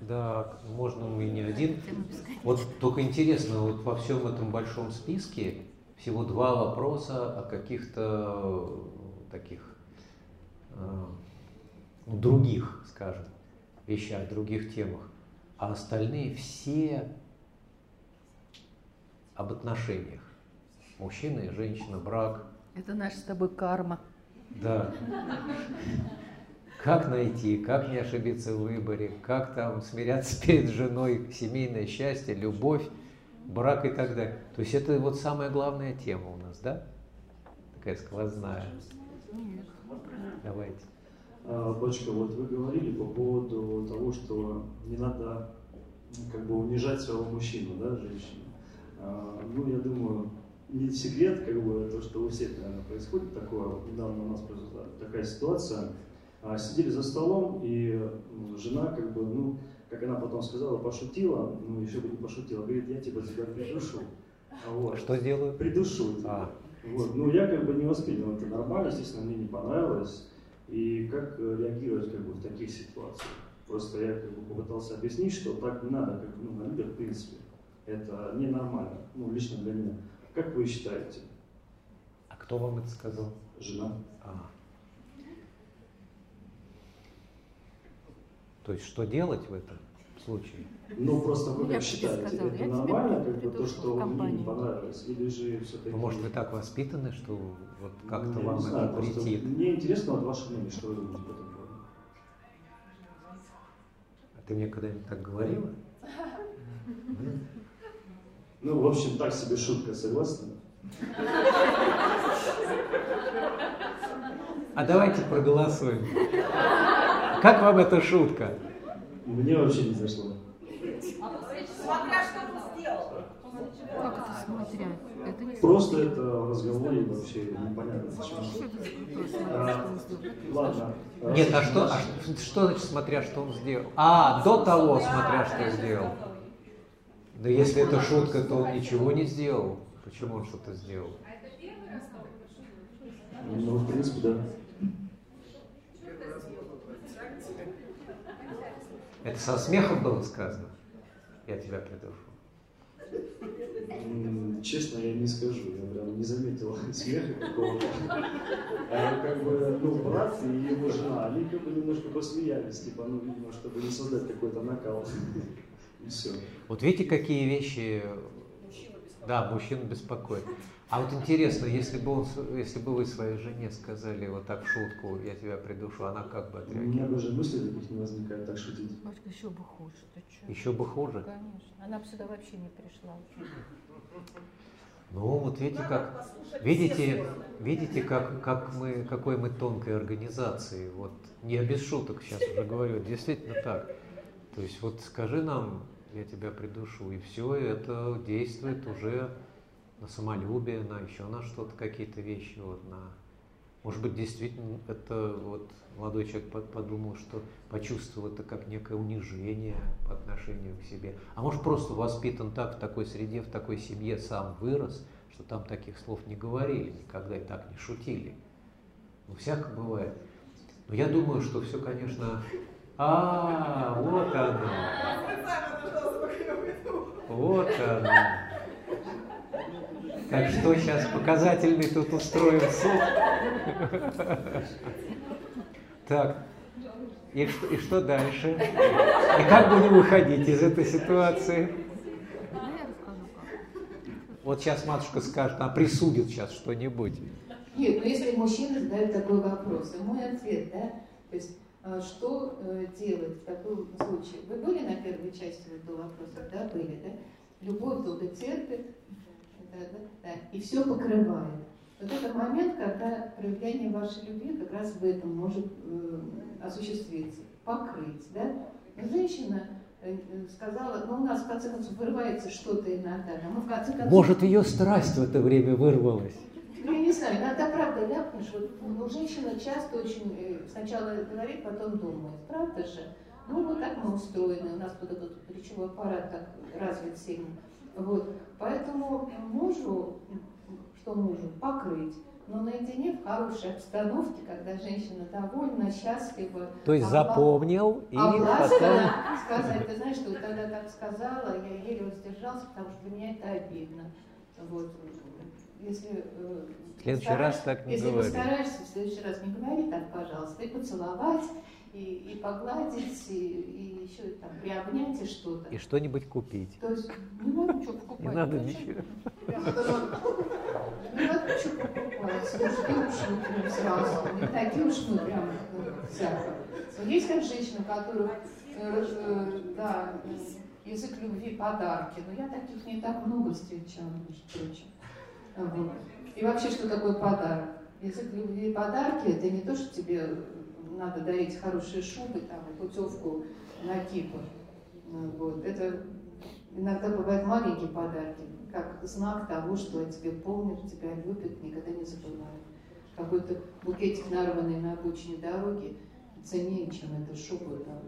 Да, можно и не один. Вот только интересно, вот во всем этом большом списке всего два вопроса о каких-то таких э, ну, других, скажем, вещах, других темах. А остальные все об отношениях. Мужчина и женщина, брак, Это наша с тобой карма. да. Как найти, как не ошибиться в выборе, как там смиряться перед женой, семейное счастье, любовь, брак и так далее. То есть это вот самая главная тема у нас, да? Такая сквозная. Давайте. А, Бочка, вот вы говорили по поводу того, что не надо как бы унижать своего мужчину, да, женщину. А, Ну, я думаю, не секрет, как бы, то, что у всех, наверное, происходит такое. Вот недавно у нас произошла такая ситуация. А, Сидели за столом, и жена, как бы, ну, как она потом сказала, пошутила, ну, еще бы не пошутила, говорит, я типа тебя придушу. Вот. Что сделаю? Придушу тебя. А, Вот. Ну, я как бы не воспринял это нормально, естественно, мне не понравилось. И как э, реагировать как бы в таких ситуациях? Просто я как бы попытался объяснить, что так не надо, как ну, на людях в принципе. Это ненормально, ну, лично для меня. Как вы считаете, а кто вам это сказал? жена? А. То есть что делать в этом случае? Ну, просто вы Ну, как считаете, сказала, я это нормально, как бы то, что мне не понравилось? Или же все-таки... Ну, может, вы так воспитаны, что вот как-то Ну, вам не знаю, это просто претит? Мне интересно вот ваше мнение, что вы думаете по этому поводу? А ты мне когда-нибудь так говорила? Ну, в общем, так себе шутка, согласны? А давайте проголосуем. Как вам эта шутка? Мне вообще не зашло. Как это смотря? Просто это в разговоре вообще непонятно зачем. А, ладно. Нет, а что, а что, что значит, смотря что он сделал? А, до того, смотря что сделал. Да если это шутка, то он ничего не сделал. Почему он что-то сделал? Ну, в принципе, да. Это со смехом было сказано? Я тебя придушу. Честно, я не скажу, я прям не заметил смеха какого-то. А как бы, ну, брат и его жена, они как бы немножко посмеялись, типа, ну, видимо, чтобы не создать какой-то накал. И все. Вот видите, какие вещи, да, мужчин беспокоят. А вот интересно, если бы, он, если бы вы своей жене сказали вот так в шутку, я тебя придушу, она как бы У отреагировала? меня даже мысли таких не возникает так шутить. Бабушка, еще бы хуже. Ты чё? Еще бы хуже. Конечно. Она бы сюда вообще не пришла. Ну, вот видите, как, видите, видите, как, как мы, какой мы тонкой организации. Вот не без шуток сейчас уже говорю, действительно так. То есть вот скажи нам, я тебя придушу, и все, это действует уже на самолюбие, на еще на что-то, какие-то вещи, вот на... Может быть, действительно, это вот молодой человек под- подумал, что почувствовал это как некое унижение по отношению к себе. А может, просто воспитан так, в такой среде, в такой семье, сам вырос, что там таких слов не говорили, никогда и так не шутили. Ну, всяко бывает. Но я думаю, что все, конечно... А, вот оно. Вот оно. Так что сейчас показательный тут устроим суд. Так, и и что дальше? И как будем выходить из этой ситуации? Вот сейчас матушка скажет, она присудит сейчас что-нибудь. Нет, ну если мужчина задает такой вопрос, и мой ответ, да, то есть а, что э, делать в таком случае? Вы были на первой части этого вопроса, да, были, да? Любовь долго терпит, да, и все покрывает. Вот это момент, когда проявление вашей любви как раз в этом может э, осуществиться, покрыть, да? Но женщина э, э, сказала, ну у нас в конце концов вырывается что-то иногда, да, мы в конце концов... Может, ее страсть в это время вырвалась. Ну, я не знаю, иногда правда ляпнешь, вот, ну, женщина часто очень э, сначала говорит, потом думает, правда же? Ну, вот так мы устроены, у нас вот этот речевой аппарат так развит сильно. Вот. Поэтому мужу, что мужу, покрыть, но наедине в хорошей обстановке, когда женщина довольна, счастлива. То есть обла- запомнил и потом... сказать, ты знаешь, что вот тогда так сказала, я еле воздержался, потому что для меня это обидно. Вот. Если, э, В следующий раз так не если говори. постараешься, в следующий раз не говори так, пожалуйста, и поцеловать, и, и погладить, и, и еще там приобнять и что-то. И что-нибудь купить. То есть не надо ничего покупать. Не надо ничего. Не надо ничего покупать. Мужские уж мы прям сразу. Не такие уж мы прям э, всяко. Есть как женщины, у которых э, да, язык любви подарки. Но я таких не так много встречала, между прочим. Вот. И вообще, что такое подарок? Язык любви и подарки это не то, что тебе надо дарить хорошие шубы, там, путевку на Кипр. Ну, Вот. Это иногда бывают маленькие подарки, как знак того, что о тебе помнят, тебя любят, никогда не забывают. Какой-то букетик, нарванный на обочине дороги, ценнее, чем эта шуба там,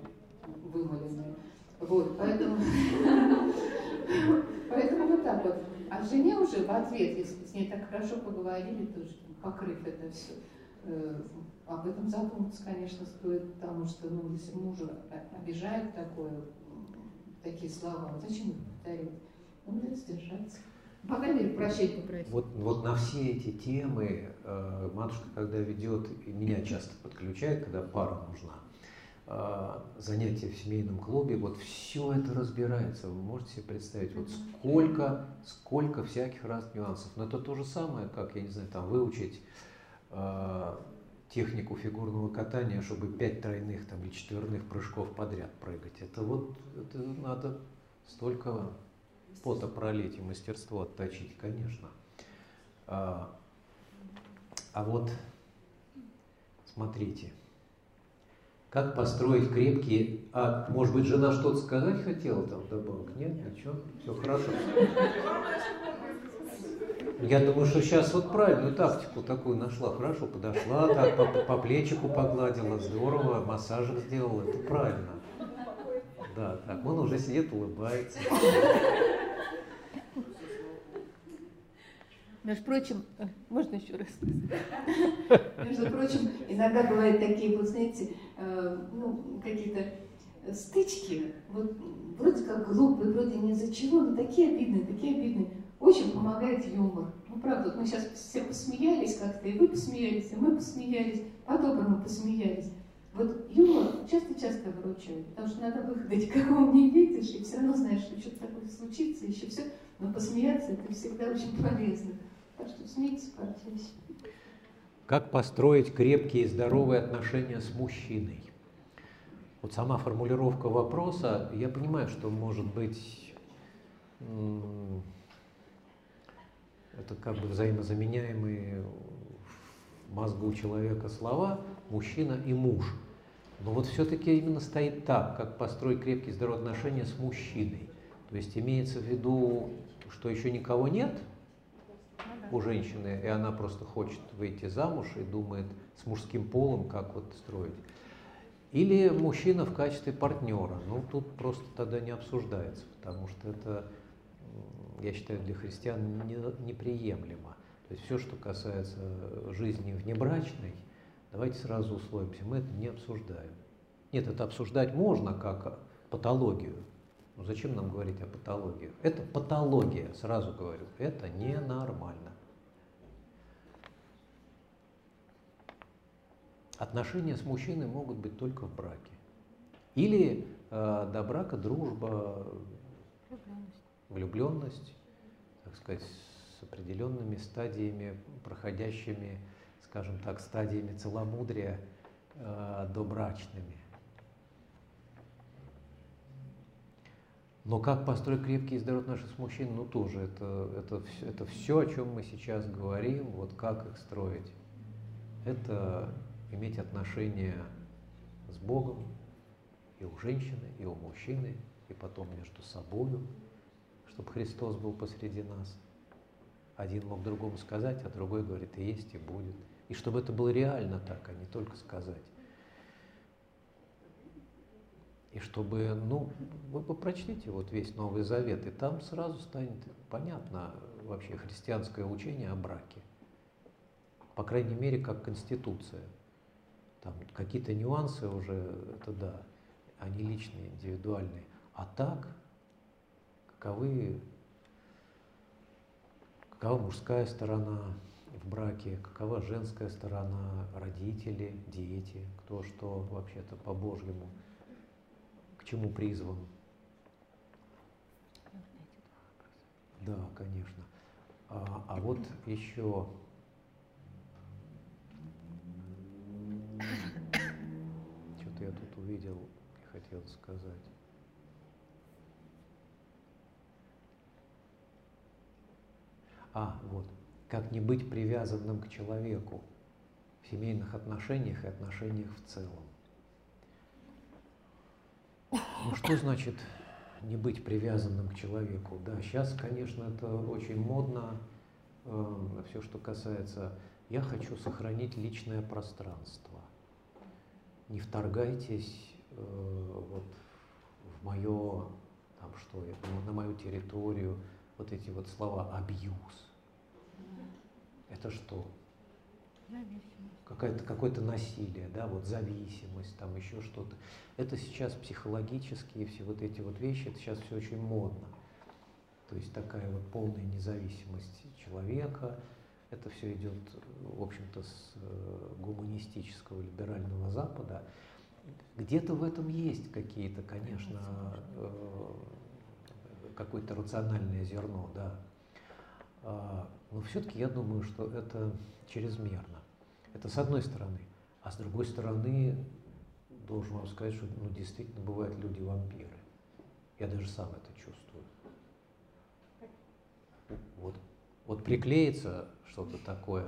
вымоленная. Вот, поэтому, поэтому вот так вот. А жене уже в ответ, если с ней так хорошо поговорили, тоже покрыв это все, об этом задуматься, конечно, стоит, потому что, ну, если мужа обижает такое, такие слова, зачем их повторять? Ну, надо сдержаться. По крайней мере, прощать попросить. Вот, вот на все эти темы э, матушка, когда ведет, и меня часто подключает, когда пара нужна, э, занятия в семейном клубе, вот все это разбирается. Вы можете себе представить, вот сколько, сколько всяких разных нюансов. Но это то же самое, как, я не знаю, там выучить э, технику фигурного катания, чтобы пять тройных там, или четверных прыжков подряд прыгать. Это вот это надо столько пота пролить и мастерство отточить, конечно. А, а вот смотрите, как построить крепкие... А, может быть, жена что-то сказать хотела там вдобавок? Нет, ничего, все хорошо. Я думаю, что сейчас вот правильную тактику такую нашла. Хорошо, подошла, так по, по плечику погладила, здорово, массажик сделала. Это правильно. Да, так, он уже сидит, улыбается. Между прочим, э, можно еще раз сказать? Между прочим, иногда бывают такие, вот знаете, э, ну, какие-то стычки, вот вроде как глупые, вроде ни из-за чего, но такие обидные, такие обидные. Очень помогает юмор. Ну, правда, мы сейчас все посмеялись как-то, и вы посмеялись, и мы посмеялись, по-доброму посмеялись. Вот юмор часто-часто выручает, потому что надо выхода никакого не видишь, и все равно знаешь, что что-то такое случится, еще все. Но посмеяться это всегда очень полезно. Так что смейтесь, пообщайтесь. Как построить крепкие и здоровые отношения с мужчиной? Вот сама формулировка вопроса, я понимаю, что может быть это как бы взаимозаменяемые в мозгу человека слова мужчина и муж. Но вот все-таки именно стоит так, как построить крепкие здоровые отношения с мужчиной. То есть имеется в виду, что еще никого нет у женщины, и она просто хочет выйти замуж и думает с мужским полом, как вот строить. Или мужчина в качестве партнера. Ну, тут просто тогда не обсуждается, потому что это, я считаю, для христиан не- неприемлемо. То есть все, что касается жизни внебрачной, давайте сразу условимся, мы это не обсуждаем. Нет, это обсуждать можно как патологию. Но зачем нам говорить о патологии? Это патология, сразу говорю, это ненормально. Отношения с мужчиной могут быть только в браке. Или э, до брака дружба, Влюбленность. так сказать, с определенными стадиями, проходящими, скажем так, стадиями целомудрия э, добрачными. Но как построить крепкие и здоровые отношения с мужчиной, ну тоже это, это, это все, о чем мы сейчас говорим, вот как их строить. Это иметь отношения с Богом и у женщины, и у мужчины, и потом между собою, чтобы Христос был посреди нас. один мог другому сказать, а другой говорит, и есть, и будет. И чтобы это было реально так, а не только сказать. И чтобы, ну, вы прочтите вот весь Новый Завет, и там сразу станет понятно вообще христианское учение о браке. По крайней мере, как конституция. Там какие-то нюансы уже, это да, они личные, индивидуальные. А так, каковы, какова мужская сторона в браке, какова женская сторона, родители, дети, кто что вообще-то по-божьему – чему призван? Да, конечно. А, а вот еще что-то я тут увидел и хотел сказать. А, вот, как не быть привязанным к человеку в семейных отношениях и отношениях в целом. Ну что значит не быть привязанным к человеку? Да, сейчас, конечно, это очень модно, э, все, что касается «я хочу сохранить личное пространство». Не вторгайтесь э, вот, в мое, там что, на мою территорию, вот эти вот слова «абьюз». Это что? какое-то какое насилие, да, вот зависимость, там еще что-то. Это сейчас психологические все вот эти вот вещи, это сейчас все очень модно. То есть такая вот полная независимость человека, это все идет, в общем-то, с э, гуманистического либерального Запада. Где-то в этом есть какие-то, конечно, э, какое-то рациональное зерно, да. А, но все-таки я думаю, что это чрезмерно. Это с одной стороны. А с другой стороны, должен вам сказать, что ну, действительно бывают люди-вампиры. Я даже сам это чувствую. Вот, вот приклеится что-то такое,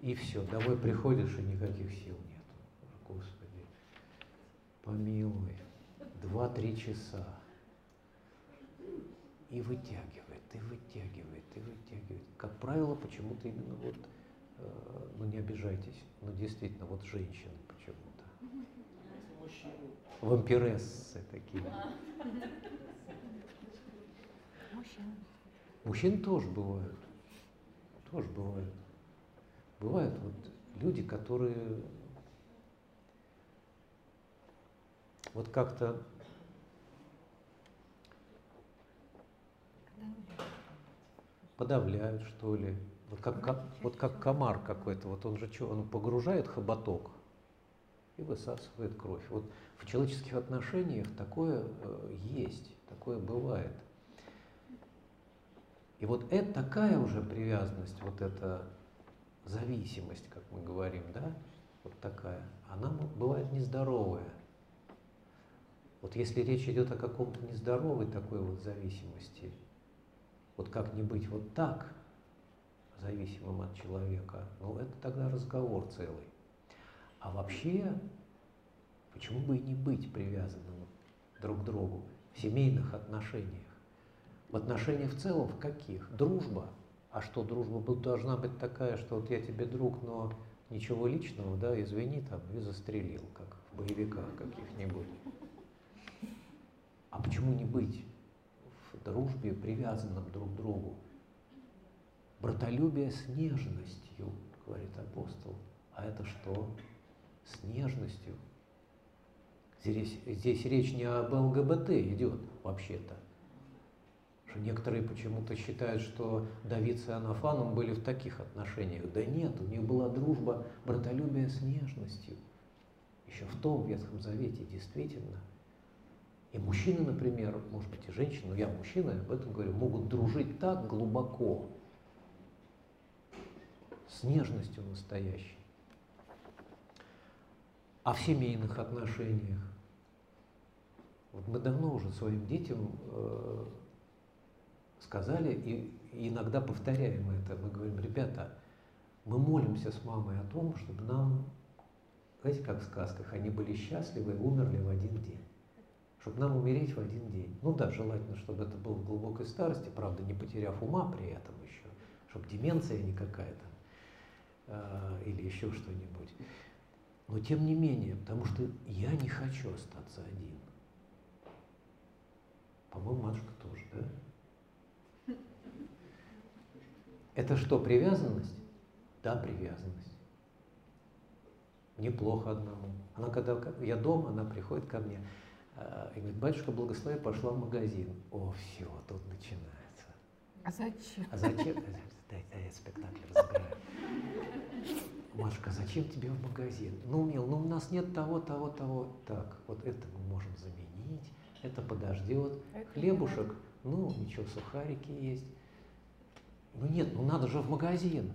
и все, домой приходишь, и никаких сил нет. Господи, помилуй, два-три часа. И вытягивает, и вытягивает, и вытягивает. Как правило, почему-то именно вот Э, ну не обижайтесь, но действительно, вот женщины почему-то. Вампирессы такие. Мужчины. Мужчин тоже бывают. Тоже бывают. Бывают вот люди, которые вот как-то подавляют, что ли, вот как, как, вот как комар какой-то, вот он же что, он погружает хоботок и высасывает кровь. Вот в человеческих отношениях такое э, есть, такое бывает. И вот это такая уже привязанность, вот эта зависимость, как мы говорим, да, вот такая, она бывает нездоровая. Вот если речь идет о каком-то нездоровой такой вот зависимости, вот как не быть вот так – зависимым от человека, ну это тогда разговор целый. А вообще, почему бы и не быть привязанным друг к другу в семейных отношениях? В отношениях в целом в каких? Дружба. А что, дружба должна быть такая, что вот я тебе друг, но ничего личного, да, извини, там, и застрелил, как в боевиках каких-нибудь. А почему не быть дружбе привязанным друг к другу? Братолюбие с нежностью, говорит апостол. А это что? С нежностью. Здесь, здесь речь не об ЛГБТ идет вообще-то. Что некоторые почему-то считают, что Давид с Иоаннафаном были в таких отношениях. Да нет, у них была дружба, братолюбие с нежностью. Еще в том Ветхом Завете действительно. И мужчины, например, может быть и женщины, но я мужчина, об этом говорю, могут дружить так глубоко, с нежностью настоящей. А в семейных отношениях. Вот мы давно уже своим детям э, сказали и, и иногда повторяем это. Мы говорим, ребята, мы молимся с мамой о том, чтобы нам, знаете, как в сказках, они были счастливы и умерли в один день. Чтобы нам умереть в один день. Ну да, желательно, чтобы это было в глубокой старости, правда, не потеряв ума при этом еще чтобы деменция не какая-то э, или еще что-нибудь. Но тем не менее, потому что я не хочу остаться один. По-моему, матушка тоже, да? Это что, привязанность? Да, привязанность. Неплохо одному. Она когда я дома, она приходит ко мне и говорит, батюшка, благослови, пошла в магазин. О, все, тут начинается. А зачем? А зачем? Дай, дай я спектакль разыграю. Машка, зачем тебе в магазин? Ну, мил, ну у нас нет того, того, того. Так, вот это мы можем заменить, это подождет. Это Хлебушек, ну ничего, сухарики есть. Ну нет, ну надо же в магазин.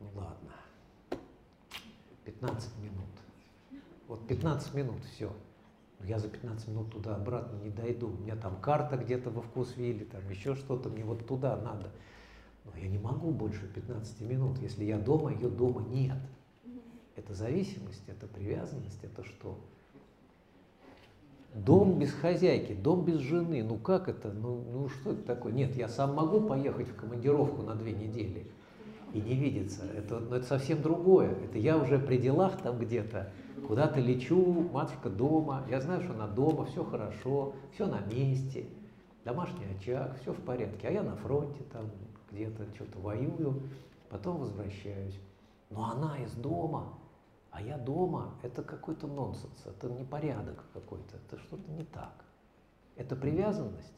Ну ладно, 15 минут. Вот 15 минут, все. Я за 15 минут туда-обратно не дойду. У меня там карта где-то во вкусвилле, там еще что-то, мне вот туда надо. Но я не могу больше 15 минут, если я дома, ее дома нет. Это зависимость, это привязанность, это что? Дом без хозяйки, дом без жены, ну как это, ну, ну что это такое? Нет, я сам могу поехать в командировку на две недели и не видеться, это, но это совсем другое, это я уже при делах там где-то, куда-то лечу, матушка дома, я знаю, что она дома, все хорошо, все на месте, домашний очаг, все в порядке, а я на фронте там где-то что-то воюю, потом возвращаюсь. Но она из дома, а я дома, это какой-то нонсенс, это непорядок какой-то, это что-то не так. Это привязанность?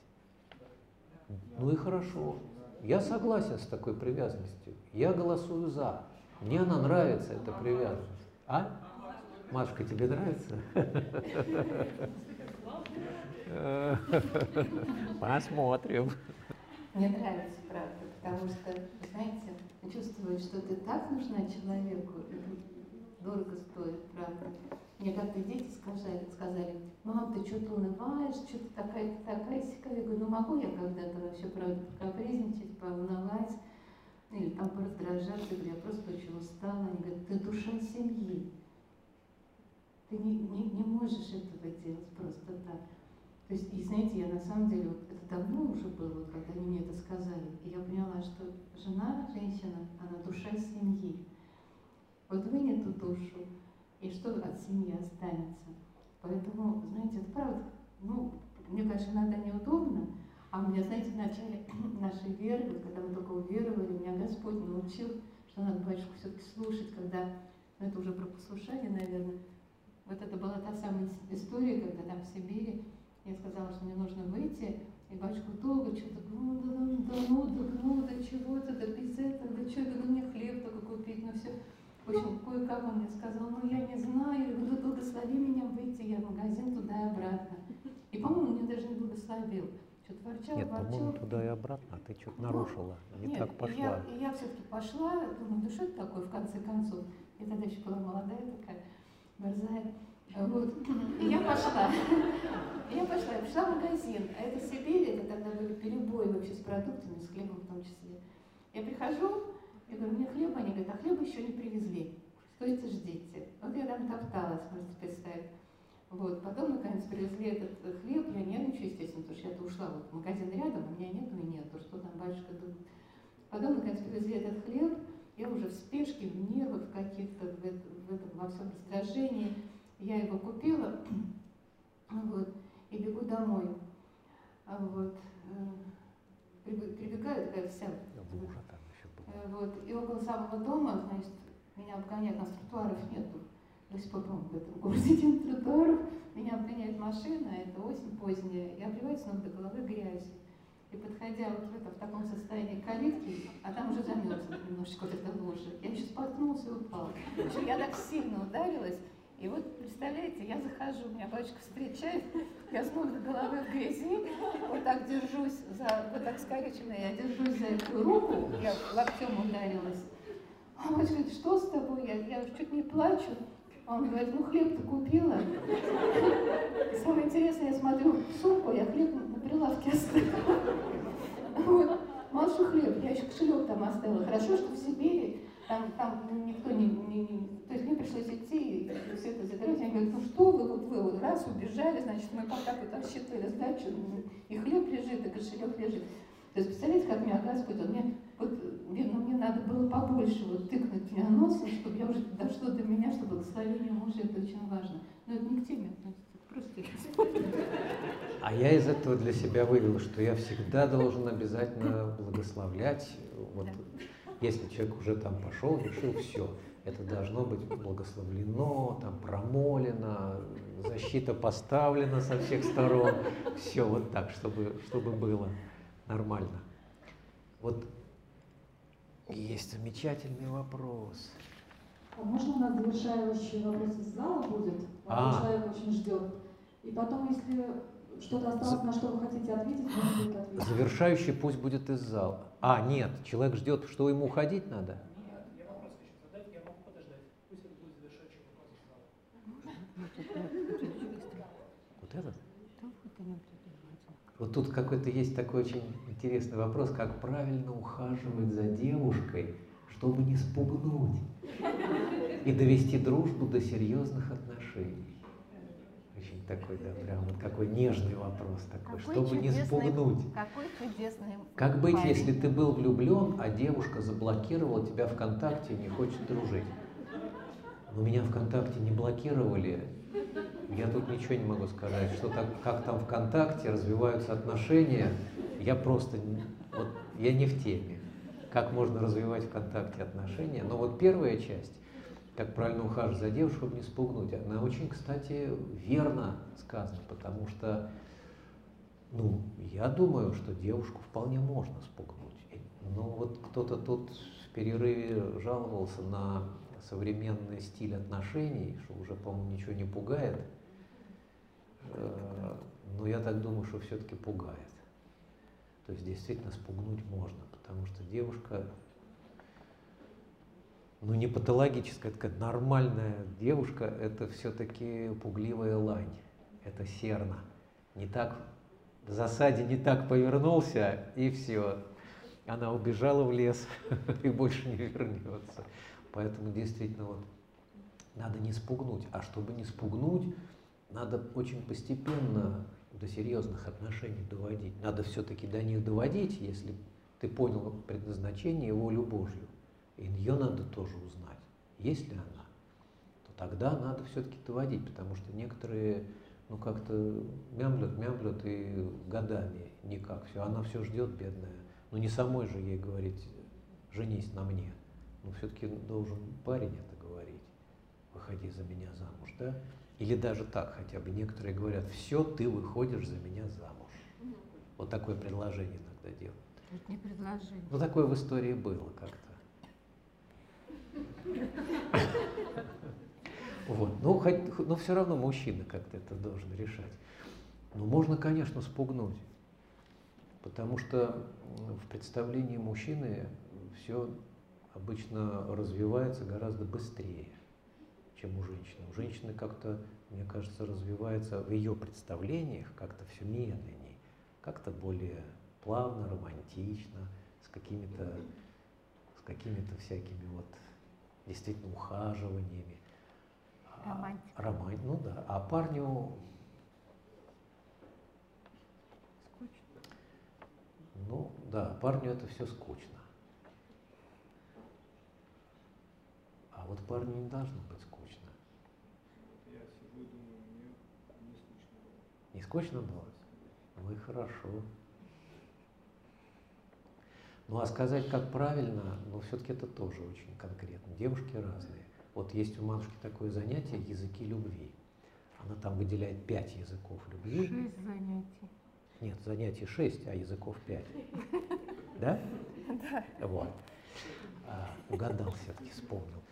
Ну и хорошо. Я согласен с такой привязанностью. Я голосую за. Мне она нравится, эта привязанность. А? Машка, тебе нравится? Посмотрим. Мне нравится, правда, потому что, знаете, чувствовать, что ты так нужна человеку, дорого стоит, правда. Мне как-то дети сказали, сказали, мам, ты что-то унываешь, что-то такая, такая сякая. Я говорю, ну могу я когда-то вообще, правда, капризничать, поунывать, или там пораздражаться. Я говорю, я просто очень устала. Они говорят, ты душа семьи. Ты не, не, не можешь этого делать просто так. То есть, и знаете, я на самом деле, вот это давно уже было, вот, когда они мне это сказали, и я поняла, что жена, женщина, она душа семьи. Вот вынь эту душу, и что от семьи останется. Поэтому, знаете, это правда, ну, мне, конечно, иногда неудобно, а у меня, знаете, в начале нашей веры, вот когда мы только уверовали, меня Господь научил, что надо батюшку все-таки слушать, когда, ну, это уже про послушание, наверное, вот это была та самая история, когда там в Сибири я сказала, что мне нужно выйти, и батюшка долго что-то, ну, да, да, да, ну, да, ну, да, чего-то, да, без этого, да, что, да, мне хлеб только купить, ну, все. В общем, кое-кого мне сказал, ну, я не знаю, я говорю, благослови меня выйти, я в магазин туда и обратно. И, по-моему, меня даже не благословил. Что-то ворчал, Нет, ворчал. по-моему, туда и обратно, а ты что-то нарушила, не Нет, так пошла. Я, и я все-таки пошла, думаю, да что это такое в конце концов? Я тогда еще была молодая такая, борзая. Вот. И я пошла. Я пошла, я пришла в магазин. А это Сибирь, это тогда были перебои вообще с продуктами, с хлебом в том числе. Я прихожу, я говорю, мне хлеба, они говорят, а хлеба еще не привезли. Стойте, ждите. Вот я там топталась, можете представить. Вот, потом, наконец, привезли этот э, хлеб, я нервничаю, естественно, потому что я-то ушла, вот магазин рядом, а меня нету и нету, что там батюшка думает. Потом, наконец, привезли этот хлеб, я уже в спешке, в нервах каких-то, в, это, в этом, во всем раздражении. Я его купила, вот, и бегу домой. А вот, э, приб- прибегаю, такая вся, Лужа там еще была. э, вот, и около самого дома, значит, меня обгоняют, у нас тротуаров нету. До сих пор, по-моему, в этом городе нет тротуаров. Меня обгоняет машина, это осень поздняя, и обливает с ног до головы грязью. И подходя вот в, это, в таком состоянии к калитке, а там уже замерзла немножечко вот эта лужа, я еще споткнулась и. Причем я так сильно ударилась, и вот, представляете, я захожу, меня батюшка встречает, я с ног головы в грязи, вот так держусь за, вот так скорюченная, я держусь за эту руку, я локтем ударилась. А батюшка говорит, что с тобой? Я, я чуть не плачу. А Он говорит, ну хлеб ты купила. Самое интересное, я смотрю в сумку, я хлеб на прилавке оставила. Вот. Мало хлеб, я еще кошелек там оставила. Хорошо, что в Сибири там, там никто не, не, не- То есть мне пришлось идти и все это забирать. Они говорят, ну что вы, вот вы вот раз убежали, значит, мы пока вот там считали сдачу, и хлеб лежит, и кошелек лежит. То есть, представляете, как меня Господь, он мне, вот, видно, мне надо было побольше вот тыкнуть меня носом, чтобы я уже дошло до меня, что благословение мужа, это очень важно. Но это не к теме относится, это просто А я из этого для себя вывел, что я всегда должен обязательно благословлять. Вот, если человек уже там пошел, решил, все, это должно быть благословлено, там промолено, защита поставлена со всех сторон. Все вот так, чтобы, чтобы было нормально. Вот есть замечательный вопрос. А можно у нас завершающий вопрос из зала будет? А. А. Человек очень ждет. И потом, если что-то осталось, на что вы хотите ответить, можно будет ответить. Завершающий пусть будет из зала. А, нет, человек ждет, что ему уходить надо? Нет, я вопрос хочу задать, я могу подождать. Пусть это будет завершающий вопрос из зала. Вот этот? Вот тут какой-то есть такой очень интересный вопрос, как правильно ухаживать за девушкой, чтобы не спугнуть и довести дружбу до серьезных отношений. Очень такой, да, прям вот какой нежный вопрос такой, Какой чтобы не чудесный- спугнуть. Какой чудесный Как быть, парень. если ты был влюблен, а девушка заблокировала тебя ВКонтакте и не хочет дружить? Но меня ВКонтакте не блокировали. Я тут ничего не могу сказать, что так, как там ВКонтакте развиваются отношения. Я просто, вот, я не в теме. Как можно развивать ВКонтакте отношения? Но вот первая часть, как правильно ухаживать за девушкой, чтобы не спугнуть, она очень, кстати, верно сказана, потому что ну, я думаю, что девушку вполне можно спугнуть. И- Но вот кто-то тут в перерыве жаловался на современный стиль отношений, что уже, по-моему, ничего не пугает. Э, Но я так думаю, что все-таки пугает. То есть действительно спугнуть можно, потому что девушка, ну не патологическая, это такая нормальная девушка, это все-таки пугливая лань, это серна. Не так в засаде не так повернулся, и все. Она убежала в лес и больше не вернется. Поэтому действительно вот надо не спугнуть. А чтобы не спугнуть, надо очень постепенно до серьезных отношений доводить. Надо все-таки до них доводить, если ты понял предназначение волю Божью. И ее надо тоже узнать. Есть ли она, то тогда надо все-таки доводить, потому что некоторые ну как-то мямлют, мямлют и годами никак. Все, она все ждет, бедная. Ну не самой же ей говорить, женись на мне. Ну все-таки должен парень это говорить, выходи за меня замуж, да? Или даже так хотя бы. Некоторые говорят, все, ты выходишь за меня замуж. Вот такое предложение иногда делают. Это не предложение. Ну такое в истории было как-то. Вот. Ну, хоть, но все равно мужчина как-то это должен решать. Ну, можно, конечно, спугнуть. Потому что в представлении мужчины все обычно развивается гораздо быстрее, чем у женщины. У женщины как-то, мне кажется, развивается в ее представлениях как-то все медленнее, как-то более плавно, романтично, с какими-то с какими-то всякими вот действительно ухаживаниями. А, Романтика. роман- ну да. А парню, Скучно. ну да, парню это все скучно. А вот парню не должно быть скучно. Я сижу и думаю, мне не скучно было. Не скучно было? Ну и хорошо. Ну а сказать, как правильно, ну все-таки это тоже очень конкретно. Девушки разные. Вот есть у матушки такое занятие «Языки любви». Она там выделяет пять языков любви. Шесть занятий. Нет, занятий шесть, а языков пять. Да? Да. Вот. А, угадал все-таки, вспомнил.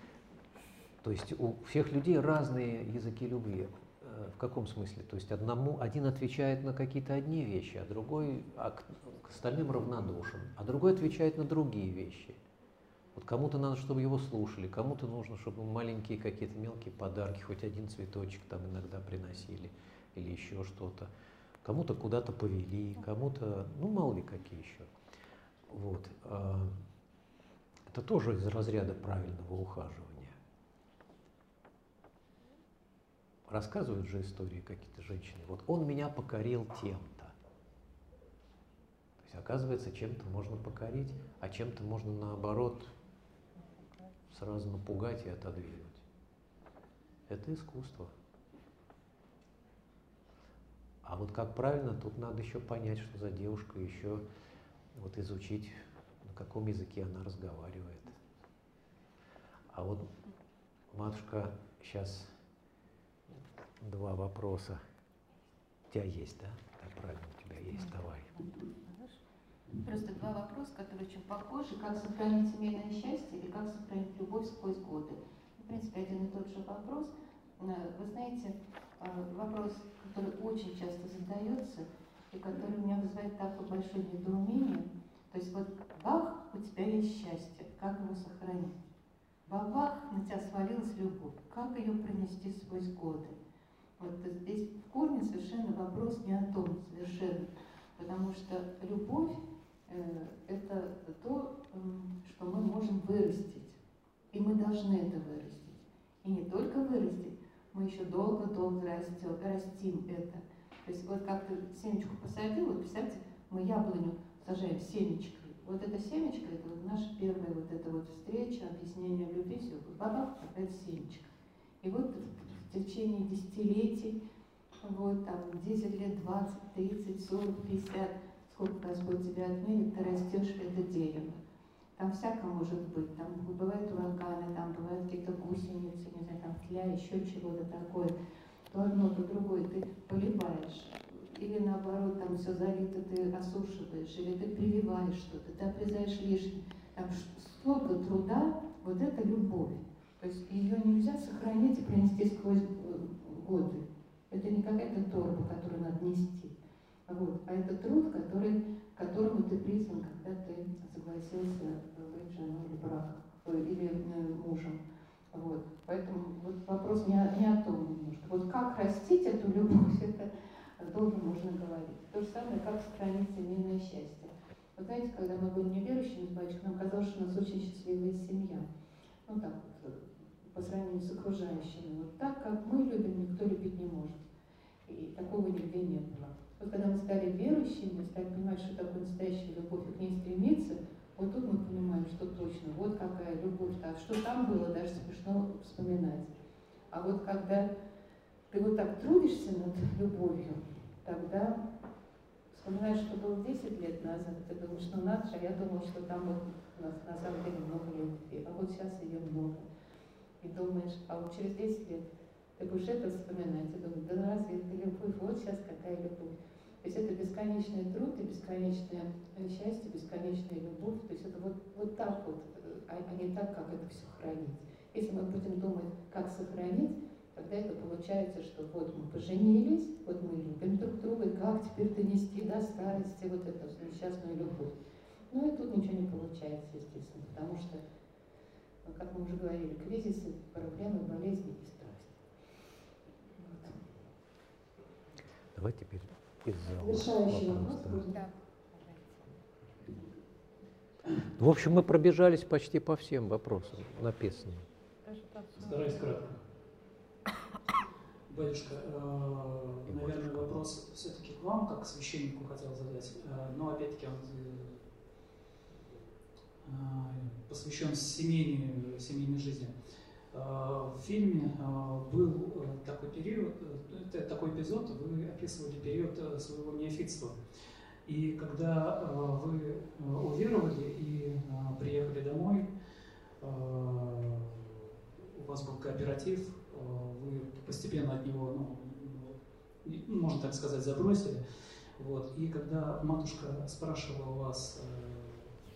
То есть у всех людей разные языки любви. Э, В каком смысле? То есть одному, один отвечает на какие-то одни вещи, а другой а к, к остальным равнодушен, а другой отвечает на другие вещи. Вот кому-то надо, чтобы его слушали, кому-то нужно, чтобы маленькие какие-то мелкие подарки, хоть один цветочек там иногда приносили или еще что-то. Кому-то куда-то повели, кому-то, ну мало ли какие еще. Вот. а, Это тоже из разряда правильного ухаживания. Рассказывают же истории какие-то женщины. Вот он меня покорил тем-то. То есть, оказывается, чем-то можно покорить, а чем-то можно наоборот сразу напугать и отодвинуть. Это искусство. А вот как правильно, тут надо еще понять, что за девушка, еще вот изучить, на каком языке она разговаривает. А вот, матушка, сейчас два вопроса. У тебя есть, да? Да, правильно, у тебя есть, давай. Просто два вопроса, которые очень похожи. Как сохранить семейное счастье или как сохранить любовь сквозь годы? В принципе, один и тот же вопрос. Э, Вы знаете, э, вопрос, который очень часто задается, и который у меня вызывает такое большое недоумение. То есть вот бах, у тебя есть счастье, как его сохранить? Бабах, на тебя свалилась любовь, как ее пронести сквозь годы? Вот здесь в корне совершенно вопрос не о том, совершенно. Потому что любовь э, это то, что мы можем вырастить. И мы должны это вырастить. И не только вырастить, мы еще долго-долго растем, растим это. То есть вот как ты семечку посадил, вот представьте, мы яблоню сажаем семечкой. Вот эта семечка, это вот наша первая вот эта вот встреча, объяснение любви, все, бабах, опять семечка. И вот в течение десятилетий, вот там 10 лет, 20, 30, 40, 50, сколько Господь тебя отмерит, ты растешь это дерево. Там всякое может быть, там бывают ураганы, там бывают какие-то гусеницы, не знаю, там тля, еще чего-то такое. То одно, то другое ты поливаешь. Или наоборот, там все залито, ты осушиваешь, или ты прививаешь что-то, ты обрезаешь лишнее. Там столько труда, вот это любовь. То есть ее нельзя сохранить и принести сквозь э, годы. Это не какая-то торба, которую надо нести. Вот. А это труд, который, к которому ты призван, когда ты согласился быть женой или браком, э, или э, мужем. Вот. Поэтому вот вопрос не о, не о том немножко. Вот как растить эту любовь, это долго можно говорить. То же самое, как сохранить семейное счастье. Вы знаете, когда мы были неверующими с батюшкой, нам казалось, что у нас очень счастливая семья. Ну так по сравнению с окружающими. Вот так, как мы любим, никто любить не может. И такого нигде не было. Вот когда мы стали верующими, стали понимать, что такое настоящая любовь, и к ней стремиться, вот тут мы понимаем, что точно, вот какая любовь, а что там было, даже смешно вспоминать. А вот когда ты вот так трудишься над любовью, тогда вспоминаешь, что было 10 лет назад, ты думаешь, ну надо же, а я думала, что там вот нас на самом деле много любви, а вот сейчас ее много. И думаешь, а вот через 10 лет ты будешь это вспоминать, и думаешь, да разве это любовь, вот сейчас какая любовь. То есть это бесконечный труд и бесконечное счастье, бесконечная любовь. То есть это вот, вот так вот, а, а не так, как это все хранить. Если мы будем думать, как сохранить, тогда это получается, что вот мы поженились, вот мы любим друг друга, и как теперь донести до старости вот эту несчастную любовь. Ну и тут ничего не получается, естественно, потому что, как мы уже говорили, кризисы, проблемы, болезни и страсти. Вот. Давай теперь из зала Завершающий вопрос, вопрос да. будет. Да. В общем, мы пробежались почти по всем вопросам написанным. Даже по всему. Стараюсь кратко. Батюшка, э, наверное, вопрос все-таки к вам, как к священнику хотел задать, Э, но опять-таки он э, посвящен семейной, семейной жизни. Э, В фильме э, был э, такой период, э, это такой эпизод, вы описывали период э, своего неофитства. И когда э, вы э, уверовали и э, приехали домой, э, у вас был кооператив, э, вы постепенно от него, ну, ну, можно так сказать, забросили. Вот. И когда матушка спрашивала вас э,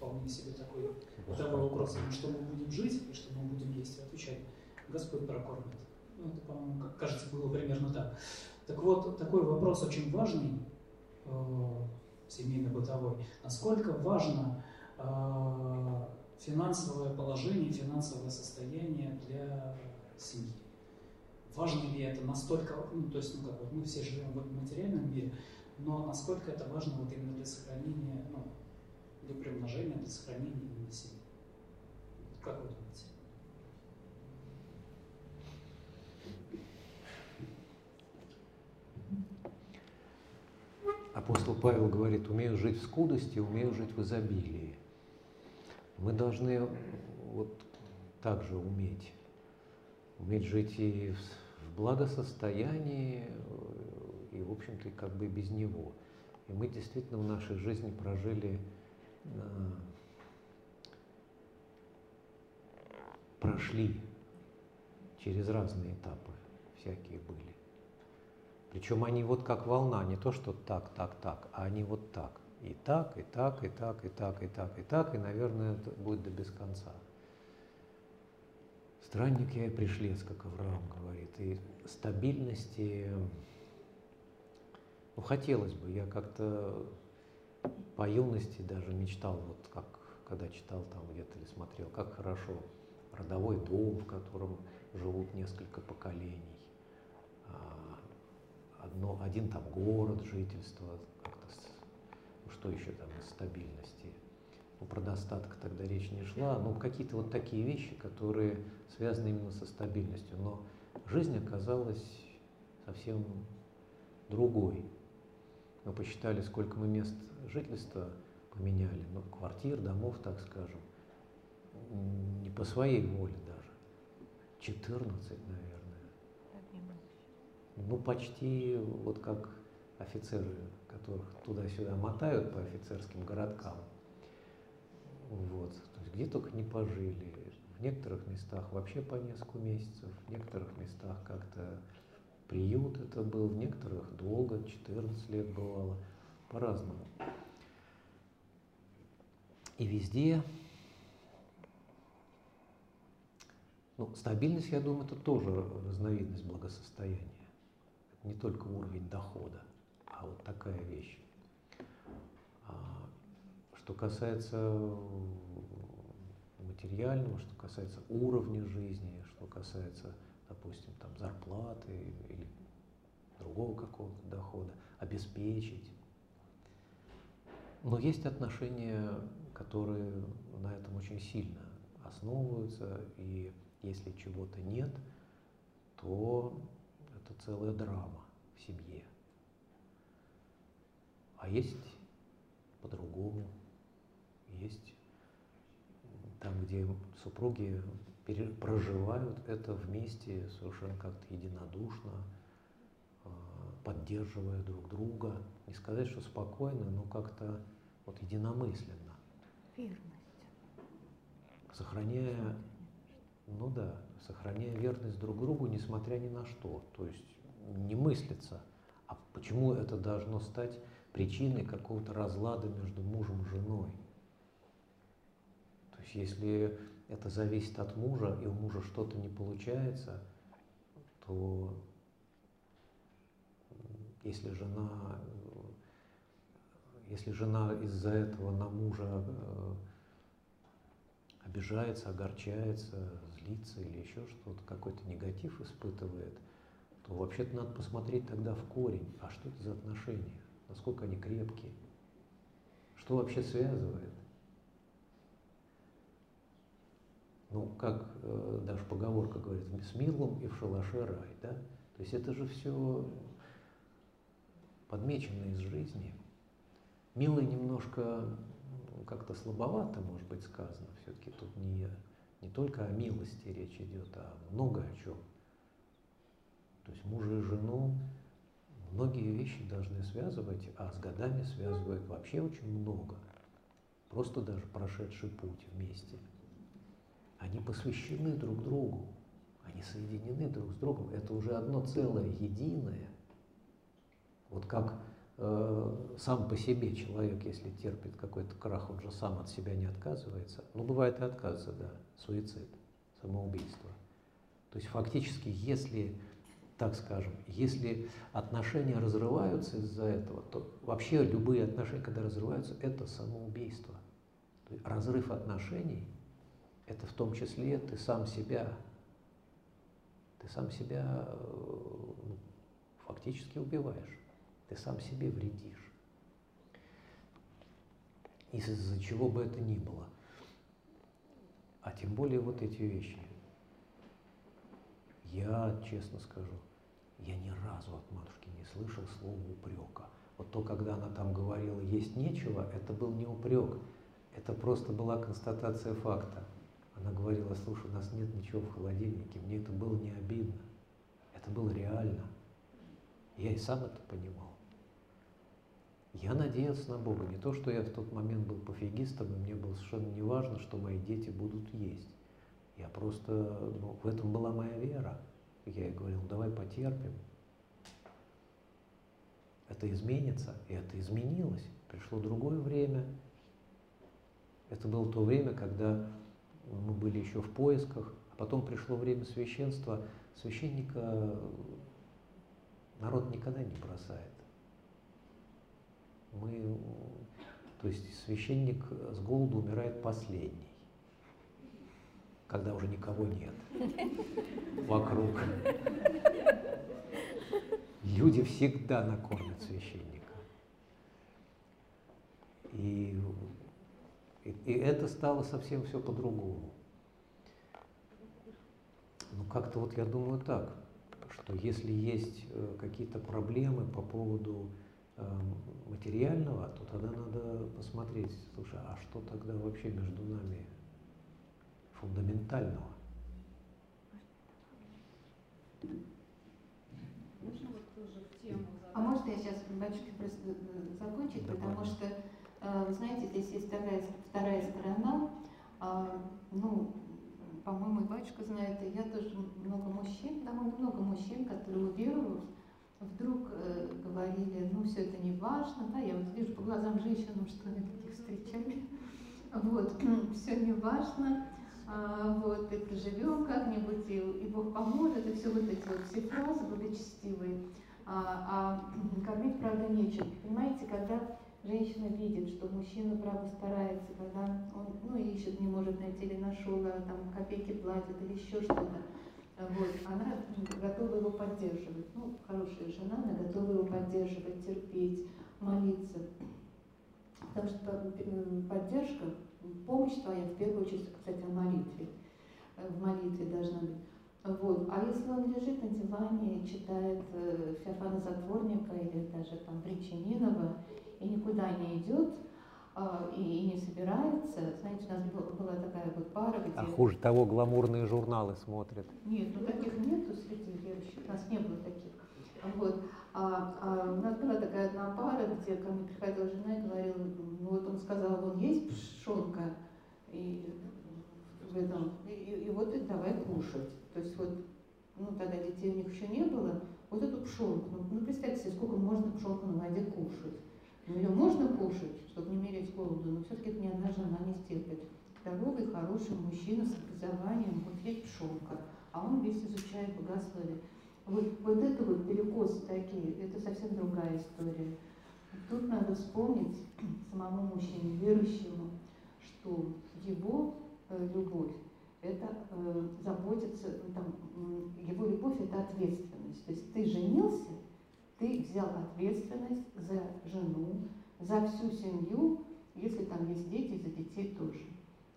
вполне себе такой задавал вопрос, что мы будем жить и что мы будем есть, отвечать, Господь прокормит. Ну, это, по-моему, кажется, было примерно так. Так вот, такой вопрос очень важный, э, семейно-бытовой. Насколько важно э, финансовое положение, финансовое состояние для семьи? Важно ли это настолько, ну, то есть, ну, как вот мы все живем в материальном мире, но насколько это важно вот именно для сохранения, ну, для приумножения, для сохранения именно семьи? Как вы думаете? Апостол Павел говорит, умею жить в скудости, умею жить в изобилии. Мы должны вот так же уметь. Уметь жить и в благосостоянии, и, в общем-то, как бы без него. И мы действительно в нашей жизни прожили, э, прошли через разные этапы, всякие были. Причем они вот как волна, не то, что так, так, так, а они вот так. И так, и так, и так, и так, и так, и так, и, наверное, это будет до без конца. Странник я и пришлец, как Авраам говорит, и стабильности, ну, хотелось бы, я как-то по юности даже мечтал, вот как, когда читал там где-то или смотрел, как хорошо, родовой дом, в котором живут несколько поколений, а, одно, один там город жительства, как-то, ну, что еще там из стабильности. Ну, про достаток тогда речь не шла, но какие-то вот такие вещи, которые связаны именно со стабильностью. Но жизнь оказалась совсем другой. Мы посчитали, сколько мы мест жительства поменяли, ну, квартир, домов, так скажем, не по своей воле даже. 14, наверное. Ну, почти вот как офицеры, которых туда-сюда мотают по офицерским городкам. Вот. То есть где только не пожили. В некоторых местах вообще по несколько месяцев, в некоторых местах как-то приют это был, в некоторых долго, 14 лет бывало, по-разному. И везде, ну, стабильность, я думаю, это тоже разновидность благосостояния. Не только уровень дохода, а вот такая вещь. А, что касается материального, что касается уровня жизни, что касается, допустим, там, зарплаты или другого какого-то дохода, обеспечить. Но есть отношения, которые на этом очень сильно основываются, и если чего-то нет, то это целая драма в семье. А есть по-другому, есть там, где супруги проживают это вместе совершенно как-то единодушно, а, поддерживая друг друга. Не сказать, что спокойно, но как-то вот единомысленно. Верность. Сохраняя, ну да, сохраняя верность друг другу, несмотря ни на что. То есть не мыслится, а почему это должно стать причиной какого-то разлада между мужем и женой. То есть если это зависит от мужа, и у мужа что-то не получается, то если жена, если жена из-за этого на мужа э, обижается, огорчается, злится или еще что-то, какой-то негатив испытывает, то вообще-то надо посмотреть тогда в корень, а что это за отношения, насколько они крепкие, что вообще связывает. Ну, как э, даже поговорка говорит, с милым и в шалаше рай, да? То есть это же все подмечено из жизни. Милый немножко ну, как-то слабовато, может быть, сказано. Все-таки тут не, не только о милости речь идет, а много о чем. То есть мужа и жену многие вещи должны связывать, а с годами связывают вообще очень много. Просто даже прошедший путь вместе. Они посвящены друг другу, они соединены друг с другом. Это уже одно целое, единое. Вот как э, сам по себе человек, если терпит какой-то крах, он же сам от себя не отказывается. Ну, бывает и отказы, да, суицид, самоубийство. То есть фактически, если так скажем, если отношения разрываются из-за этого, то вообще любые отношения, когда разрываются, это самоубийство. Разрыв отношений – это в том числе ты сам себя, ты сам себя ну, фактически убиваешь, ты сам себе вредишь. Из-за чего бы это ни было. а тем более вот эти вещи. Я, честно скажу, я ни разу от матушки не слышал слова упрека. Вот то, когда она там говорила «есть нечего», это был не упрек, это просто была констатация факта. Она говорила, слушай, у нас нет ничего в холодильнике, мне это было не обидно, это было реально. Я и сам это понимал. Я надеялся на Бога. Не то, что я в тот момент был пофигистом, и мне было совершенно не важно, что мои дети будут есть. Я просто, ну, в этом была моя вера. Я ей говорил, «Ну, давай потерпим. Это изменится, и это изменилось. Пришло другое время. Это было то время, когда мы были еще в поисках, а потом пришло время священства. Священника народ никогда не бросает. Мы, то есть священник с голоду умирает последний, когда уже никого нет вокруг. Люди всегда накормят священника. И, и, и это стало совсем все по-другому. Ну, как-то вот я думаю так, что если есть э, какие-то проблемы по поводу э, материального, то тогда надо посмотреть, слушай, а что тогда вообще между нами фундаментального? Можно вот тоже в тему А может я сейчас, батюшки, просто э, закончить, Давай. потому что, вы знаете, здесь есть вторая, вторая сторона. А, Ну, по-моему, и батюшка знает, и я тоже много мужчин, довольно много мужчин, которые, уверовав, вдруг э, говорили, ну, все это не важно, да, я вот вижу по глазам женщин, что они таких встречали, вот, все не важно, а, вот, и проживем как-нибудь, и, и Бог поможет, и все вот эти вот все фразы благочестивые, а, а кормить, правда, нечем. Понимаете, когда женщина видит, что мужчина, правда, старается, когда он, ну, ищет, не может найти или нашел, а там копейки платит или еще что-то, вот, она готова его поддерживать. Ну, хорошая жена, она готова его поддерживать, терпеть, молиться. Потому что поддержка, помощь твоя, в первую очередь, кстати, о молитве. Э, В молитве должна быть. Вот. А если он лежит на диване и читает э, Феофана Затворника или даже там Причининова и никуда не идет, а, и, не собирается, знаете, у нас был- была такая вот пара, где... А хуже того, гламурные журналы смотрят. Нет, ну таких нету среди верующих, у нас не было таких. Вот. А, а у нас была такая одна пара, где ко мне приходила жена и говорила, ну вот он сказал, вон есть пшенка, и в этом, и, и- и вот и давай кушать. То есть вот, ну тогда детей у них еще не было, вот эту пшенку, ну, ну представьте себе, сколько можно пшенку на воде кушать. Ну ее можно кушать, чтобы не мерить голоду, но все-таки ни одна жена не стерпит. Здоровый, хороший мужчина с образованием, вот есть а он весь изучает богословие. Вот, вот это вот перекосы такие, это совсем другая история. Тут надо вспомнить самому мужчине, верующему, что его э, любовь это э, заботиться, ну, там, его любовь это ответственность. То есть ты женился, ты взял ответственность за жену, за всю семью, если там есть дети, за детей тоже.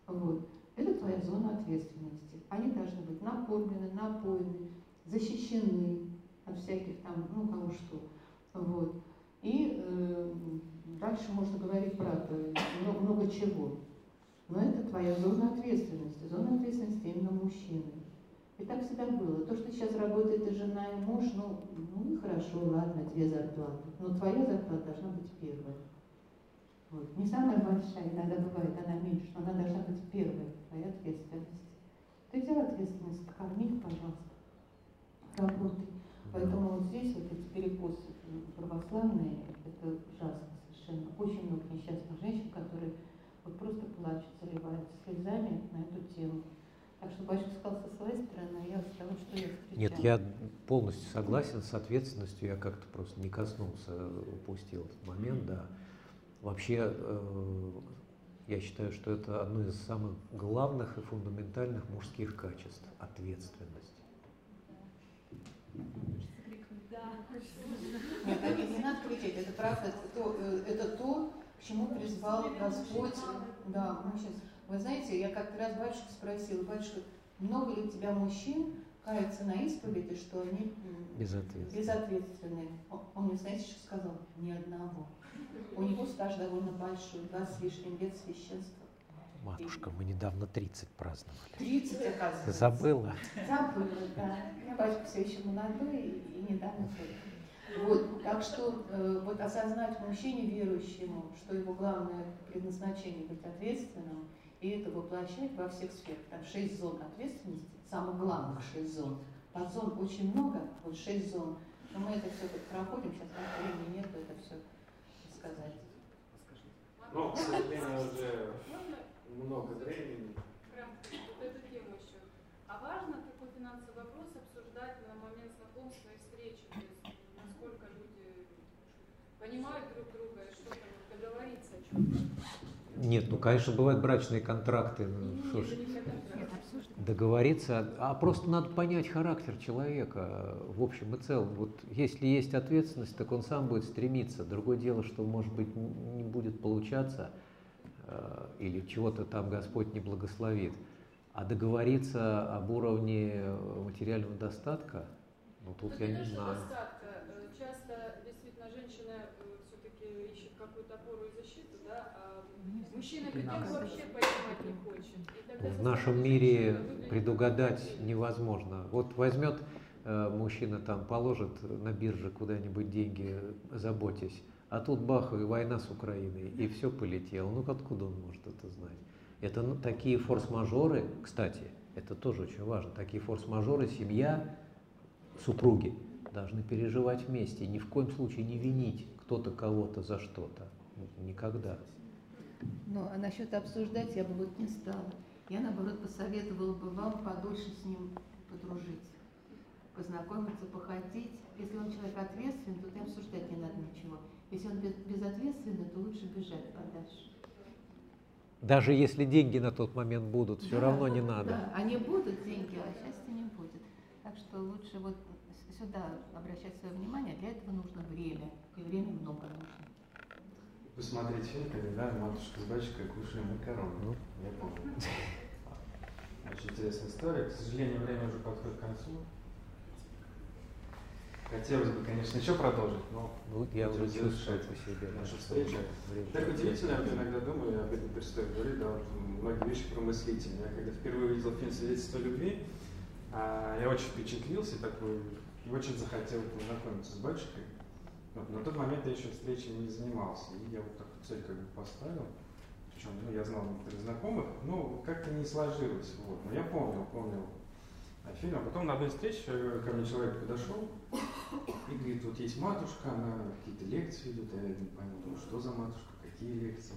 Вот. Это твоя зона ответственности. Они должны быть накормлены, напоены, защищены от всяких там, ну, кого что. Вот. И э, дальше можно говорить, правда, много, много чего. Но это твоя зона ответственности, зона ответственности именно мужчины. И так всегда было. То, что сейчас работает и жена, и муж, ну, ну хорошо, ладно, две зарплаты. Но твоя зарплата должна быть первая. Вот. Не самая большая, иногда бывает, она меньше, но она должна быть первой, твоя ответственность. Ты взял ответственность, корми их, пожалуйста, работай. Поэтому вот здесь вот эти перекосы православные, это ужасно совершенно. Очень много несчастных женщин, которые вот просто плачут, заливаются слезами на эту тему. Так что батюшка сказал со своей стороны, а я с того, что я встречала. Нет, я полностью согласен с ответственностью, я как-то просто не коснулся, упустил этот момент, да. Вообще, э, я считаю, что это одно из самых главных и фундаментальных мужских качеств – ответственность. Нет, это не надо кричать, это правда, это то, э, это то, к чему призвал Господь. Да, мы сейчас Вы знаете, я как-то раз батюшку спросила, батюшка, много ли у тебя мужчин каются на исповеди, что они м, Безответственно. безответственны? Он, мне, знаете, что сказал? Ни одного. У него стаж довольно большой, 20 с лишним лет священства. Матушка, мы недавно 30 праздновали. 30, Ты оказывается. забыла? Забыла, да. Я батюшка все еще молодой и, и недавно был. Вот, так что э, вот осознать мужчине верующему, что его главное предназначение быть ответственным, и это воплощать во всех сферах. Там шесть зон ответственности, самых главных шесть зон. Подзон очень много, вот шесть зон. Но мы это все тут проходим, сейчас времени нет это все сказать. Ну, к сожалению, уже много времени. Прям вот эту тему еще. А важно какой финансовый вопрос обсуждать на момент знакомства и встречи? То есть насколько люди понимают друг друга и что там договориться о чем Нет, ну, конечно, бывают брачные контракты. ну, что ж, договориться, а просто надо понять характер человека в общем и целом. Вот если есть ответственность, так он сам будет стремиться. Другое дело, что, может быть, не будет получаться, э, или чего-то там Господь не благословит. А договориться об уровне э, материального достатка, ну тут Ну, я не знаю. достатка. Э, Часто действительно женщина все-таки ищет какую-то опору и защиту, да, а мужчина вообще не хочет. В нашем мире предугадать невозможно. Вот возьмет э, мужчина там, положит на бирже куда-нибудь деньги, заботясь, а тут бах, и война с Украиной, и все полетело. Ну откуда он может это знать? Это ну, такие форс-мажоры, кстати, это тоже очень важно, такие форс-мажоры семья, супруги должны переживать вместе, ни в коем случае не винить кто-то кого-то за что-то. Никогда. Ну, а насчет обсуждать я бы вот не стала. Я, наоборот, посоветовала бы вам подольше с ним подружить, познакомиться, походить. Если он человек ответственный, то и обсуждать не надо ничего. Если он без- безответственный, то лучше бежать подальше. Даже если деньги на тот момент будут, все Да, равно не надо. Да, они будут деньги, а счастья не будет. Так что лучше вот сюда обращать свое внимание. Для этого нужно время. И времени много нужно. Посмотреть фильм, когда матушка с батюшкой кушаем макароны. Ну. Я помню. Очень интересная история. К сожалению, время уже подходит к концу. Хотелось бы, конечно, еще продолжить, но Ну, я уже завершать по себе. да, нашу что встречу. время Так удивительно, я иногда думаю, я об этом перестаю говорить, да, вот многие вещи промыслительные. Я когда впервые увидел фильм «Свидетельство любви», а, я очень впечатлился такой, и очень захотел познакомиться с батюшкой. Вот, на тот момент я еще встречи не занимался, и я вот такую цель как бы поставил. Причем, ну, я знал некоторых знакомых, но как-то не сложилось. Вот. Но я помнил, помнил а, фильм. А потом на одной встрече э, ко мне человек подошел и говорит, вот есть матушка, она какие-то лекции ведет, а я не понял, думаю, что за матушка, какие лекции.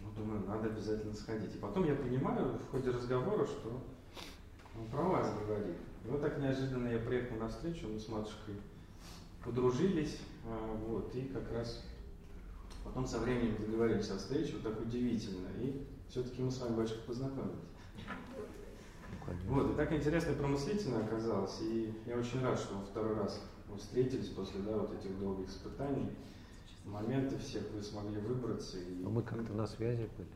Ну, думаю, надо обязательно сходить. И потом я понимаю в ходе разговора, что он про вас говорит. И вот так неожиданно я приехал на встречу, мы с матушкой подружились, вот, и как раз потом со временем договорились о встрече, вот так удивительно, и все-таки мы с вами, батюшка, познакомились. Конечно. Вот, и так интересно и промыслительно оказалось, и я очень рад, что во второй раз мы встретились после, да, вот этих долгих испытаний, моменты всех вы смогли выбраться. И, Но мы как-то на связи были.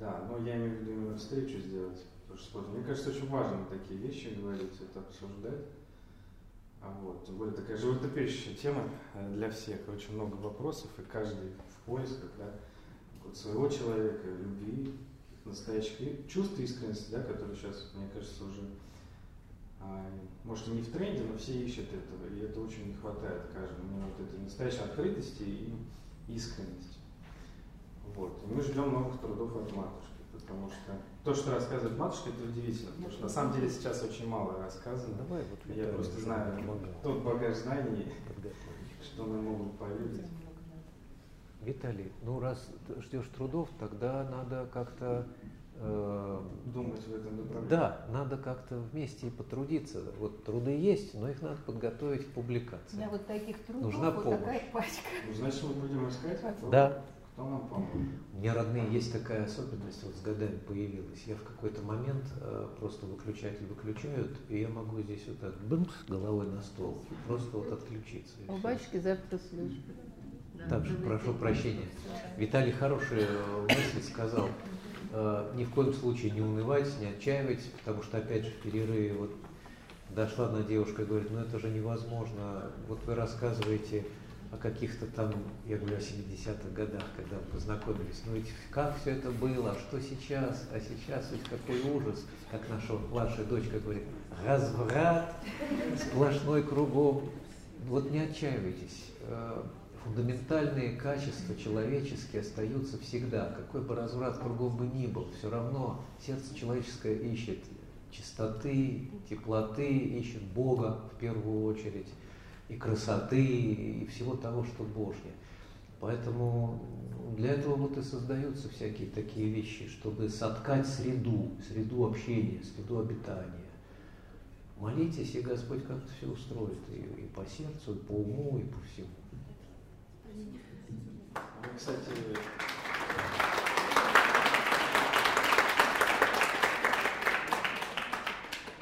Да, но я имею в виду именно встречу сделать. Потому что мне кажется, очень важно такие вещи говорить, это обсуждать. А вот, тем более такая животрепещущая тема э, для всех, очень много вопросов, и каждый в поисках, да, вот своего человека, любви, настоящих и чувств искренности, да, которые сейчас, мне кажется, уже, а, может, не в тренде, но все ищут этого, и это очень не хватает каждому, именно вот этой настоящей открытости и искренности. Вот. И мы ждем новых трудов от матушки, потому что то, что рассказывает матушка, это удивительно, потому что на самом деле сейчас очень мало рассказано. Давай вот Я Виталий, просто знаю тот багаж знаний, что мы могут поведать. Виталий, ну раз ждешь трудов, тогда надо как-то э, Думать в этом направлении. да, надо как-то вместе и потрудиться. Вот труды есть, но их надо подготовить к У публикации. меня вот таких трудов Нужна вот помощь. такая пачка. Ну, значит, мы будем искать, Да, кто нам поможет. у меня родные есть такая особенность, вот с годами появилась. Я в какой-то момент э, просто выключатель выключают, и я могу здесь вот так бымс головой на стол, просто вот отключиться. У батюшки завтра служба. Также прошу прощения. Виталий хорошие э, мысли сказал. э, ни в коем случае не унывайте, не отчаивайтесь, потому что, опять же, в перерыве вот дошла одна девушка и говорит, ну это же невозможно, вот вы рассказываете о каких-то там, я говорю о 70-х годах, когда мы познакомились, ну ведь как все это было, что сейчас, а сейчас ведь какой ужас, как наша младшая дочка говорит, разврат сплошной кругом. Вот не отчаивайтесь, э, фундаментальные качества человеческие остаются всегда, какой бы разврат кругом бы ни был, все равно сердце человеческое ищет чистоты, теплоты, ищет Бога в первую очередь, и красоты, и всего того, что Божье. Поэтому для этого вот и создаются всякие такие вещи, чтобы соткать среду, среду общения, среду обитания. Молитесь, и Господь как-то все устроит, и, и по сердцу, и по уму, и по всему. Кстати,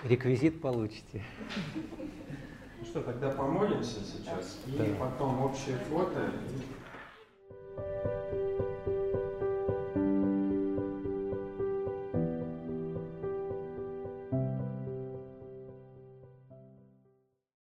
Реквизит получите. Ну что, тогда помолимся сейчас, да. и потом общее фото. И...